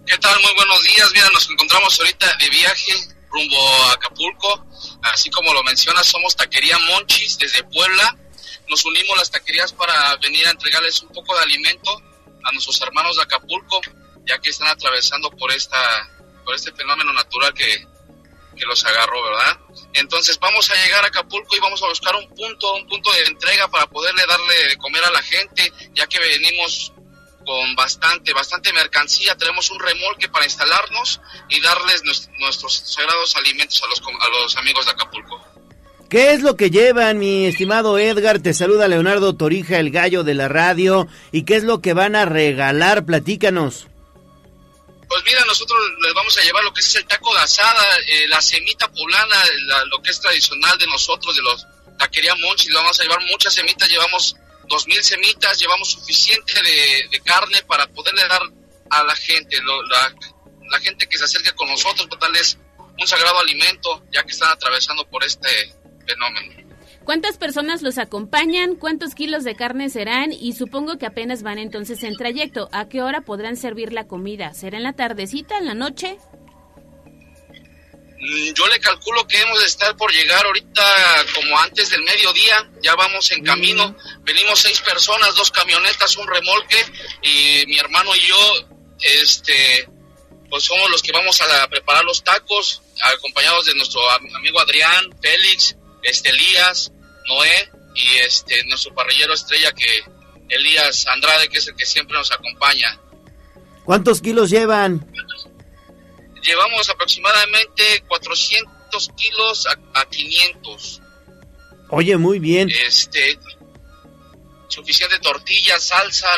¿Qué tal? Muy buenos días. Mira, nos encontramos ahorita de viaje rumbo a Acapulco. Así como lo mencionas, somos Taquería Monchis desde Puebla. Nos unimos las taquerías para venir a entregarles un poco de alimento a nuestros hermanos de Acapulco, ya que están atravesando por esta por este fenómeno natural que, que los agarró, ¿verdad? Entonces vamos a llegar a Acapulco y vamos a buscar un punto, un punto de entrega para poderle darle de comer a la gente, ya que venimos con bastante, bastante mercancía. Tenemos un remolque para instalarnos y darles nues- nuestros sagrados alimentos a los, a los amigos de Acapulco. ¿Qué es lo que llevan, mi estimado Edgar? Te saluda Leonardo Torija, el gallo de la radio. ¿Y qué es lo que van a regalar? Platícanos. Pues mira, nosotros les vamos a llevar lo que es el taco de asada, eh, la semita poblana, la- lo que es tradicional de nosotros, de los taquería Monchi, le vamos a llevar muchas semitas, llevamos dos mil semitas, llevamos suficiente de, carne para poderle dar a la gente, lo- la, la gente que se acerque con nosotros, para darles un sagrado alimento, ya que están atravesando por este fenómeno. ¿Cuántas personas los acompañan? ¿Cuántos kilos de carne serán? Y supongo que apenas van entonces en trayecto. ¿A qué hora podrán servir la comida? ¿Será en la tardecita, en la noche? Mm, Yo le calculo que hemos de estar por llegar ahorita como antes del mediodía, ya vamos en camino, venimos seis personas, dos camionetas, un remolque y mi hermano y yo, este, pues somos los que vamos a preparar los tacos, acompañados de nuestro am- amigo Adrián, Félix, este Elías, Noé y este nuestro parrillero estrella que Elías Andrade, que es el que siempre nos acompaña. ¿Cuántos kilos llevan? Llevamos aproximadamente 400 kilos a, a 500. Oye, muy bien. Este, suficiente tortilla, salsa,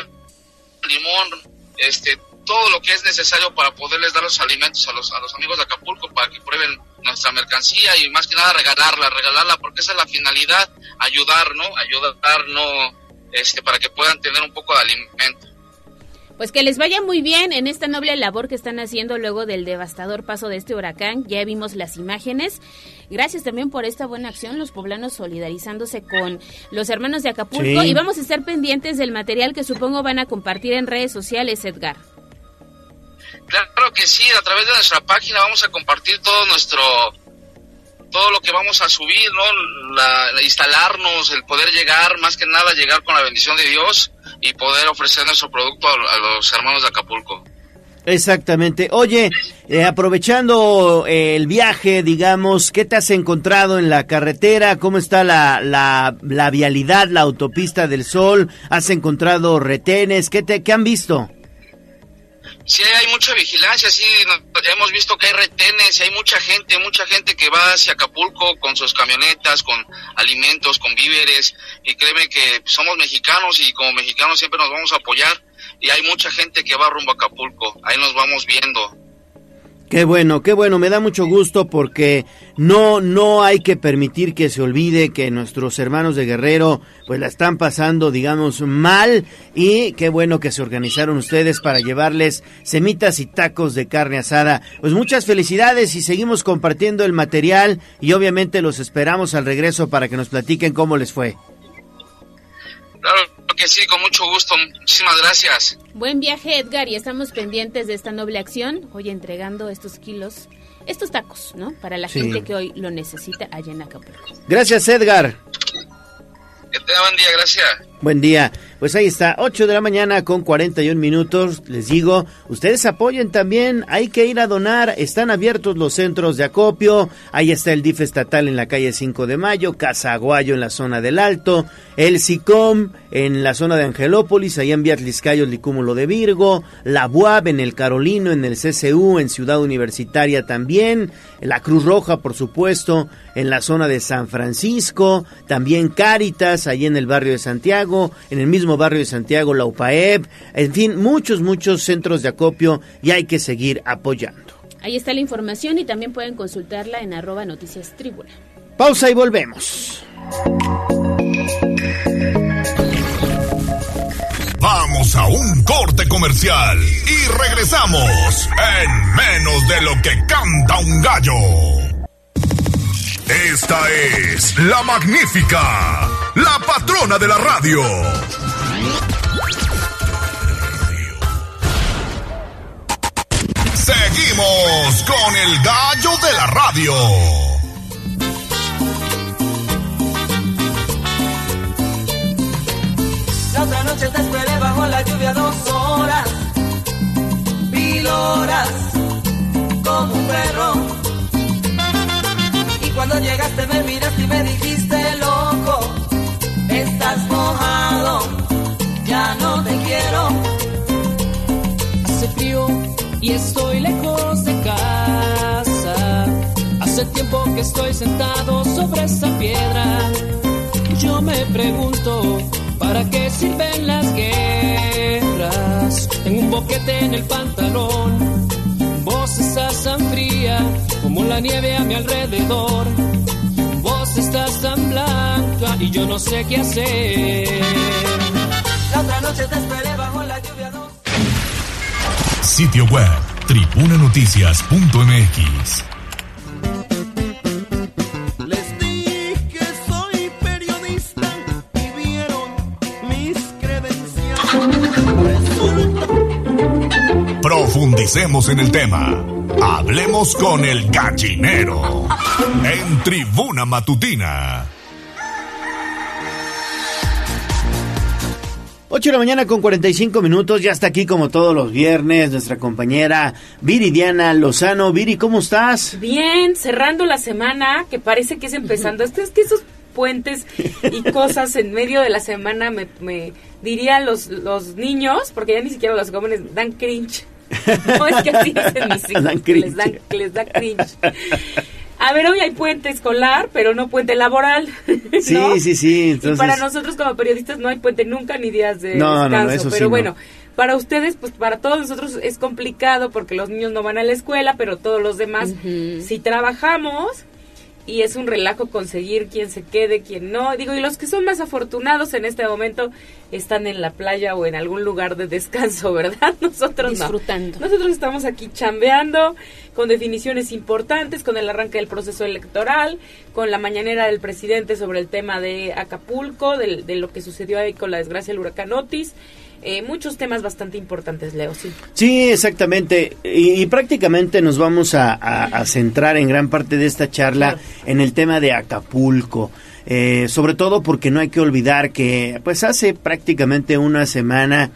limón, este, todo lo que es necesario para poderles dar los alimentos a los, a los amigos de Acapulco para que prueben nuestra mercancía y más que nada regalarla, regalarla porque esa es la finalidad, ayudar, ¿no? Ayudar, no, este, para que puedan tener un poco de alimento. Pues que les vaya muy bien en esta noble labor que están haciendo luego del devastador paso de este huracán. Ya vimos las imágenes. Gracias también por esta buena acción, los poblanos solidarizándose con los hermanos de Acapulco. Sí. Y vamos a estar pendientes del material que supongo van a compartir en redes sociales, Edgar. Claro que sí, a través de nuestra página vamos a compartir todo nuestro, todo lo que vamos a subir, ¿no? La, la instalarnos, el poder llegar, más que nada llegar con la bendición de Dios y poder ofrecer nuestro producto a, a los hermanos de Acapulco. Exactamente. Oye, eh, aprovechando eh, el viaje, digamos, ¿qué te has encontrado en la carretera? ¿Cómo está la, la, la vialidad, la autopista del Sol? ¿Has encontrado retenes? ¿Qué, te, qué han visto? Sí, hay mucha vigilancia, sí, hemos visto que hay retenes, hay mucha gente, mucha gente que va hacia Acapulco con sus camionetas, con alimentos, con víveres, y créeme que somos mexicanos y como mexicanos siempre nos vamos a apoyar, y hay mucha gente que va rumbo a Acapulco, ahí nos vamos viendo. Qué bueno, qué bueno, me da mucho gusto porque no no hay que permitir que se olvide que nuestros hermanos de Guerrero pues la están pasando, digamos, mal y qué bueno que se organizaron ustedes para llevarles semitas y tacos de carne asada. Pues muchas felicidades y seguimos compartiendo el material y obviamente los esperamos al regreso para que nos platiquen cómo les fue. Sí, con mucho gusto, muchísimas gracias. Buen viaje, Edgar, y estamos pendientes de esta noble acción. Hoy entregando estos kilos, estos tacos, ¿no? Para la Sí. gente que hoy lo necesita allá en Acapulco. Gracias, Edgar. Que tenga buen día, gracias. Buen día. Pues ahí está, 8 de la mañana con 41 minutos. Les digo, ustedes apoyen también, hay que ir a donar. Están abiertos los centros de acopio. Ahí está el DIF estatal en la calle 5 de Mayo, Casa Aguayo en la zona del Alto, el SICOM en la zona de Angelópolis, allá en Viatliscayos, Licúmulo de Virgo, la BUAB en el Carolino, en el CCU, en Ciudad Universitaria también, la Cruz Roja, por supuesto, en la zona de San Francisco, también Cáritas, allí en el barrio de Santiago, en el mismo barrio de Santiago, la UPAEP, en fin, muchos, muchos centros de acopio y hay que seguir apoyando. Ahí está la información y también pueden consultarla en arroba noticias tribuna. Pausa y volvemos. Vamos a un corte comercial y regresamos en menos de lo que canta un gallo. Esta es la magnífica, la patrona de la radio. Seguimos con el gallo de la radio. La otra noche te esperé bajo la lluvia dos horas, mil horas, como un perro. Cuando llegaste me miraste y me dijiste, loco, estás mojado, ya no te quiero. Hace frío y estoy lejos de casa. Hace tiempo que estoy sentado sobre esta piedra. Yo me pregunto, ¿para qué sirven las guerras? Tengo un boquete en el pantalón. Estás tan fría como la nieve a mi alrededor. Vos estás tan blanca y yo no sé qué hacer. La otra noche te esperé bajo la lluvia dos Sitio web tribunanoticias.mx. Profundicemos en el tema. Hablemos con el gallinero en Tribuna Matutina. 8 de la mañana con 45 minutos, ya está aquí como todos los viernes nuestra compañera Viridiana Lozano. Viri, ¿cómo estás? Bien, cerrando la semana, que parece que es empezando. Esto es que esos puentes y cosas en medio de la semana me, me dirían los, los niños, porque ya ni siquiera los jóvenes dan cringe. No es que así dicen mis <laughs> hijos, Dan que les, cringe. dan, que les da cringe. A ver, hoy hay puente escolar, pero no puente laboral. Sí, ¿no? sí, sí. Y Entonces, para nosotros como periodistas no hay puente nunca ni días de No, no, no, descanso. eso pero no. bueno, para ustedes, pues para todos nosotros es complicado porque los niños no van a la escuela, pero todos los demás sí trabajamos y es un relajo conseguir quién se quede, quién no. Digo, y los que son más afortunados en este momento están en la playa o en algún lugar de descanso, <laughs> ¿verdad? Nosotros Disfrutando. no. Nosotros estamos aquí chambeando con definiciones importantes, con el arranque del proceso electoral, con la mañanera del presidente sobre el tema de Acapulco, del- de, lo que sucedió ahí con la desgracia del huracán Otis. Eh, muchos temas bastante importantes, Leo, sí. Sí, exactamente. Y, y prácticamente nos vamos a, a- a centrar en gran parte de esta charla en el tema de Acapulco. Eh, sobre todo porque no hay que olvidar que pues hace prácticamente una semana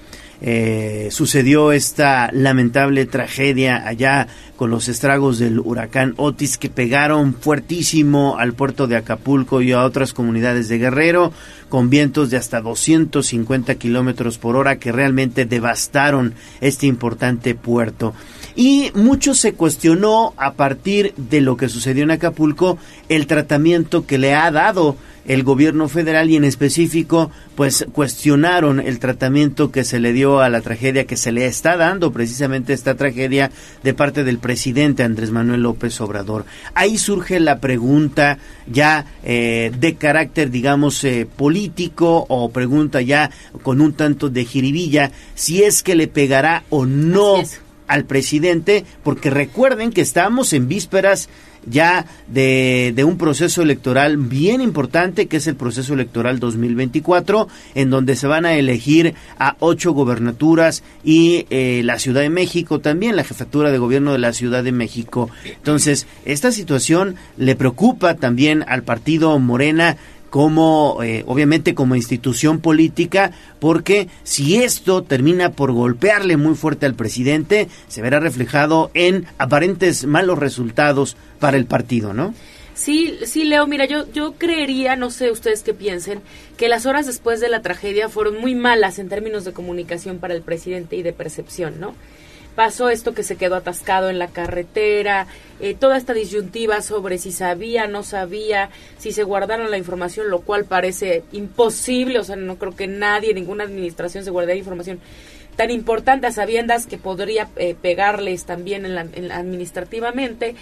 eh, sucedió esta lamentable tragedia allá con los estragos del huracán Otis que pegaron fuertísimo al puerto de Acapulco y a otras comunidades de Guerrero con vientos de hasta 250 kilómetros por hora que realmente devastaron este importante puerto. Y mucho se cuestionó a partir de lo que sucedió en Acapulco el tratamiento que le ha dado el gobierno federal y en específico pues cuestionaron el tratamiento que se le dio a la tragedia que se le está dando precisamente esta tragedia de parte del presidente Andrés Manuel López Obrador. Ahí surge la pregunta ya eh, de carácter digamos eh, político o pregunta ya con un tanto de jiribilla si es que le pegará o no al presidente, porque recuerden que estamos en vísperas ya de, un proceso electoral bien importante, que es el proceso electoral 2024, en donde se van a elegir a ocho gobernaturas y eh, la Ciudad de México también, la jefatura de gobierno de la Ciudad de México. Entonces, esta situación le preocupa también al partido Morena como eh, obviamente como institución política porque si esto termina por golpearle muy fuerte al presidente se verá reflejado en aparentes malos resultados para el partido, ¿no? Sí, sí, Leo, mira, yo, yo creería, no sé ustedes qué piensen, que las horas después de la tragedia fueron muy malas en términos de comunicación para el presidente y de percepción, ¿no? Pasó esto que se quedó atascado en la carretera, eh, toda esta disyuntiva sobre si sabía, no sabía, si se guardaron la información, lo cual parece imposible, o sea, no creo que nadie, ninguna administración se guardara información tan importante a sabiendas que podría eh, pegarles también en la administrativamente.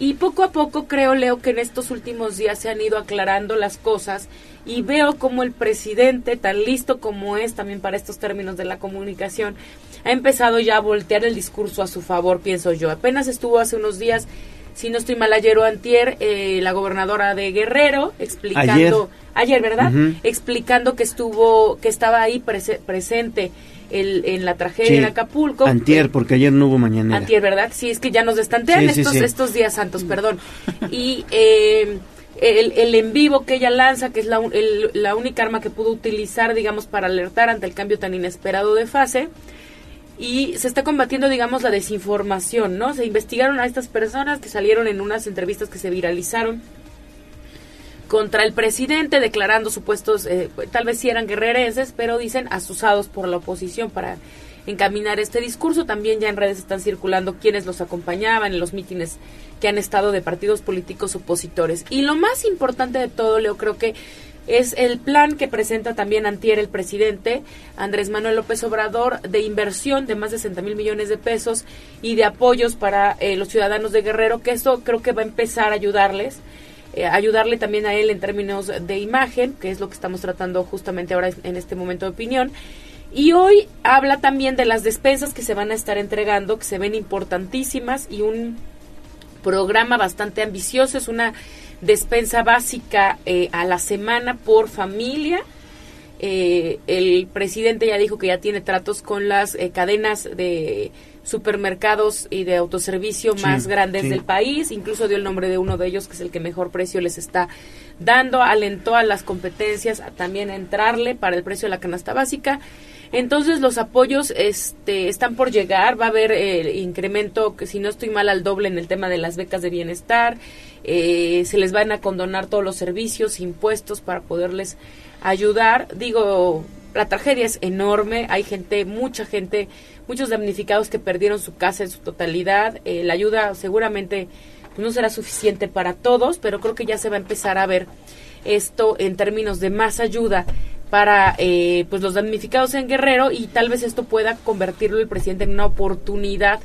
Y poco a poco creo, Leo, que en estos últimos días se han ido aclarando las cosas y veo como el presidente, tan listo como es también para estos términos de la comunicación, ha empezado ya a voltear el discurso a su favor, pienso yo. Apenas estuvo hace unos días, si no estoy mal, ayer o antier, eh, la gobernadora de Guerrero explicando, ayer, ¿verdad? Explicando que estuvo, que estaba ahí presente el, en la tragedia en Acapulco. Antier, porque ayer no hubo mañana. Antier, ¿verdad? Sí, es que ya nos destantean Sí, sí, estos, estos días santos, perdón. Y eh, el, el en vivo que ella lanza, que es la, el- la única arma que pudo utilizar, digamos, para alertar ante el cambio tan inesperado de fase. Y se está combatiendo, digamos, la desinformación, ¿no? Se investigaron a estas personas que salieron en unas entrevistas que se viralizaron contra el presidente, declarando supuestos, eh, tal vez sí eran guerrerenses, pero dicen asusados por la oposición para encaminar este discurso. También ya en redes están circulando quienes los acompañaban en los mítines que han estado de partidos políticos opositores. Y lo más importante de todo, Leo, creo que es el plan que presenta también antier el presidente Andrés Manuel López Obrador de inversión de más de 60 mil millones de pesos y de apoyos para eh, los ciudadanos de Guerrero, que esto creo que va a empezar a ayudarles eh, ayudarle también a él en términos de imagen, que es lo que estamos tratando justamente ahora en este momento de opinión. Y hoy habla también de las despensas que se van a estar entregando, que se ven importantísimas y un programa bastante ambicioso. Es una despensa básica eh, a la semana por familia. Eh, el presidente ya dijo que ya tiene tratos con las eh, cadenas de supermercados y de autoservicio Sí, más grandes sí. del país. Incluso dio el nombre de uno de ellos, que es el que mejor precio les está dando. Alentó a las competencias a también a entrarle para el precio de la canasta básica. Entonces los apoyos este, están por llegar, va a haber eh, incremento, que si no estoy mal, al doble en el tema de las becas de bienestar, eh, se les van a condonar todos los servicios, impuestos para poderles ayudar. Digo, la tragedia es enorme, hay gente, mucha gente, muchos damnificados que perdieron su casa en su totalidad, eh, la ayuda seguramente pues, no será suficiente para todos, pero creo que ya se va a empezar a ver esto en términos de más ayuda para eh, pues los damnificados en Guerrero y tal vez esto pueda convertirlo el presidente en una oportunidad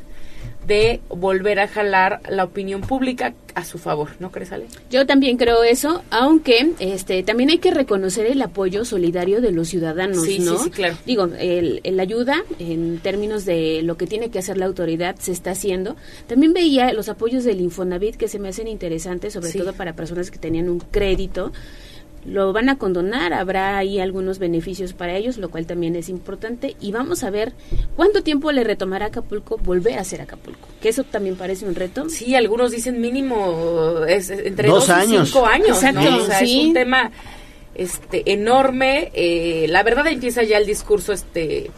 de volver a jalar la opinión pública a su favor, ¿no crees, Ale? Yo también creo eso, aunque este también hay que reconocer el apoyo solidario de los ciudadanos, Sí, ¿no? sí, sí, claro. Digo, el, el ayuda en términos de lo que tiene que hacer la autoridad se está haciendo. También veía los apoyos del Infonavit que se me hacen interesantes, sobre Sí. todo para personas que tenían un crédito. Lo van a condonar, habrá ahí algunos beneficios para ellos, lo cual también es importante. Y vamos a ver cuánto tiempo le retomará a Acapulco volver a ser Acapulco, que eso también parece un reto. Sí, algunos dicen mínimo es, es entre Dos dos, y años. cinco años, Exacto, ¿no? O sea, sí. es un tema este enorme. eh, la verdad empieza ya el discurso este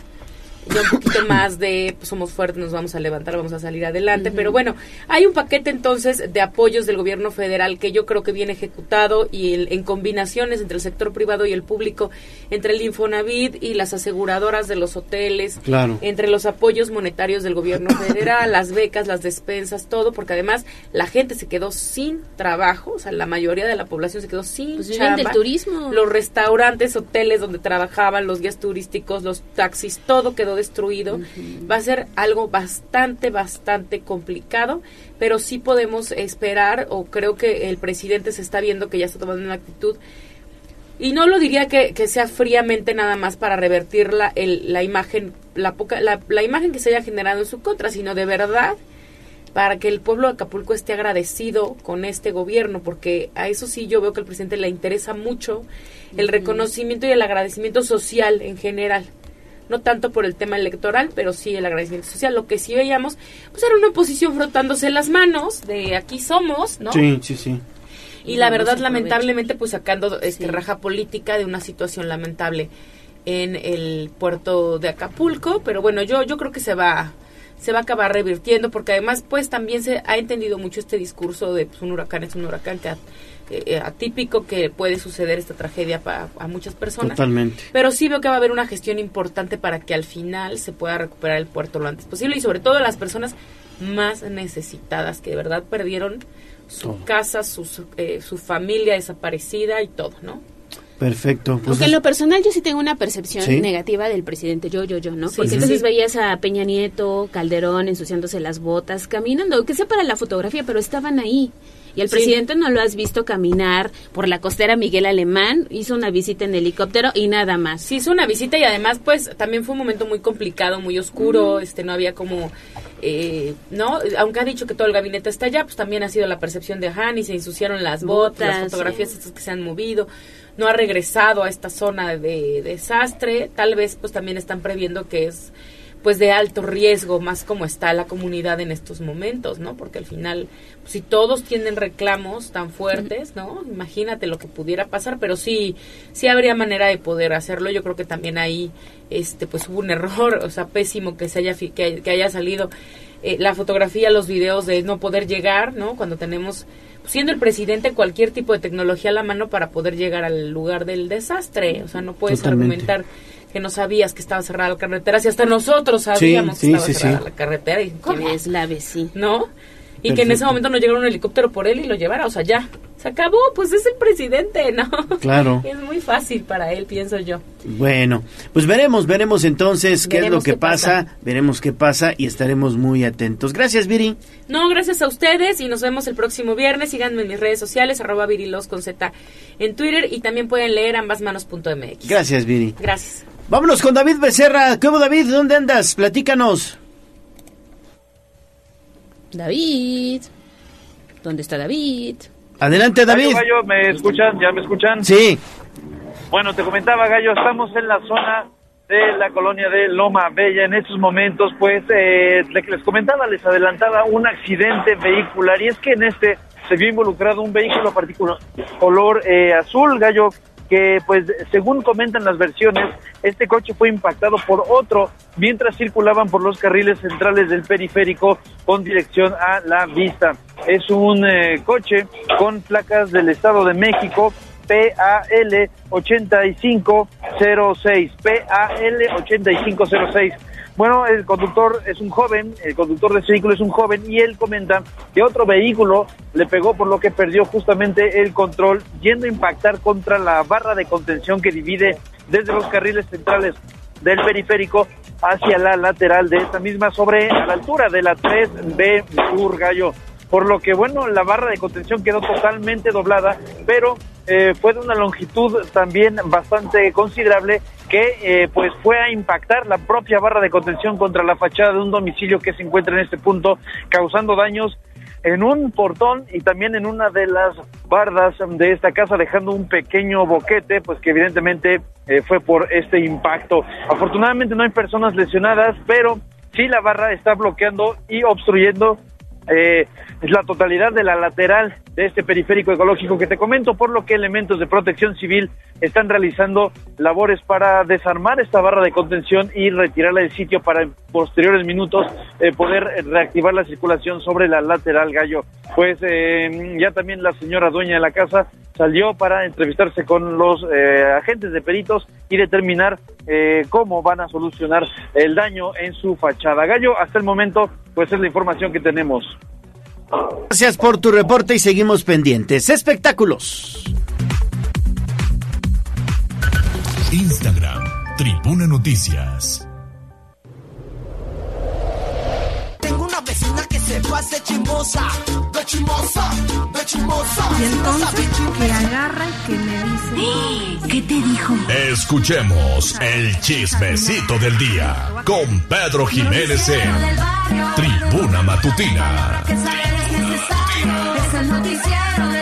ya un poquito <coughs> más de pues, somos fuertes, nos vamos a levantar, vamos a salir adelante. Pero bueno, hay un paquete entonces de apoyos del gobierno federal que yo creo que viene ejecutado y el- en combinaciones entre el sector privado y el público, entre el Infonavit y las aseguradoras de los hoteles, Claro. entre los apoyos monetarios del gobierno <coughs> federal, las becas, las despensas, todo, porque además la gente se quedó sin trabajo, o sea, la mayoría de la población se quedó sin Pues viven del chamba. turismo. Los restaurantes, hoteles donde trabajaban, los guías turísticos, los taxis, todo quedó destruido. Va a ser algo bastante, bastante complicado, pero sí podemos esperar, o creo que el presidente se está viendo que ya está tomando una actitud y no lo diría que, que sea fríamente nada más para revertir la, el- la imagen, la, poca, la, la imagen que se haya generado en su contra, sino de verdad para que el pueblo de Acapulco esté agradecido con este gobierno, porque a eso sí yo veo que al presidente le interesa mucho el reconocimiento y el agradecimiento social en general. No tanto por el tema electoral, pero sí el agradecimiento social. Lo que sí veíamos, pues era una oposición frotándose las manos de aquí somos, ¿no? Sí, sí, sí. Y la verdad, lamentablemente, pues sacando este raja política de una situación lamentable en el puerto de Acapulco, pero bueno, yo yo creo que se va se va a acabar revirtiendo porque además pues también se ha entendido mucho este discurso de pues, un huracán es un huracán que eh, atípico que puede suceder esta tragedia para a muchas personas. Totalmente. Pero sí veo que va a haber una gestión importante para que al final se pueda recuperar el puerto lo antes posible y sobre todo las personas más necesitadas que de verdad perdieron su casa, sus, eh, su familia desaparecida y todo, ¿no? Perfecto. Pues Aunque en lo personal yo sí tengo una percepción ¿Sí? negativa del presidente, yo, yo, yo, ¿no? Sí, Porque sí, entonces sí. veías a Peña Nieto, Calderón ensuciándose las botas, caminando, que sea para la fotografía, pero estaban ahí. Y al Sí. presidente no lo has visto caminar por la costera Miguel Alemán, hizo una visita en helicóptero y nada más. Sí, hizo una visita y además, pues, también fue un momento muy complicado, muy oscuro, este, no había como, eh, ¿no? Aunque ha dicho que todo el gabinete está allá, pues también ha sido la percepción de Han y se ensuciaron las botas, las fotografías sí. estas que se han movido, no ha regresado a esta zona de desastre, tal vez, pues, también están previendo que es, pues, de alto riesgo, más como está la comunidad en estos momentos, ¿no? Porque al final, pues, si todos tienen reclamos tan fuertes, ¿no? Imagínate lo que pudiera pasar, pero sí, sí habría manera de poder hacerlo. Yo creo que también ahí, este, pues hubo un error, o sea, pésimo que se haya, que, que haya salido eh, la fotografía, los videos de no poder llegar, ¿no? Cuando tenemos, siendo el presidente, cualquier tipo de tecnología a la mano para poder llegar al lugar del desastre. O sea, no puedes Totalmente. argumentar que no sabías que estaba cerrada la carretera, si hasta nosotros sabíamos sí, que estaba sí, cerrada sí. la carretera. Y, ¿cómo? es la vecina. ¿No? Y que en ese momento no llegara un helicóptero por él y lo llevara, o sea, ya, se acabó, pues es el presidente, ¿no? Claro. <laughs> Es muy fácil para él, pienso yo. Bueno, pues veremos, veremos entonces qué es lo que pasa. veremos qué pasa y estaremos muy atentos. Gracias, Viri. No, gracias a ustedes y nos vemos el próximo viernes. Síganme en mis redes sociales, arroba virilos con Z en Twitter y también pueden leer ambasmanos.mx. Gracias, Viri. Gracias. Vámonos con David Becerra. ¿Cómo, David? ¿Dónde andas? Platícanos. David. ¿Dónde está David? Adelante, David. Gallo, Gallo, ¿me escuchan? ¿Ya me escuchan? Sí. Bueno, te comentaba, Gallo, estamos en la zona de la colonia de Loma Bella. En estos momentos, pues, eh, le- les comentaba, les adelantaba un accidente vehicular y es que en este se vio involucrado un vehículo particular color eh, azul, Gallo, que pues según comentan las versiones, este coche fue impactado por otro mientras circulaban por los carriles centrales del periférico con dirección a la vista. Es un eh, coche con placas del Estado de México, PAL 8506, PAL 8506. Bueno, el conductor es un joven, el conductor de ese vehículo es un joven y él comenta que otro vehículo le pegó por lo que perdió justamente el control yendo a impactar contra la barra de contención que divide desde los carriles centrales del periférico hacia la lateral de esta misma sobre la altura de la 3B Sur Gallo. Por lo que, bueno, la barra de contención quedó totalmente doblada, pero eh, fue de una longitud también bastante considerable que eh, pues fue a impactar la propia barra de contención contra la fachada de un domicilio que se encuentra en este punto, causando daños en un portón y también en una de las bardas de esta casa, dejando un pequeño boquete, pues que evidentemente eh, fue por este impacto. Afortunadamente no hay personas lesionadas, pero sí la barra está bloqueando y obstruyendo eh, la totalidad de la lateral de este periférico ecológico que te comento, por lo que elementos de protección civil están realizando labores para desarmar esta barra de contención y retirarla del sitio para en posteriores minutos eh, poder reactivar la circulación sobre la lateral gallo. Pues eh, ya también la señora dueña de la casa salió para entrevistarse con los eh, agentes de peritos y determinar cómo van a solucionar el daño en su fachada. Gallo, hasta el momento, pues es la información que tenemos. Gracias por tu reporte y seguimos pendientes. Espectáculos. Instagram, Tribuna Noticias. Tengo una vecina que se pase chimosa, de chimosa, de chimosa. Y entonces que agarra y que me dice... <gasps> ¿Qué te dijo? Escuchemos el chismecito del día con Pedro Jiménez en barrio. Tribuna Matutina. Es el noticiero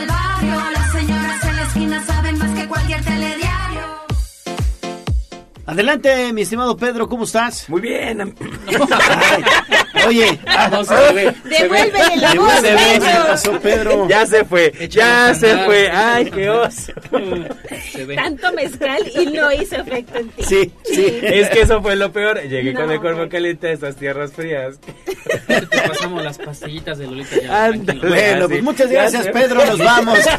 Adelante, mi estimado Pedro, ¿cómo estás? Muy bien. Oye, no, se ve, se ve. Devuélvele la voz, Se ve, Pedro. se pasó Pedro. Ya se fue, ya se fue. Ay, qué oso. Tanto mezcal y no hizo efecto en ti. Sí, sí. Es que eso fue lo peor. Llegué con el cuerpo caliente a estas tierras frías. Te pasamos las pastillitas de Lolita ya. Ándale. Bueno, pues muchas gracias, Pedro, nos vamos. <laughs>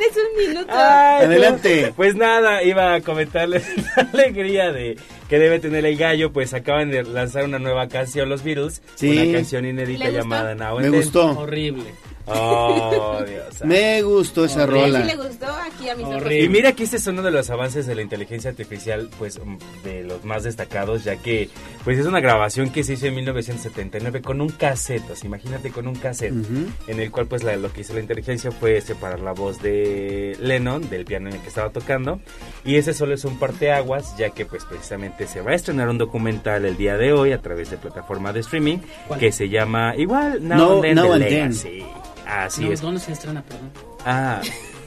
Tienes un minuto. Ay, Adelante. no. Pues nada, iba a comentarles <laughs> la alegría de que debe tener el gallo, pues acaban de lanzar una nueva canción los Beatles, Sí. una canción inédita llamada Now Me gustó. Horrible. Oh, Dios. Me gustó esa Sí rola. le gustó aquí a mis. Y mira que este es uno de los avances de la inteligencia artificial, pues mm, de los más destacados, ya que pues es una grabación que se hizo en 1979 con un cassette, o sea, imagínate con un cassette, Ujú. en el cual pues la- lo que hizo la inteligencia fue separar la voz de Lennon del piano en el que estaba tocando, y ese solo es un parteaguas, ya que pues precisamente se va a estrenar un documental el día de hoy a través de plataforma de streaming ¿Cuál? que se llama igual Now No- and Then Now The and Then. Así No, es. ¿Dónde se estrena, perdón? Ah,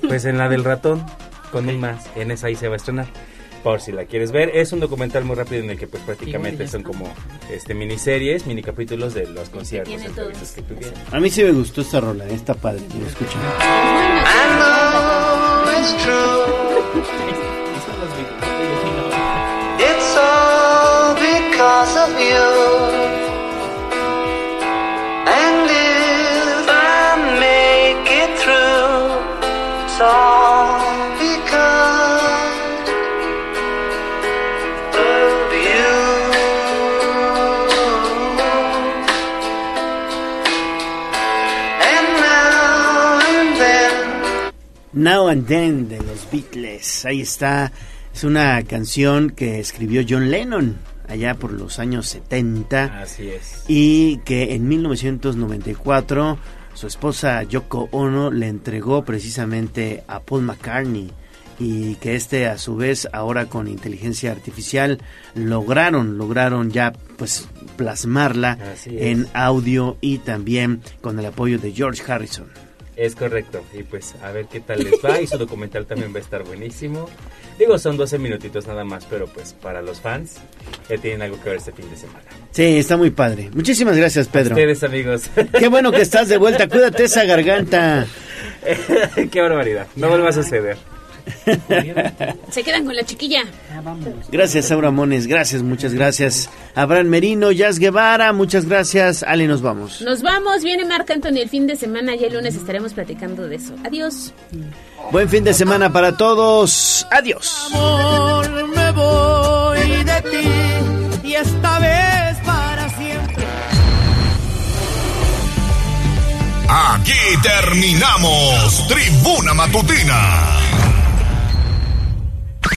pues en la del ratón, con un más. En esa ahí se va a estrenar. Por si la quieres ver, es un documental muy rápido en el que pues prácticamente son como este miniseries, mini capítulos de los conciertos, tiene entrevistas que tuvieron. A mí sí me gustó esta rola, está padre, lo escuchan. <laughs> It's all because of you. It's all because of you. And now and then. Now and Then de los Beatles. Ahí está. Es una canción que escribió John Lennon allá por los años 70 Así es. y que en 1994 su esposa Yoko Ono le entregó precisamente a Paul McCartney y que este a su vez ahora con inteligencia artificial lograron lograron ya pues plasmarla en audio y también con el apoyo de George Harrison. Es correcto. Y pues a ver qué tal les va. Y su documental también va a estar buenísimo. Digo, son 12 minutitos nada más, pero pues para los fans ya tienen algo que ver este fin de semana. Sí, está muy padre. Muchísimas gracias, Pedro. Ustedes, amigos. Qué bueno que estás de vuelta. Cuídate esa garganta. <laughs> Qué barbaridad. No vuelva a suceder. Se quedan con la chiquilla. Gracias, Aura Mones. Gracias, muchas gracias. Abraham Merino, Jazz Guevara, muchas gracias. Ale, nos vamos. Nos vamos, viene Marc Anthony el fin de semana y el lunes estaremos platicando de eso. Adiós. Buen fin de semana para todos. Adiós. Amor, me voy de ti y esta vez para siempre. Aquí terminamos Tribuna Matutina